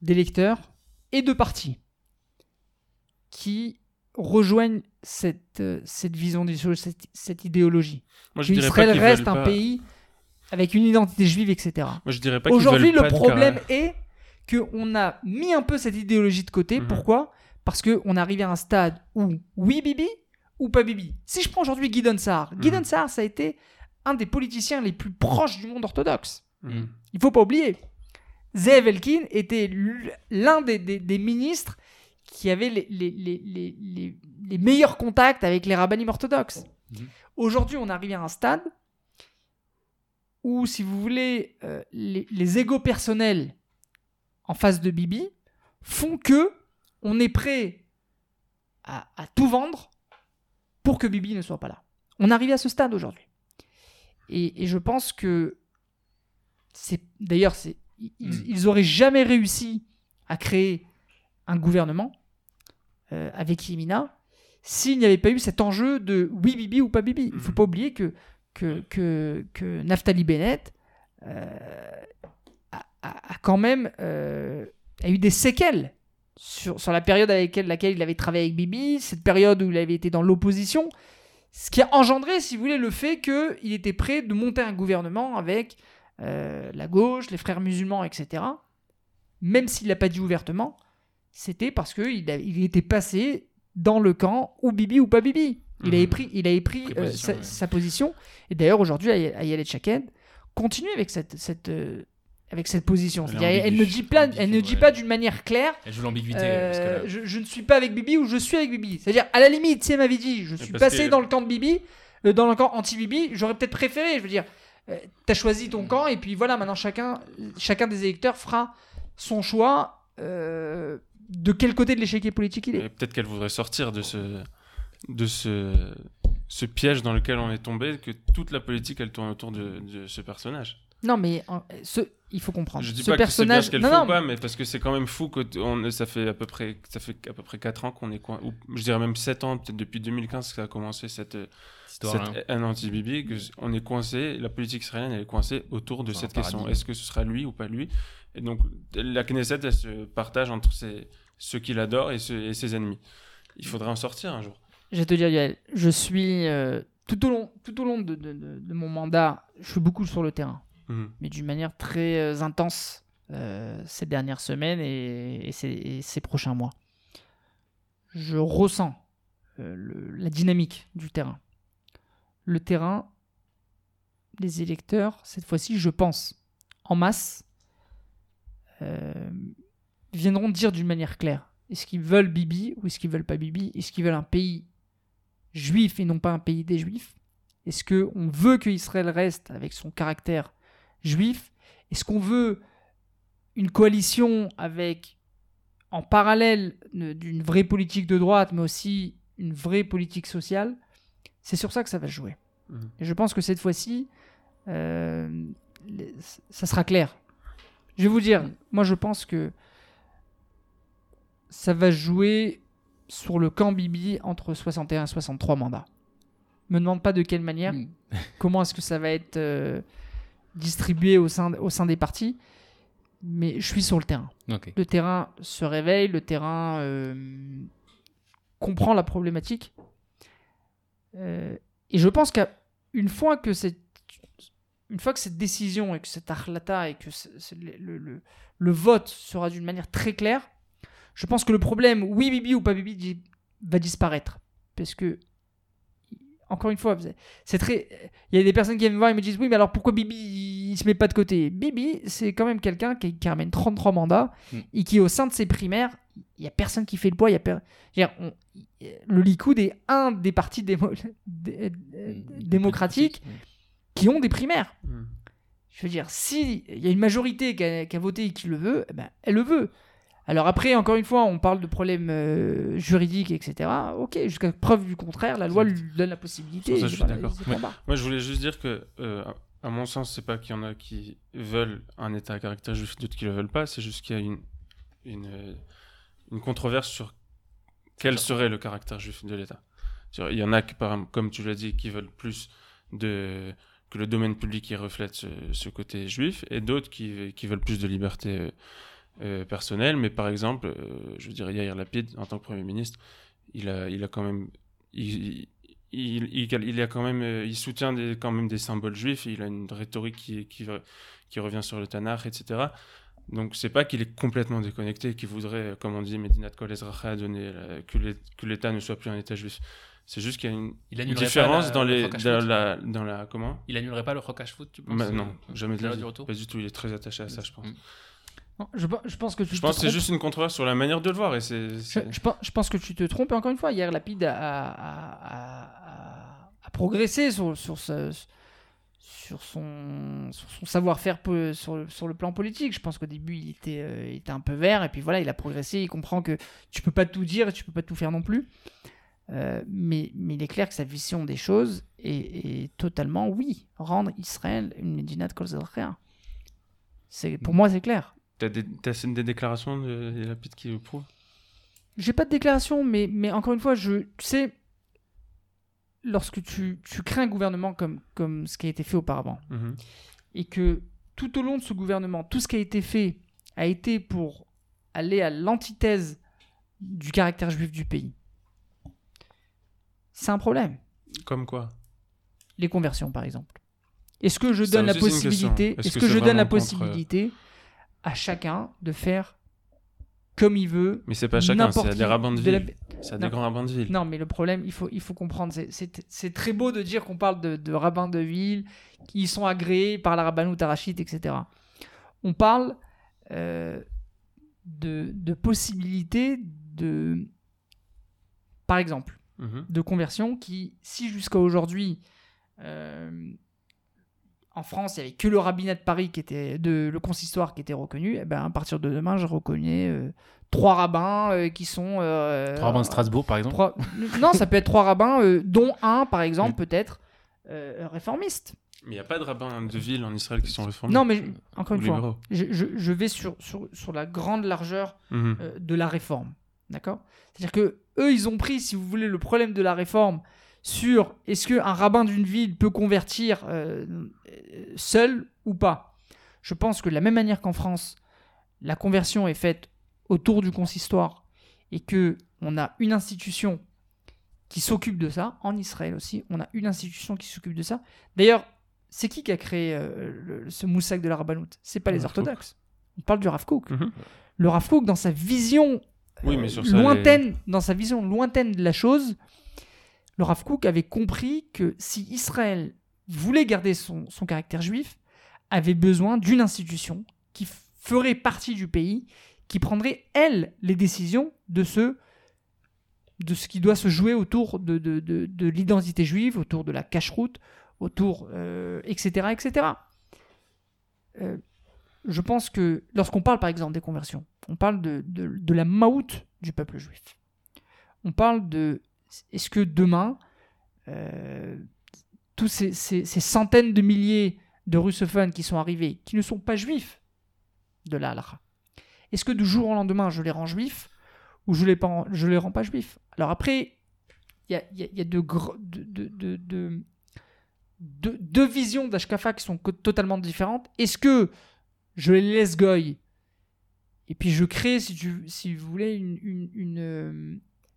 d'électeurs et de partis qui rejoignent cette, euh, cette vision des choses, cette, cette idéologie. Moi, je reste un pas- pays avec une identité juive, etc. Moi, je dirais pas Aujourd'hui, le problème est qu'on a mis un peu cette idéologie de côté. Mhm. Pourquoi? Parce qu'on est arrivé à un stade où oui Bibi ou pas Bibi. Si je prends aujourd'hui Guy Sar, Guy. Sar, ça a été un des politiciens les plus proches du monde orthodoxe. Mhm. Il faut pas oublier. Zev Elkin était l'un des, des- des ministres qui avait les, les- les- les- les- les meilleurs contacts avec les rabbinim orthodoxes. Mhm. Aujourd'hui, on arrive à un stade où, si vous voulez, euh, les, les égos personnels en face de Bibi font que on est prêt à, à tout vendre pour que Bibi ne soit pas là. On est arrivé à ce stade aujourd'hui. Et, et je pense que c'est d'ailleurs c'est ils, Mm. ils auraient jamais réussi à créer un gouvernement euh, avec Yemina s'il n'y avait pas eu cet enjeu de oui Bibi ou pas Bibi. Il faut Mhm. pas oublier que que, que, que Naftali Bennett euh, a quand même euh, a eu des séquelles sur, sur la période avec laquelle, il avait travaillé avec Bibi, cette période où il avait été dans l'opposition, ce qui a engendré, si vous voulez, le fait qu'il était prêt de monter un gouvernement avec euh, la gauche, les frères musulmans, etc. Même s'il l'a pas dit ouvertement, c'était parce qu'il il était passé dans le camp ou Bibi ou pas Bibi. Il avait Mhm. pris, il avait pris, euh, sa, ouais. sa position. Et d'ailleurs, aujourd'hui, Ay- Ayelet Chaked continue avec cette, cette, euh, avec cette position. Elle elle, ne dit elle ne dit ouais. pas d'une manière claire Elle joue l'ambiguïté. euh, je, je ne suis pas avec Bibi ou je suis avec Bibi. C'est-à-dire, à la limite, si elle m'avait dit je suis passé que- dans le camp de Bibi, euh, dans le camp anti-Bibi, j'aurais peut-être préféré. Je veux dire, euh, t'as choisi ton camp et puis voilà, maintenant chacun, chacun des électeurs fera son choix euh, de quel côté de l'échiquier politique il est. Peut-être qu'elle voudrait sortir de ce, de ce, ce piège dans lequel on est tombé, que toute la politique elle tourne autour de, de ce personnage. Non, mais ce, il faut comprendre. Je dis ce pas personnage, que c'est bien ce non, qu'elle non, pas, mais parce que c'est quand même fou que on, ça fait à peu près ça fait à peu près 4 ans qu'on est coin, ou je dirais même 7 ans, peut-être depuis 2015 que ça a commencé cette, Histoire, cette hein. haine anti-Bibi, que on est coincé, la politique israélienne elle est coincée autour de cette question. Est-ce que ce sera lui ou pas lui? Et donc la Knesset elle se partage entre ses- ceux qui l'adorent et, ceux- et ses ennemis. Il faudrait en sortir un jour. Je vais te dire, Yael, je suis euh, tout au long, tout au long de, de- de- de mon mandat, je suis beaucoup sur le terrain. Mhm. mais d'une manière très euh, intense euh, ces dernières semaines et, ces, prochains mois. Je ressens euh, la dynamique du terrain. Le terrain, les électeurs, cette fois-ci, je pense, en masse, viendront dire d'une manière claire est-ce qu'ils veulent Bibi ou est-ce qu'ils veulent pas Bibi? Est-ce qu'ils veulent un pays juif et non pas un pays des juifs? Est-ce qu'on veut qu'Israël reste avec son caractère juif Est-ce qu'on veut une coalition avec, en parallèle ne- d'une vraie politique de droite, mais aussi une vraie politique sociale? C'est sur ça que ça va jouer. Mhm. Et je pense que cette fois-ci, euh, ça sera clair. Je vais vous dire, moi je pense que ça va jouer sur le camp Bibi entre 61 et 63 mandats. Me demande pas de quelle manière, Mm. comment est-ce que ça va être euh, distribué au sein, au sein des partis, mais je suis sur le terrain. Le terrain se réveille, le terrain euh, comprend la problématique. Euh, et je pense qu'une fois que cette une fois que cette décision et que cette arlata et que le, le- le- le vote sera d'une manière très claire, je pense que le problème oui Bibi ou pas Bibi va disparaître. Parce que, encore une fois, c'est très. Il y a des personnes qui viennent me voir et me disent Oui, mais alors pourquoi Bibi il se met pas de côté? Bibi, c'est quand même quelqu'un qui, qui ramène 33 mandats Mm. et qui, au sein de ses primaires, il y a personne qui fait le poids. Il y a per- je veux dire, on- le Likoud est un des partis démo- dé- Mm. démocratiques qui ont des primaires. Je veux dire, si il y a une majorité qui a, qui a voté et qui le veut, eh ben, elle le veut. Alors après, encore une fois, on parle de problèmes euh, juridiques, etc. Ok, jusqu'à preuve du contraire, la loi lui donne la possibilité. Ça, je suis d'accord. Ouais. Moi, je voulais juste dire que, euh, à mon sens, c'est pas qu'il y en a qui veulent un État à caractère juif, d'autres qui le veulent pas. C'est juste qu'il y a une, une, une controverse sur quel serait le caractère juif de l'État. Il y en a, qui, par, comme tu l'as dit, qui veulent plus de, que le domaine public y reflète ce, ce côté juif, et d'autres qui, qui veulent plus de liberté euh, euh, personnelle. Mais par exemple, euh, je dire, Yair Lapid, en tant que Premier ministre, il a, il a quand même. Il, il, il, il a quand même, euh, il soutient des, quand même des symboles juifs, il a une rhétorique qui, qui, qui revient sur le Tanakh, etc. Donc c'est pas qu'il est complètement déconnecté, qu'il voudrait, comme on dit, Medinat Kol Ezracha, donner la- que l'É- que l'État ne soit plus un État juif. C'est juste qu'il y a une, différence la- dans, les, la, dans la. Comment? Il annulerait pas le Rock Ashford, tu penses? Bah, Non, jamais de la Pas du tout, il est très attaché à ça, je pense. Mm. Non, je, pe- je pense que tu Je pense que c'est juste une controverse sur la manière de le voir. Et c'est, Je, je pense, je pense que tu te trompes. Et encore une fois, hier, Lapide a, a, a- a- a progressé sur, sur, ce- sur son, sur son savoir-faire sur, le- sur le plan politique. Je pense qu'au début, il était, euh, il était un peu vert, et puis voilà, il a progressé, il comprend que tu peux pas tout dire et tu peux pas tout faire non plus. Euh, mais, mais il est clair que sa vision des choses est, est totalement, oui, rendre Israël une Medina de Kol. C'est Pour moi, c'est clair. T'as des, des déclarations de Lapid qui le prouvent J'ai pas de déclaration, mais, mais encore une fois, je, tu sais, lorsque tu, tu crées un gouvernement comme, comme ce qui a été fait auparavant, Mhm. et que tout au long de ce gouvernement, tout ce qui a été fait a été pour aller à l'antithèse du caractère juif du pays, c'est un problème. Comme quoi? Les conversions, par exemple. Est-ce que je donne la possibilité, Est-ce que je donne la contre- possibilité à chacun de faire comme il veut Mais c'est pas chacun, c'est à des rabbins de la- ville. C'est à des grands rabbins de ville. Non, mais le problème, il faut, il faut comprendre, c'est- très beau de dire qu'on parle de, de rabbins de ville qui sont agréés par la rabbanout arachite, etc. On parle euh, de, de possibilités de, par exemple, Mhm. de conversion qui, si jusqu'à aujourd'hui, euh, en France, il n'y avait que le rabbinat de Paris qui était, de, le consistoire qui était reconnu, eh ben, à partir de demain, je reconnais euh, trois rabbins euh, qui sont... euh, Trois rabbins de Strasbourg, par exemple. Trois- Non, ça peut être trois rabbins, euh, dont un, par exemple, peut-être euh, réformiste. Mais il n'y a pas de rabbins de ville en Israël qui sont réformés. Non, mais encore une fois, je, je- je vais sur, sur, sur la grande largeur Mhm. euh, de la réforme. D'accord? C'est-à-dire que eux, ils ont pris, si vous voulez, le problème de la réforme sur est-ce qu'un rabbin d'une ville peut convertir euh, seul ou pas. Je pense que de la même manière qu'en France, la conversion est faite autour du consistoire et que on a une institution qui s'occupe de ça. En Israël aussi, on a une institution qui s'occupe de ça. D'ailleurs, c'est qui qui a créé euh, le- ce moussac de la rabbanoute? C'est pas Le les Rav orthodoxes. On parle du Rav Kook. Mhm. Le Rav Kook, dans sa vision Oui, mais euh, sur ça, lointaine, dans sa vision lointaine de la chose, le Rav Kook avait compris que si Israël voulait garder son, son caractère juif, avait besoin d'une institution qui ferait partie du pays, qui prendrait, elle, les décisions de ce, de ce qui doit se jouer autour de, de, de- de l'identité juive, autour de la cache-route, autour, euh, etc., etc. Euh, je pense que lorsqu'on parle par exemple des conversions, on parle de, de, de la maout du peuple juif. On parle de est-ce que demain, euh, tous ces, centaines de milliers de russophones qui sont arrivés, qui ne sont pas juifs de la halakha, est-ce que du jour au lendemain je les rends juifs ou je les, les rends pas juifs? Alors après, il y a, y y a deux visions d'Ashkafa qui sont totalement différentes. Est-ce que je les laisse goy? Et puis je crée, si, vous voulez, une, euh,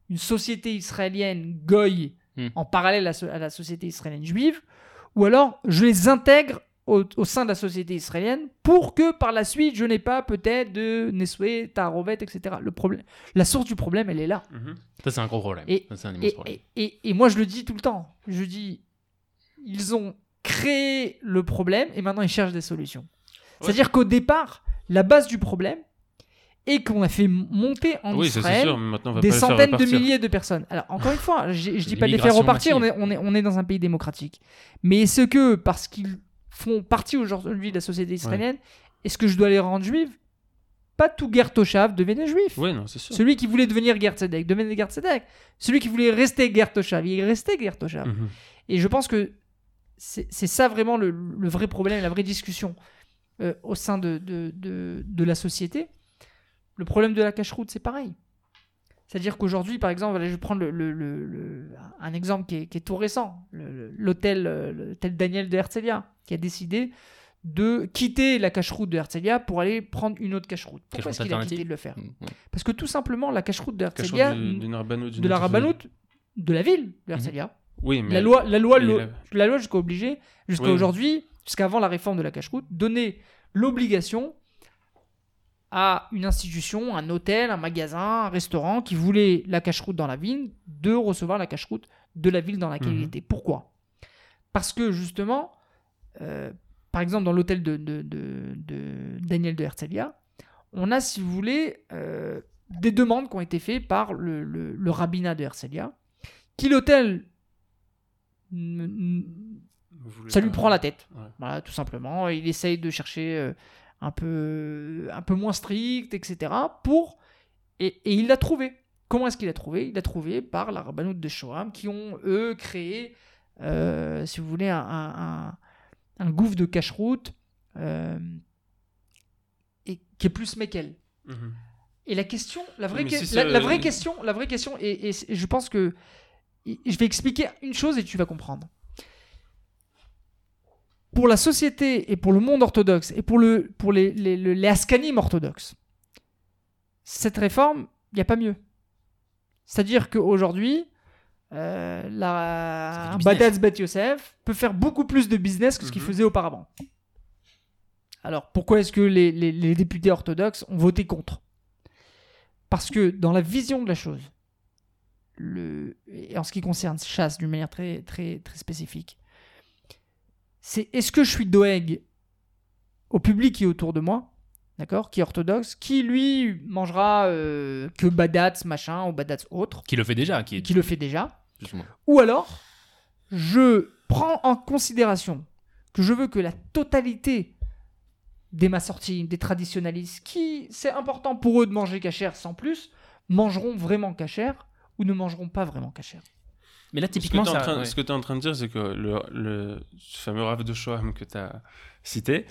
une société israélienne goy Hmm. en parallèle à, so- à la société israélienne juive, ou alors je les intègre au, au sein de la société israélienne pour que par la suite je n'ai pas peut-être de Nesoué, Tarovet, etc. Le problème, la source du problème, elle est là. Mhm. Ça, c'est un gros problème. Et- Ça, c'est un immense Et, problème. et- et- et moi, je le dis tout le temps. Je dis, ils ont créé le problème et maintenant ils cherchent des solutions. Ouais. C'est-à-dire qu'au départ, la base du problème est qu'on a fait monter en Oui, Israël sûr, des centaines de milliers de personnes. Alors, encore une fois, je, dis pas de les faire repartir, on est, on, est, on est dans un pays démocratique. Mais est-ce que, parce qu'ils font partie aujourd'hui de la société israélienne, est-ce que je dois les rendre juifs? Pas tout guerre Toshav devenait juif. Non, sûr. Celui qui voulait devenir guerre Tzedek devenait guerre Tzedek. Celui qui voulait rester guerre Toshav, il restait guerre Toshav. Mhm. Et je pense que c'est c'est ça vraiment le, le vrai problème, la vraie discussion euh, au sein de, de, de, de la société. Le problème de la cache-route, c'est pareil. C'est-à-dire qu'aujourd'hui, par exemple, je vais prendre le, le- le- le- un exemple qui est, qui est tout récent. L'hôtel euh, l'hôtel Daniel de Herzliya, qui a décidé de quitter la cache-route de Herzliya pour aller prendre une autre cache-route. Pourquoi est-ce qu'il a quitté de le faire Mm, ouais. Parce que tout simplement, la cache-route de d'une de la rabbanoute, de la ville de Herzliya, Oui, mais la loi, la loi, la- la loi jusqu'à obligé, jusqu'à Oui. aujourd'hui, jusqu'avant la réforme de la cache-route, donnait l'obligation à une institution, un hôtel, un magasin, un restaurant qui voulait la cache-route dans la ville, de recevoir la cache-route de la ville dans laquelle il Mhm. était. Pourquoi? Parce que justement, euh, par exemple dans l'hôtel de, de- de- de Daniel de Herzliya, on a, si vous voulez, euh, des demandes qui ont été faites par le, le- le rabbinat de Herzliya, qui l'hôtel Ça lui prend la tête. Ouais. Voilà, tout simplement. Il essaye de chercher euh, un peu, un peu moins strict, etc. Pour et, et il l'a trouvé. Comment est-ce qu'il l'a trouvé? Il l'a trouvé par la rabbanoute de Shoham qui ont eux créé, euh, si vous voulez, un, un, gouffre de cache-route euh, et qui est plus Mekel. Mhm. Et la question, la vraie, Mais que- si la, vraie question, la vraie question, et, et je pense que je vais expliquer une chose et tu vas comprendre. Pour la société et pour le monde orthodoxe et pour, le, pour les, les, les, les Haskanim orthodoxes, cette réforme, il n'y a pas mieux. C'est-à-dire qu'aujourd'hui, euh, la, Badatz Bet Yosef peut faire beaucoup plus de business que ce qu'il Mhm. faisait auparavant. Alors pourquoi est-ce que les, les- les députés orthodoxes ont voté contre? Parce que dans la vision de la chose, le, et en ce qui concerne chasse d'une manière très, très, très spécifique, c'est est-ce que je suis doeg au public qui est autour de moi, d'accord, qui est orthodoxe, qui lui mangera euh, que badats machin ou badats autre, Qui le fait déjà, qui est qui le fait déjà, ou alors je prends en considération que je veux que la totalité des massortim, des traditionalistes, qui c'est important pour eux de manger cachère sans plus, mangeront vraiment cachère ou ne mangeront pas vraiment cachère. Mais là, Ce que typiquement, tu es, ouais. ce que tu es en train de dire, c'est que le, le ce fameux Rav de Shoham que tu as cité,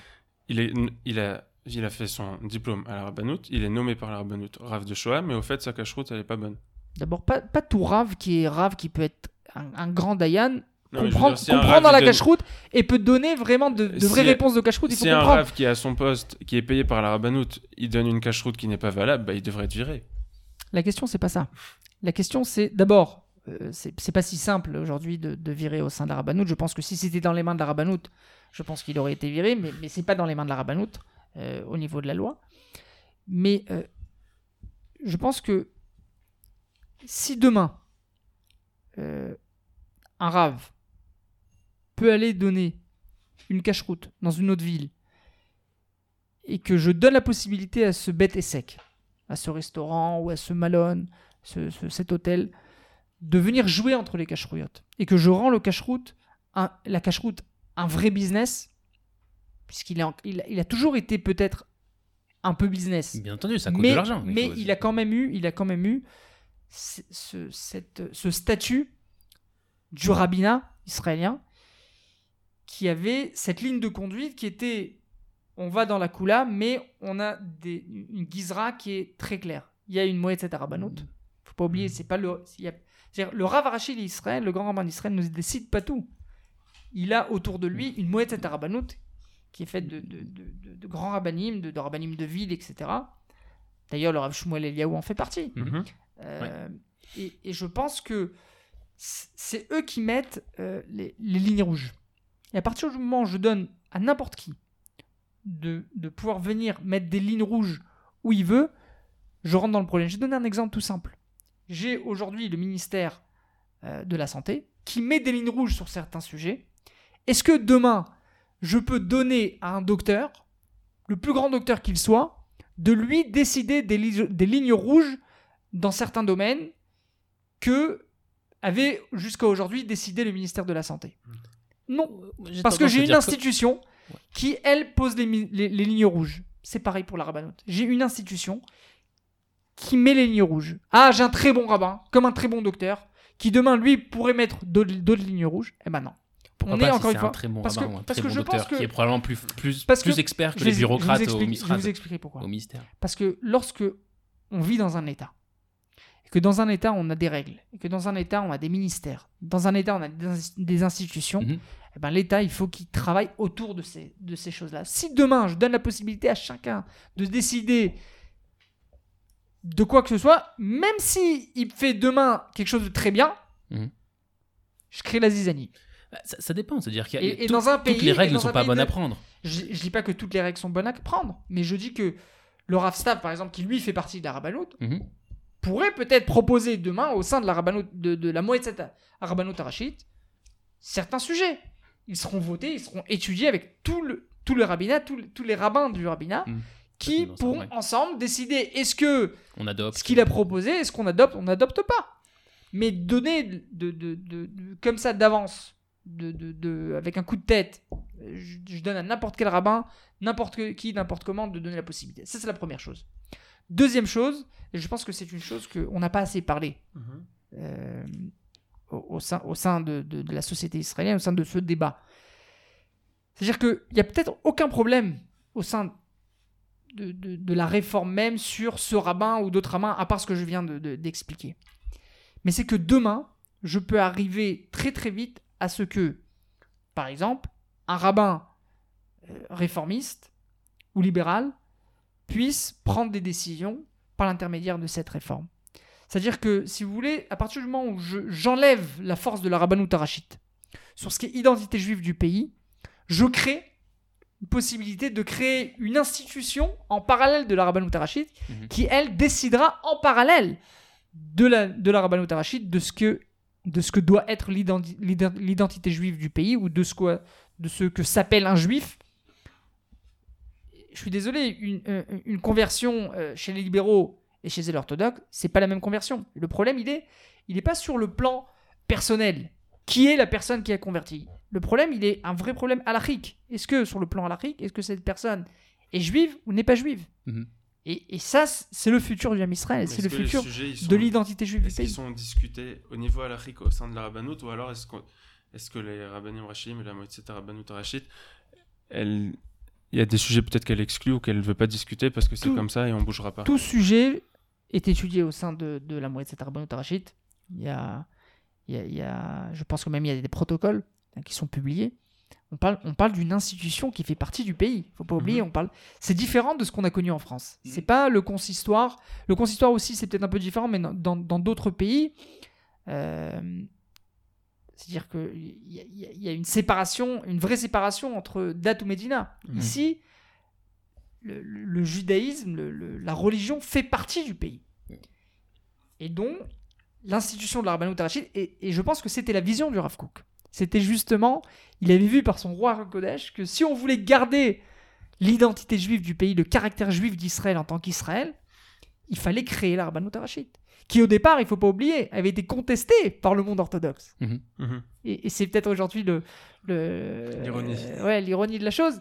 il, est, il, a, il a fait son diplôme à la Rabbanout, il est nommé par la Rabbanout Rav de Shoham, mais au fait, sa cacheroute, elle est pas bonne. D'abord, pas, pas tout rave qui est rave, qui peut être un, un grand Dayan, Non, mais je veux comprend, dire, si Rav, la donne- cache-route et peut donner vraiment de, de Si- vraies réponses de cache-route. Il faut Si un comprendre. Rav qui est à son poste, qui est payé par la Rabbanout, il donne une cacheroute qui n'est pas valable, bah, il devrait être viré. La question, c'est pas ça. La question, c'est d'abord, euh, c'est pas si simple aujourd'hui de, virer au sein de. Je pense que si c'était dans les mains de la Rabbanout, je pense qu'il aurait été viré, mais, c'est pas dans les mains de la Rabbanout euh, au niveau de la loi. Mais euh, je pense que si demain un rave peut aller donner une cache-route dans une autre ville et que je donne la possibilité à ce bête et sec, à ce restaurant ou à ce malone, ce, ce- cet hôtel, de venir jouer entre les cache-rouillottes et que je rends le cache-route, la cache-route, un vrai business, puisqu'il il, a- il a toujours été peut-être un peu business, Bien entendu, ça coûte mais, de l'argent. mais il a quand même eu, il a quand même eu ce, ce- cette- ce statut du rabbinat israélien qui avait cette ligne de conduite qui était on va dans la Kula, mais on a des, une gizra qui est très claire. Il y a une moëtzet arabanout. Faut pas oublier, c'est pas le. il a- le Rav Arachid d'Israël, le grand rabbin d'Israël, ne décide pas tout. Il a autour de lui une moëtzet arabanout qui est faite de, de, de, de- de grands rabbinim, de, de rabbinim de ville, etc. D'ailleurs, le Rav Shmuel Eliaou en fait partie. Mhm. Euh, et, et je pense que c'est eux qui mettent euh, les, les lignes rouges. Et à partir du moment où je donne à n'importe qui de, de pouvoir venir mettre des lignes rouges où il veut, je rentre dans le problème. Je vais donner un exemple tout simple. J'ai aujourd'hui le ministère euh, de la Santé qui met des lignes rouges sur certains sujets. Est-ce que demain, je peux donner à un docteur, le plus grand docteur qu'il soit, de lui décider des, li- des lignes rouges dans certains domaines que avait jusqu'à aujourd'hui décidé le ministère de la Santé? Non, J'ai parce que j'ai une institution qui, elle, pose les, mi- les- les lignes rouges. C'est pareil pour la rabbanoute. J'ai une institution qui met les lignes rouges. Ah, j'ai un très bon rabbin, comme un très bon docteur, qui demain, lui, pourrait mettre d'autres lignes rouges. Eh ben non. Pourquoi on pas est si encore une fois- un très bon parce rabbin que- ou un parce très que bon je pense docteur que- qui est probablement plus, plus, Parce plus expert que les vais- je vous bureaucrates au Je vous expliquer pourquoi. Au. Parce que lorsque on vit dans un État, et que dans un État on a des règles, et que dans un État on a des ministères, dans un État on a des institutions, Mhm. eh ben, l'État il faut qu'il travaille autour de ces, de ces choses-là. Si demain je donne la possibilité à chacun de décider de quoi que ce soit, même si il fait demain quelque chose de très bien, Mhm. je crée la zizanie. Bah, Ça, ça dépend, c'est-à-dire qu'il y a Et- et tout- dans un pays- toutes les règles ne sont pas bonnes de- à prendre. Je, je dis pas que toutes les règles sont bonnes à prendre, mais je dis que le Rav Stav, par exemple, qui lui fait partie de la Rabbanout, Mhm. pourrait peut-être proposer demain au sein de la Rabbanout, de, de la Rabbanout Arachit certains sujets. Ils seront votés, ils seront étudiés avec tout le, tout le rabbinat, tous les- tous les rabbins du rabbinat, Mhm. Qui pourront ouais. ensemble décider est-ce que On adopte. ce qu'il a proposé, est-ce qu'on adopte, on n'adopte pas. Mais donner de, de- de- de- comme ça d'avance de, de- de- avec un coup de tête, je, je donne à n'importe quel rabbin, n'importe qui, n'importe comment, de donner la possibilité. Ça, c'est la première chose. Deuxième chose, et je pense que c'est une chose qu'on n'a pas assez parlé Mhm. euh, au, au sein, au sein de, de- de la société israélienne, au sein de ce débat. C'est-à-dire qu'il n'y a peut-être aucun problème au sein de, la réforme même sur ce rabbin ou d'autres rabbins, à part ce que je viens de- de- d'expliquer. Mais c'est que demain, je peux arriver très très vite à ce que, par exemple, un rabbin euh, réformiste ou libéral puisse prendre des décisions par l'intermédiaire de cette réforme. C'est-à-dire que, si vous voulez, à partir du moment où je- j'enlève la force de la rabbanout arachite sur ce qui est identité juive du pays, je crée possibilité de créer une institution en parallèle de la rabbanout Mhm. qui, elle, décidera en parallèle de la, de la rabbanout de ce que, de ce que doit être l'identi- l'ident- l'identité juive du pays ou de ce, quoi, de ce que s'appelle un juif. Je suis désolé, une, euh, une conversion euh, chez les libéraux et chez les orthodoxes, c'est pas la même conversion. Le problème, il est, il est pas sur le plan personnel. Qui est la personne qui a converti Le problème, il est un vrai problème halachique. Est-ce que, sur le plan halachique, est-ce que cette personne est juive ou n'est pas juive? Mhm. et, et ça, c'est le futur du Ham Israël, c'est le que futur sujets, ils sont- de l'identité juive Est-ce qu'ils sont discutés au niveau halachique au sein de la rabbanout ou alors est-ce, qu'on- est-ce que les rabbanim rachim et la moitié de la rachid, elle... il y a des sujets peut-être qu'elle exclut ou qu'elle ne veut pas discuter parce que c'est comme ça et on bougera pas Tout sujet est étudié au sein de, de la moitié de Arachit. Il y a, il y a- il y a- je pense que même il y a des protocoles qui sont publiés. On parle, on parle d'une institution qui fait partie du pays. Faut pas oublier, Mhm. on parle. C'est différent de ce qu'on a connu en France. Mhm. C'est pas le consistoire. Le consistoire aussi, c'est peut-être un peu différent, mais dans- d'autres pays, euh, c'est-à-dire qu'il y, y a- une séparation, une vraie séparation entre date ou Médina. Mhm. Ici, le, le- le judaïsme, le- le- la religion fait partie du pays. Et donc, l'institution de la Rabbanout Arachid, et, et je pense que c'était la vision du Rav Kook. C'était justement, il avait vu par son roi Kodesh que si on voulait garder l'identité juive du pays, le caractère juif d'Israël en tant qu'Israël, il fallait créer la Rabbanout Arachid, qui au départ, il faut pas oublier, avait été contestée par le monde orthodoxe. Mhm. Et, et c'est peut-être aujourd'hui le, euh, ouais, l'ironie de la chose.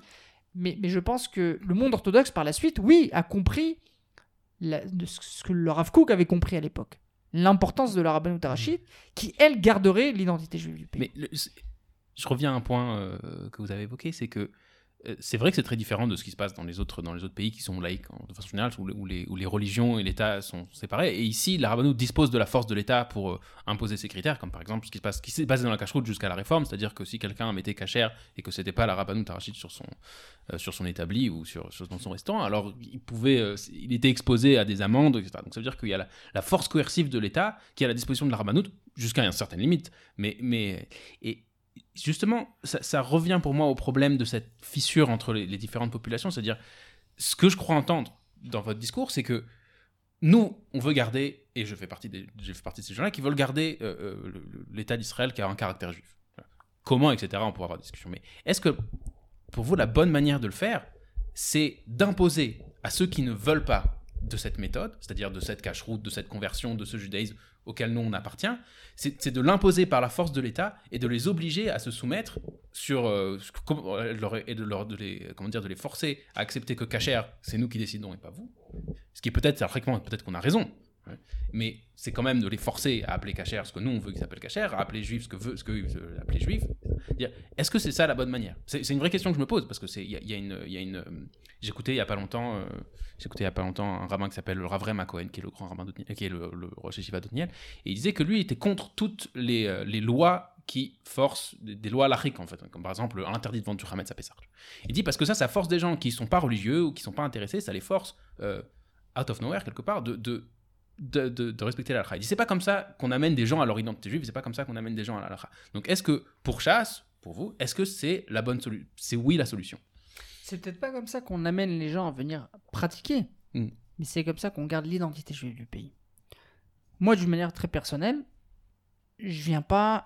Mais, mais je pense que le monde orthodoxe, par la suite, oui, a compris la- de ce ce que le Rav Kook avait compris à l'époque. L'importance de la Rabbanout Arachid, qui, elle, garderait l'identité juive du pays. Mais le- je reviens à un point euh, que vous avez évoqué, c'est que c'est vrai que c'est très différent de ce qui se passe dans les autres, pays qui sont en- de façon générale, où, où les, religions et l'État sont séparés. Et ici, la rabbanout dispose de la force de l'État pour euh, imposer ses critères, comme par exemple ce qui s'est passé dans la cacheroute jusqu'à la réforme, c'est-à-dire que si quelqu'un mettait cachère et que c'était pas la sur son euh, sur son établi ou sur, son restaurant, alors il pouvait, euh, il était exposé à des amendes, etc. Donc ça veut dire qu'il y a la, force coercive de l'État qui est à la disposition de la jusqu'à une certaine limite. Mais, justement, ça, revient pour moi au problème de cette fissure entre les, différentes populations, c'est-à-dire ce que je crois entendre dans votre discours, c'est que nous, on veut garder, et je fais partie, de ces gens-là, qui veulent garder euh, euh, l'État d'Israël qui a un caractère juif. Comment, etc., on pourra avoir des discussions. Mais est-ce que, pour vous, la bonne manière de le faire, c'est d'imposer à ceux qui ne veulent pas de cette méthode, c'est-à-dire de cette cache-route, de cette conversion, de ce judaïsme auquel nous on appartient, c'est de l'imposer par la force de l'État et de les obliger à se soumettre sur euh, que- euh, et de, leur, les comment dire de les forcer à accepter que Kacher c'est nous qui décidons et pas vous ce qui est peut-être fréquemment peut-être qu'on a raison ouais. mais c'est quand même de les forcer à appeler Kacher ce que nous on veut qu'ils s'appellent Kacher à appeler juif ce que veut ce ils veulent appeler juif Est-ce que c'est ça la bonne manière? C'est une vraie question que je me pose parce que c'est il y, a- une euh, j'écoutais il y a pas longtemps euh, j'écoutais il y a pas longtemps un rabbin qui s'appelle le Ravrem Cohen qui est le grand rabbin d'Otniel, qui est le, le Rosh et il disait que lui était contre toutes les, euh, les lois qui forcent, des, des lois lachiques en fait, comme par exemple l'interdit de vendre du Hametz à. Il dit parce que ça, ça force des gens qui sont pas religieux ou qui sont pas intéressés, ça les force, euh, out of nowhere quelque part, de, de, de- de respecter la halakha. Il dit c'est pas comme ça qu'on amène des gens à leur identité juive, c'est pas comme ça qu'on amène des gens à la halakha. Donc est-ce que pour chasse, pour vous, est-ce que c'est la bonne solution C'est oui la solution? C'est peut-être pas comme ça qu'on amène les gens à venir pratiquer, Mm. mais c'est comme ça qu'on garde l'identité juive du pays. Moi, d'une manière très personnelle, je viens pas,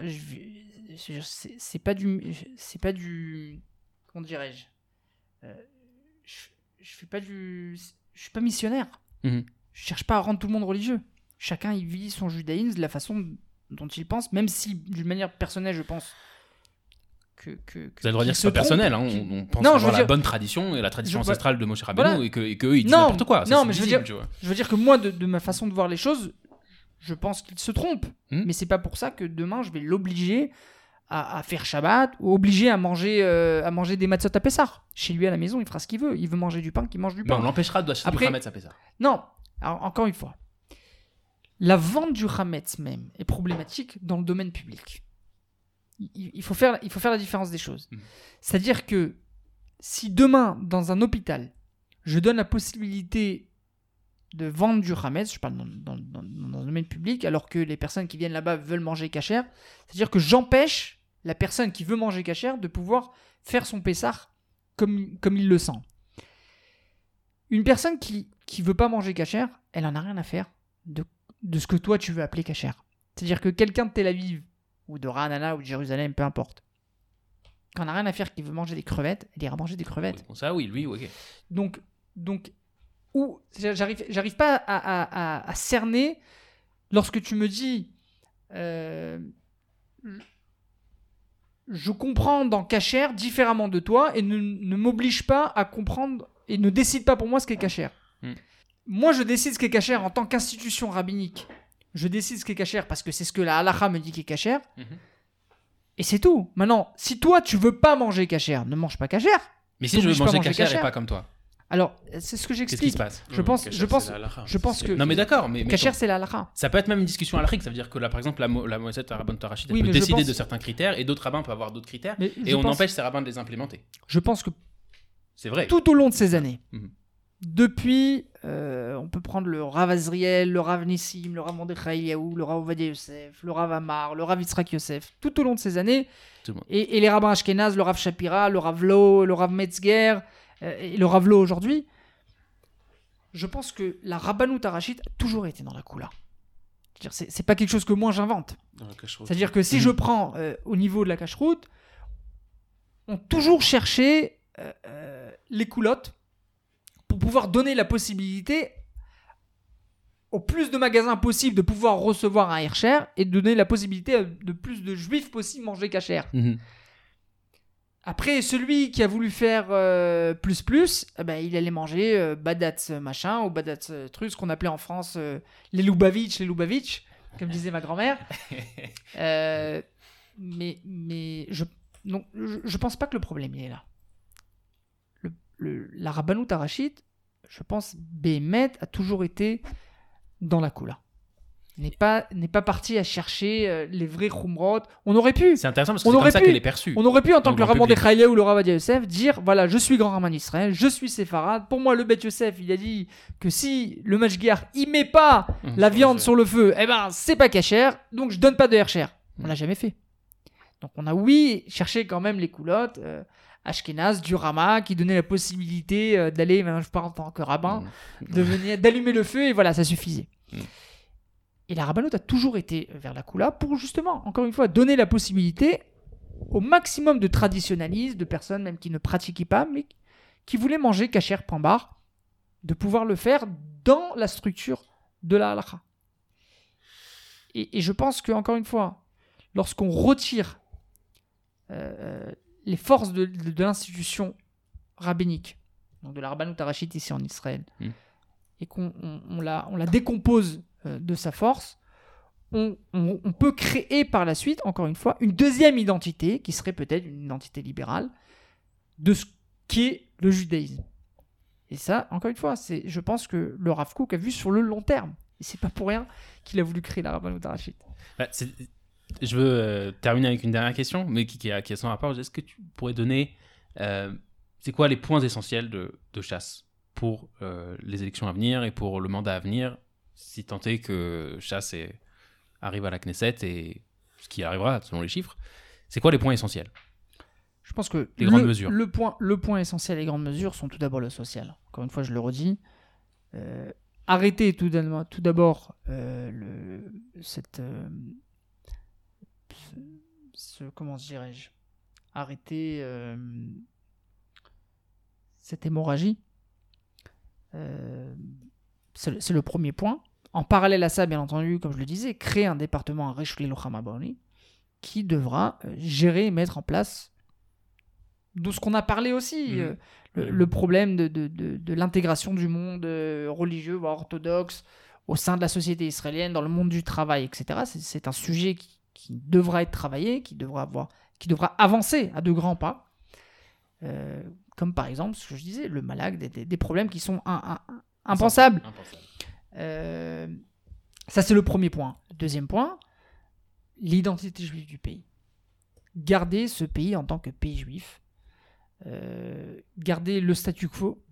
c'est pas du, c'est pas du, comment dirais-je, Euh, je, je fais pas du, je suis pas missionnaire. Mhm. Je cherche pas à rendre tout le monde religieux. Chacun il vit son judaïsme de la façon dont il pense, même si d'une manière personnelle, je pense que, que- Vous avez le droit de dire que c'est personnel, hein, on, on pense Non, avoir la dire- bonne tradition et la tradition Je- ancestrale de Moshe Rabbeinu Voilà. et que qu'eux, ils disent Non, n'importe quoi. Ça, non, mais je veux dire-. Je veux dire que moi, de, de ma façon de voir les choses, je pense qu'il se trompe. Hmm. Mais c'est pas pour ça que demain, je vais l'obliger à, à faire Shabbat ou obliger à manger, euh, à manger des matzot à Pessah. Chez lui à la maison, il fera ce qu'il veut. Il veut manger du pain, qu'il mange du pain. on l'empêchera d'acheter Après- du à Pessah. Non, alors, encore une fois, la vente du Hametz même est problématique dans le domaine public. Il, il faut, faire, il faut faire la différence des choses. Mhm. C'est-à-dire que si demain, dans un hôpital, je donne la possibilité de vendre du Hametz, je parle dans, dans- dans- dans le domaine public, alors que les personnes qui viennent là-bas veulent manger cachère, c'est-à-dire que j'empêche la personne qui veut manger cachère de pouvoir faire son Pessah comme, comme il le sent. Une personne qui qui veut pas manger cachère, elle en a rien à faire de, de ce que toi tu veux appeler cachère. C'est-à-dire que quelqu'un de Tel Aviv ou de Ranana ou de Jérusalem, peu importe, qui en a rien à faire, qui veut manger des crevettes, elle ira manger des crevettes. Ça, oui, lui, ok. Donc, donc, où j'arrive, j'arrive pas à, à- à- à cerner lorsque tu me dis, euh, je comprends dans cachère différemment de toi et ne, ne m'oblige pas à comprendre et ne décide pas pour moi ce qu'est cachère. Hmm. Moi, je décide ce qu'est cachère en tant qu'institution rabbinique. Je décide ce qu'est cachère parce que c'est ce que la halakha me dit qu'est cachère. Mhm. Et c'est tout. Maintenant, si toi, tu veux pas manger cachère, ne mange pas cachère. Mais si je veux manger manger cachère et pas comme toi, Alors, c'est ce que qu'est-ce qui j'explique. se passe Je pense- Kasher, je pense- c'est la halakha. Je pense que Non, mais d'accord, mais, attends. c'est la halakha. ça peut être même une discussion à l'Afrique. Ça veut dire que là, par exemple, la, la Moësset Rabban Tarachid Oui, peut décider pense- de certains critères et d'autres rabbins peuvent avoir d'autres critères Mais et on pense- empêche ces rabbins de les implémenter. Je pense que C'est vrai. tout au long de ces années, Mhm. depuis, euh, on peut prendre le Rav Azriel, le Rav Nissim, le Rav Mordechai Eliaou, le Rav Ovadia Yosef, le Rav Amar, le Rav Yitzhak Yosef, tout au long de ces années, Tout le monde. et, et les rabbins Ashkenaz, le Rav Shapira, le Rav Lo, le Rav Metzger, euh, et le Rav Lo aujourd'hui, je pense que la Rabbanout Arachid a toujours été dans la coula. C'est pas quelque chose que moi j'invente. C'est-à-dire que si Mhm. je prends euh, au niveau de la cache-route, ont toujours cherché euh, euh, les coulottes pour pouvoir donner la possibilité au plus de magasins possible de pouvoir recevoir un Hercher et de donner la possibilité à de plus de juifs possible manger cachère. Mhm. Après, celui qui a voulu faire euh, plus plus, eh ben, il allait manger euh, Badatz machin ou Badatz euh, truc, ce qu'on appelait en France euh, les Lubavitch, les Lubavitch, comme disait ma grand-mère. Mais mais je, non, je, je pense pas que le problème il est là. Le, la Rabbanout je pense, Béhémet a toujours été dans la coula. N'est pas, n'est pas parti à chercher euh, les vrais Khumrot. On aurait pu, C'est intéressant parce que c'est comme aurait ça pu- qu'elle est perçue. on aurait pu, en tant que le. Dechaïa ou le Rabbin Yosef, dire voilà, je suis grand Rabbin d'Israël, je suis séfarade. Pour moi, le Bet Yosef, il a dit que si le Mashgiach, il met pas Mhm. la viande sur le feu, eh ben, c'est pas cachère, donc je donne pas de Hercher. On l'a jamais fait. Donc on a, oui, cherché quand même les coulottes. euh, Ashkenaz, du Rama, qui donnait la possibilité euh, d'aller, maintenant je parle en tant que rabbin, Mhm. de venir- d'allumer le feu et voilà, ça suffisait. Mm. Et la rabbanote a toujours été vers la Kula pour justement, encore une fois, donner la possibilité au maximum de traditionnalistes, de personnes même qui ne pratiquaient pas, mais qui voulaient manger cachère point barre, de pouvoir le faire dans la structure de la halakha. Et, et je pense que, encore une fois, lorsqu'on retire euh, les forces de, de- de l'institution rabbinique, donc de la rabbanout arachite ici en Israël, Mm. et qu'on on- on la, on la décompose euh, de sa force, on, on- on peut créer par la suite, encore une fois, une deuxième identité, qui serait peut-être une identité libérale, de ce qu'est le judaïsme. Et ça, encore une fois, c'est, je pense que le Rav Kook a vu sur le long terme. Et c'est pas pour rien qu'il a voulu créer la. Bah, c'est- je veux euh, terminer avec une dernière question, mais qui, qui, a, qui a son rapport. Est-ce que tu pourrais donner, euh, c'est quoi les points essentiels de, de chasse pour euh, les élections à venir et pour le mandat à venir, si tant est que chasse est- arrive à la Knesset et ce qui arrivera selon les chiffres, c'est quoi les points essentiels? Je pense que Les le, grandes mesures. Le point, le point essentiel, les grandes mesures, sont tout d'abord le social. Encore une fois, je le redis. Arrêter tout d'abord, euh, cette, euh, ce, comment dirais-je, arrêter euh, cette hémorragie. Euh, c'est le- premier point. En parallèle à ça, bien entendu, comme je le disais, créer un département à Rishli qui devra euh, gérer et mettre en place de ce qu'on a parlé aussi. Euh, le, le problème de, de, de, de l'intégration du monde religieux, voire orthodoxe, au sein de la société israélienne, dans le monde du travail, etc. C'est un sujet qui, qui devra être travaillé, qui devra, avoir, qui devra avancer à de grands pas. Euh, comme par exemple, ce que je disais, le malak, des, problèmes qui sont un- un- un- impensables. Impensable. Euh, ça, c'est le premier point. Deuxième point, l'identité juive du pays. Garder ce pays en tant que pays juif. Euh, garder le statu quo.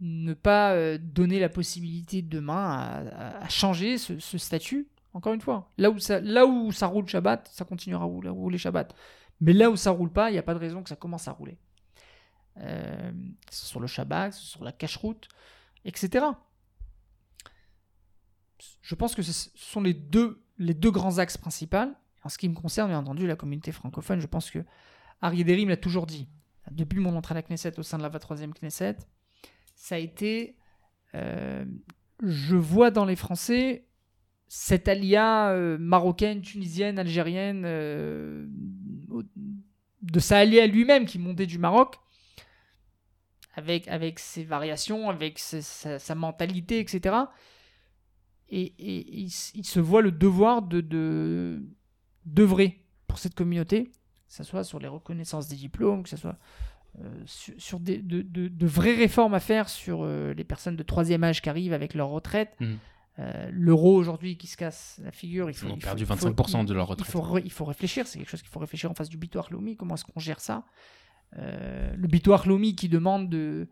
Ne pas euh, donner la possibilité demain à, à- à changer ce, ce statut. Encore une fois, là où, ça, là où ça roule Shabbat, ça continuera à rouler, Shabbat. Mais là où ça roule pas, il n'y a pas de raison que ça commence à rouler. Euh, sur le Shabbat, sur la cache-route, etc je pense que ce sont les deux, les deux grands axes principaux. En ce qui me concerne, bien entendu, la communauté francophone, je pense que Ari Derim l'a toujours dit. Depuis mon entrée à la Knesset, au sein de la 23e Knesset, ça a été. euh, je vois dans les Français cette alia euh, marocaine, tunisienne, algérienne, euh, de sa alia lui-même qui montait du Maroc, avec, avec ses variations, avec sa, mentalité, etc et, il, se voit le devoir de d'œuvrer pour cette communauté, que ce soit sur les reconnaissances des diplômes, que ce soit euh, sur, des, de, de- vraies réformes à faire sur euh, les personnes de troisième âge qui arrivent avec leur retraite. Mhm. Euh, L'euro aujourd'hui qui se casse la figure, il faut, Ils ont il perdu faut- il faut- 25% de leur il retraite. faut, re- il faut réfléchir, c'est quelque chose qu'il faut réfléchir en face du bitoire Lomi, comment est-ce qu'on gère ça? Euh, Le bitoire Lomi qui demande de,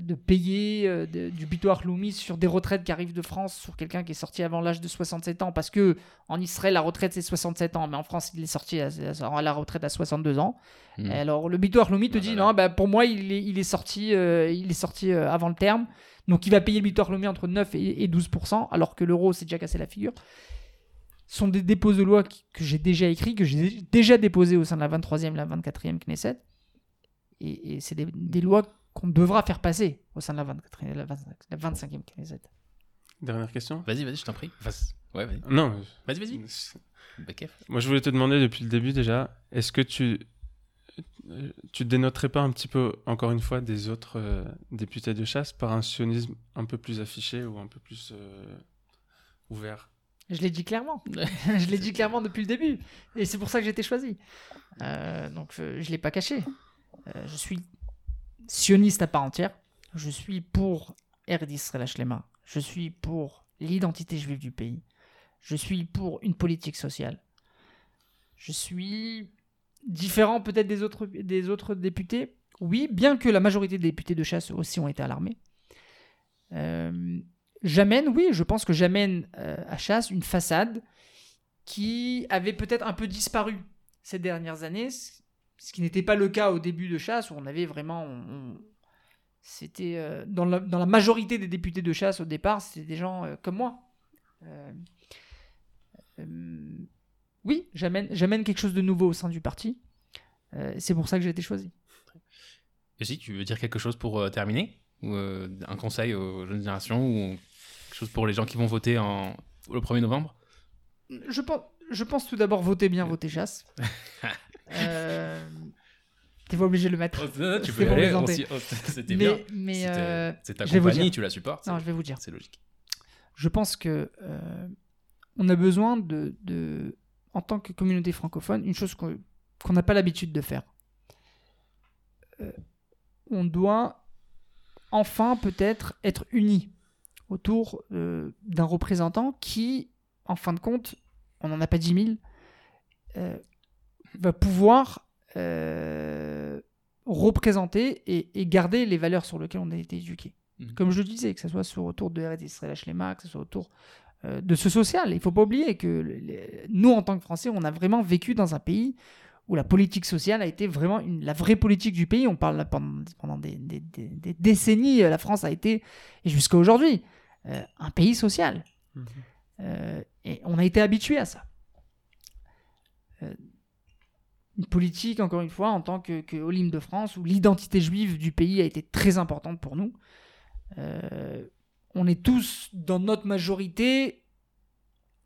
de payer euh, de- du bitoire Lomi sur des retraites qui arrivent de France sur quelqu'un qui est sorti avant l'âge de 67 ans, parce que en Israël la retraite c'est 67 ans, mais en France il est sorti à, à la retraite à 62 ans. Mhm. Alors le bitoire Lomi te Ah dit bah là. non, bah, pour moi il est, il est sorti, euh, il est sorti euh, avant le terme, donc il va payer le bitoire Lomi entre 9 et, et 12%, alors que l'euro s'est déjà cassé la figure Ce sont des dépôts de loi que j'ai déjà écrits, que j'ai déjà déposés au sein de la 23e, la 24e Knesset. Et, et c'est des, des lois qu'on devra faire passer au sein de la, 24e, la 25 la 25e Knesset. Dernière question? Vas-y, vas-y, je t'en prie. Vas- Ouais, vas-y. Non, Vas-y, vas-y. Bah, moi je voulais te demander depuis le début déjà, est-ce que tu tu dénoterais pas un petit peu, encore une fois, des autres euh, députés de chasse par un sionisme un peu plus affiché ou un peu plus euh, ouvert? Je l'ai dit clairement. je l'ai dit clairement depuis le début. Et c'est pour ça que j'ai été choisi. Euh, donc euh, je ne l'ai pas caché. Euh, je suis sioniste à part entière. Je suis pour Erd Israël Hashlema. Je suis pour l'identité juive du pays. Je suis pour une politique sociale. Je suis différent peut-être des autres, des autres députés. Oui, bien que la majorité des députés de chasse aussi ont été alarmés. Euh, j'amène, oui, je pense que j'amène euh, à chasse une façade qui avait peut-être un peu disparu ces dernières années, ce qui n'était pas le cas au début de chasse, où on avait vraiment... on- c'était euh, dans, la, dans la majorité des députés de chasse au départ, c'était des gens euh, comme moi. Euh, oui, j'amène j'amène quelque chose de nouveau au sein du parti. C'est pour ça que j'ai été choisi. Si tu veux dire quelque chose pour terminer? Ou un conseil aux jeunes générations Ou quelque chose pour les gens qui vont voter en... le 1er novembre? Je pense, je pense tout d'abord voter bien, voter chasse. euh, T'es pas obligé de le mettre. Oh, non, Tu peux aller, aussi. Oh, C'était bien. mais euh, C'est ta compagnie, tu la supportes. non, je vais vous dire. C'est logique. Je pense que euh, on a besoin de, de, en tant que communauté francophone, une chose qu'on n'a pas l'habitude de faire. Euh, on doit enfin peut-être être unis autour euh, d'un représentant qui, en fin de compte, on n'en a pas 10 000, euh, va pouvoir euh, représenter et, et garder les valeurs sur lesquelles on a été éduqué. Mhm. Comme je le disais, que ce soit sur autour de Eretz Israël Hashlema, que ce soit autour euh, de ce social. Il ne faut pas oublier que les- nous, en tant que Français, on a vraiment vécu dans un pays où la politique sociale a été vraiment une- la vraie politique du pays. On parle là pendant, pendant des, des- des- des décennies, euh, la France a été, et jusqu'à aujourd'hui, euh, un pays social. Euh, et on a été habitué à ça. Une politique, encore une fois, en tant que, que Olim de France, où l'identité juive du pays a été très importante pour nous. Euh, on est tous, dans notre majorité,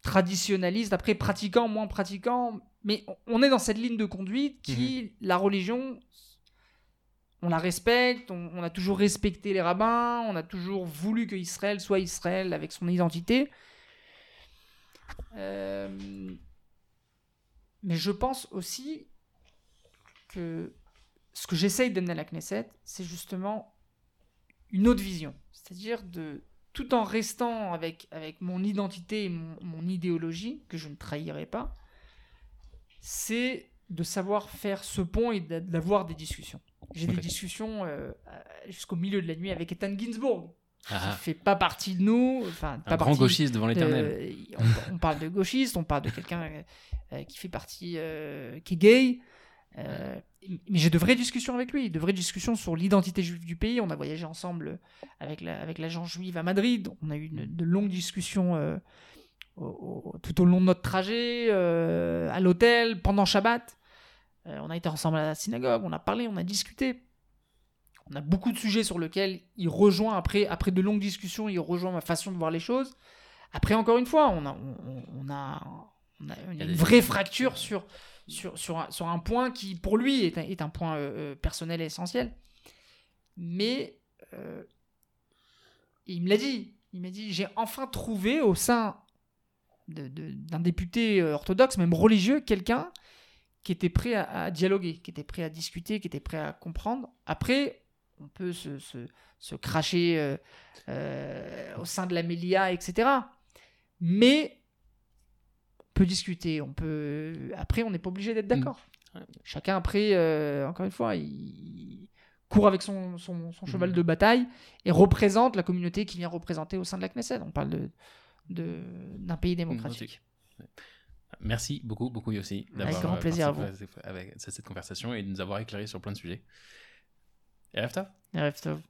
traditionnalistes, après pratiquants, moins pratiquants, mais on- est dans cette ligne de conduite qui, la religion, on la respecte, on, on a toujours respecté les rabbins, on a toujours voulu que Israël soit Israël avec son identité. Euh, mais je pense aussi que ce que j'essaye d'amener à la Knesset, c'est justement une autre vision. C'est-à-dire de tout en restant avec, avec mon identité et mon, mon idéologie, que je ne trahirai pas, c'est de savoir faire ce pont et d'a- d'avoir des discussions. J'ai des discussions euh, jusqu'au milieu de la nuit avec Ethan Ginsburg, Ah, qui fait pas partie de nous, enfin pas un grand gauchiste devant l'éternel. euh, on, on parle de gauchiste, on parle de quelqu'un euh, euh, qui fait partie, euh, qui est gay. Euh, mais j'ai de vraies discussions avec lui, de vraies discussions sur l'identité juive du pays. On a voyagé ensemble avec la- avec l'agence juive à Madrid. On a eu une- de longues discussions euh, au- au- tout au long de notre trajet, euh, à l'hôtel, pendant Shabbat. On a été ensemble à la synagogue, on a parlé, on a discuté. On a beaucoup de sujets sur lesquels il rejoint, après, après de longues discussions, il rejoint ma façon de voir les choses. Après, encore une fois, on a, on, on a, on a une, vraie fracture sur, sur, sur, un, sur un point qui, pour lui, est un, est un point euh, euh, personnel et essentiel. Mais euh, il me l'a dit. Il m'a dit j'ai enfin trouvé au sein de- de- d'un député orthodoxe, même religieux, quelqu'un qui était prêt à, dialoguer, qui était prêt à discuter, qui était prêt à comprendre. Après, on peut se, se- se cracher au sein de la Mélia, etc. Mais peut discuter, on peut. Après, on n'est pas obligé d'être d'accord. Ouais. Chacun, après, euh, encore une fois, il court avec son, son- son cheval de bataille et représente la communauté qui vient représenter au sein de la Knesset. On parle de- d'un pays démocratique. Merci beaucoup, beaucoup Yossi, Avec d'avoir grand euh, plaisir à avec cette conversation et de nous avoir éclairé sur plein de sujets. Et Tov.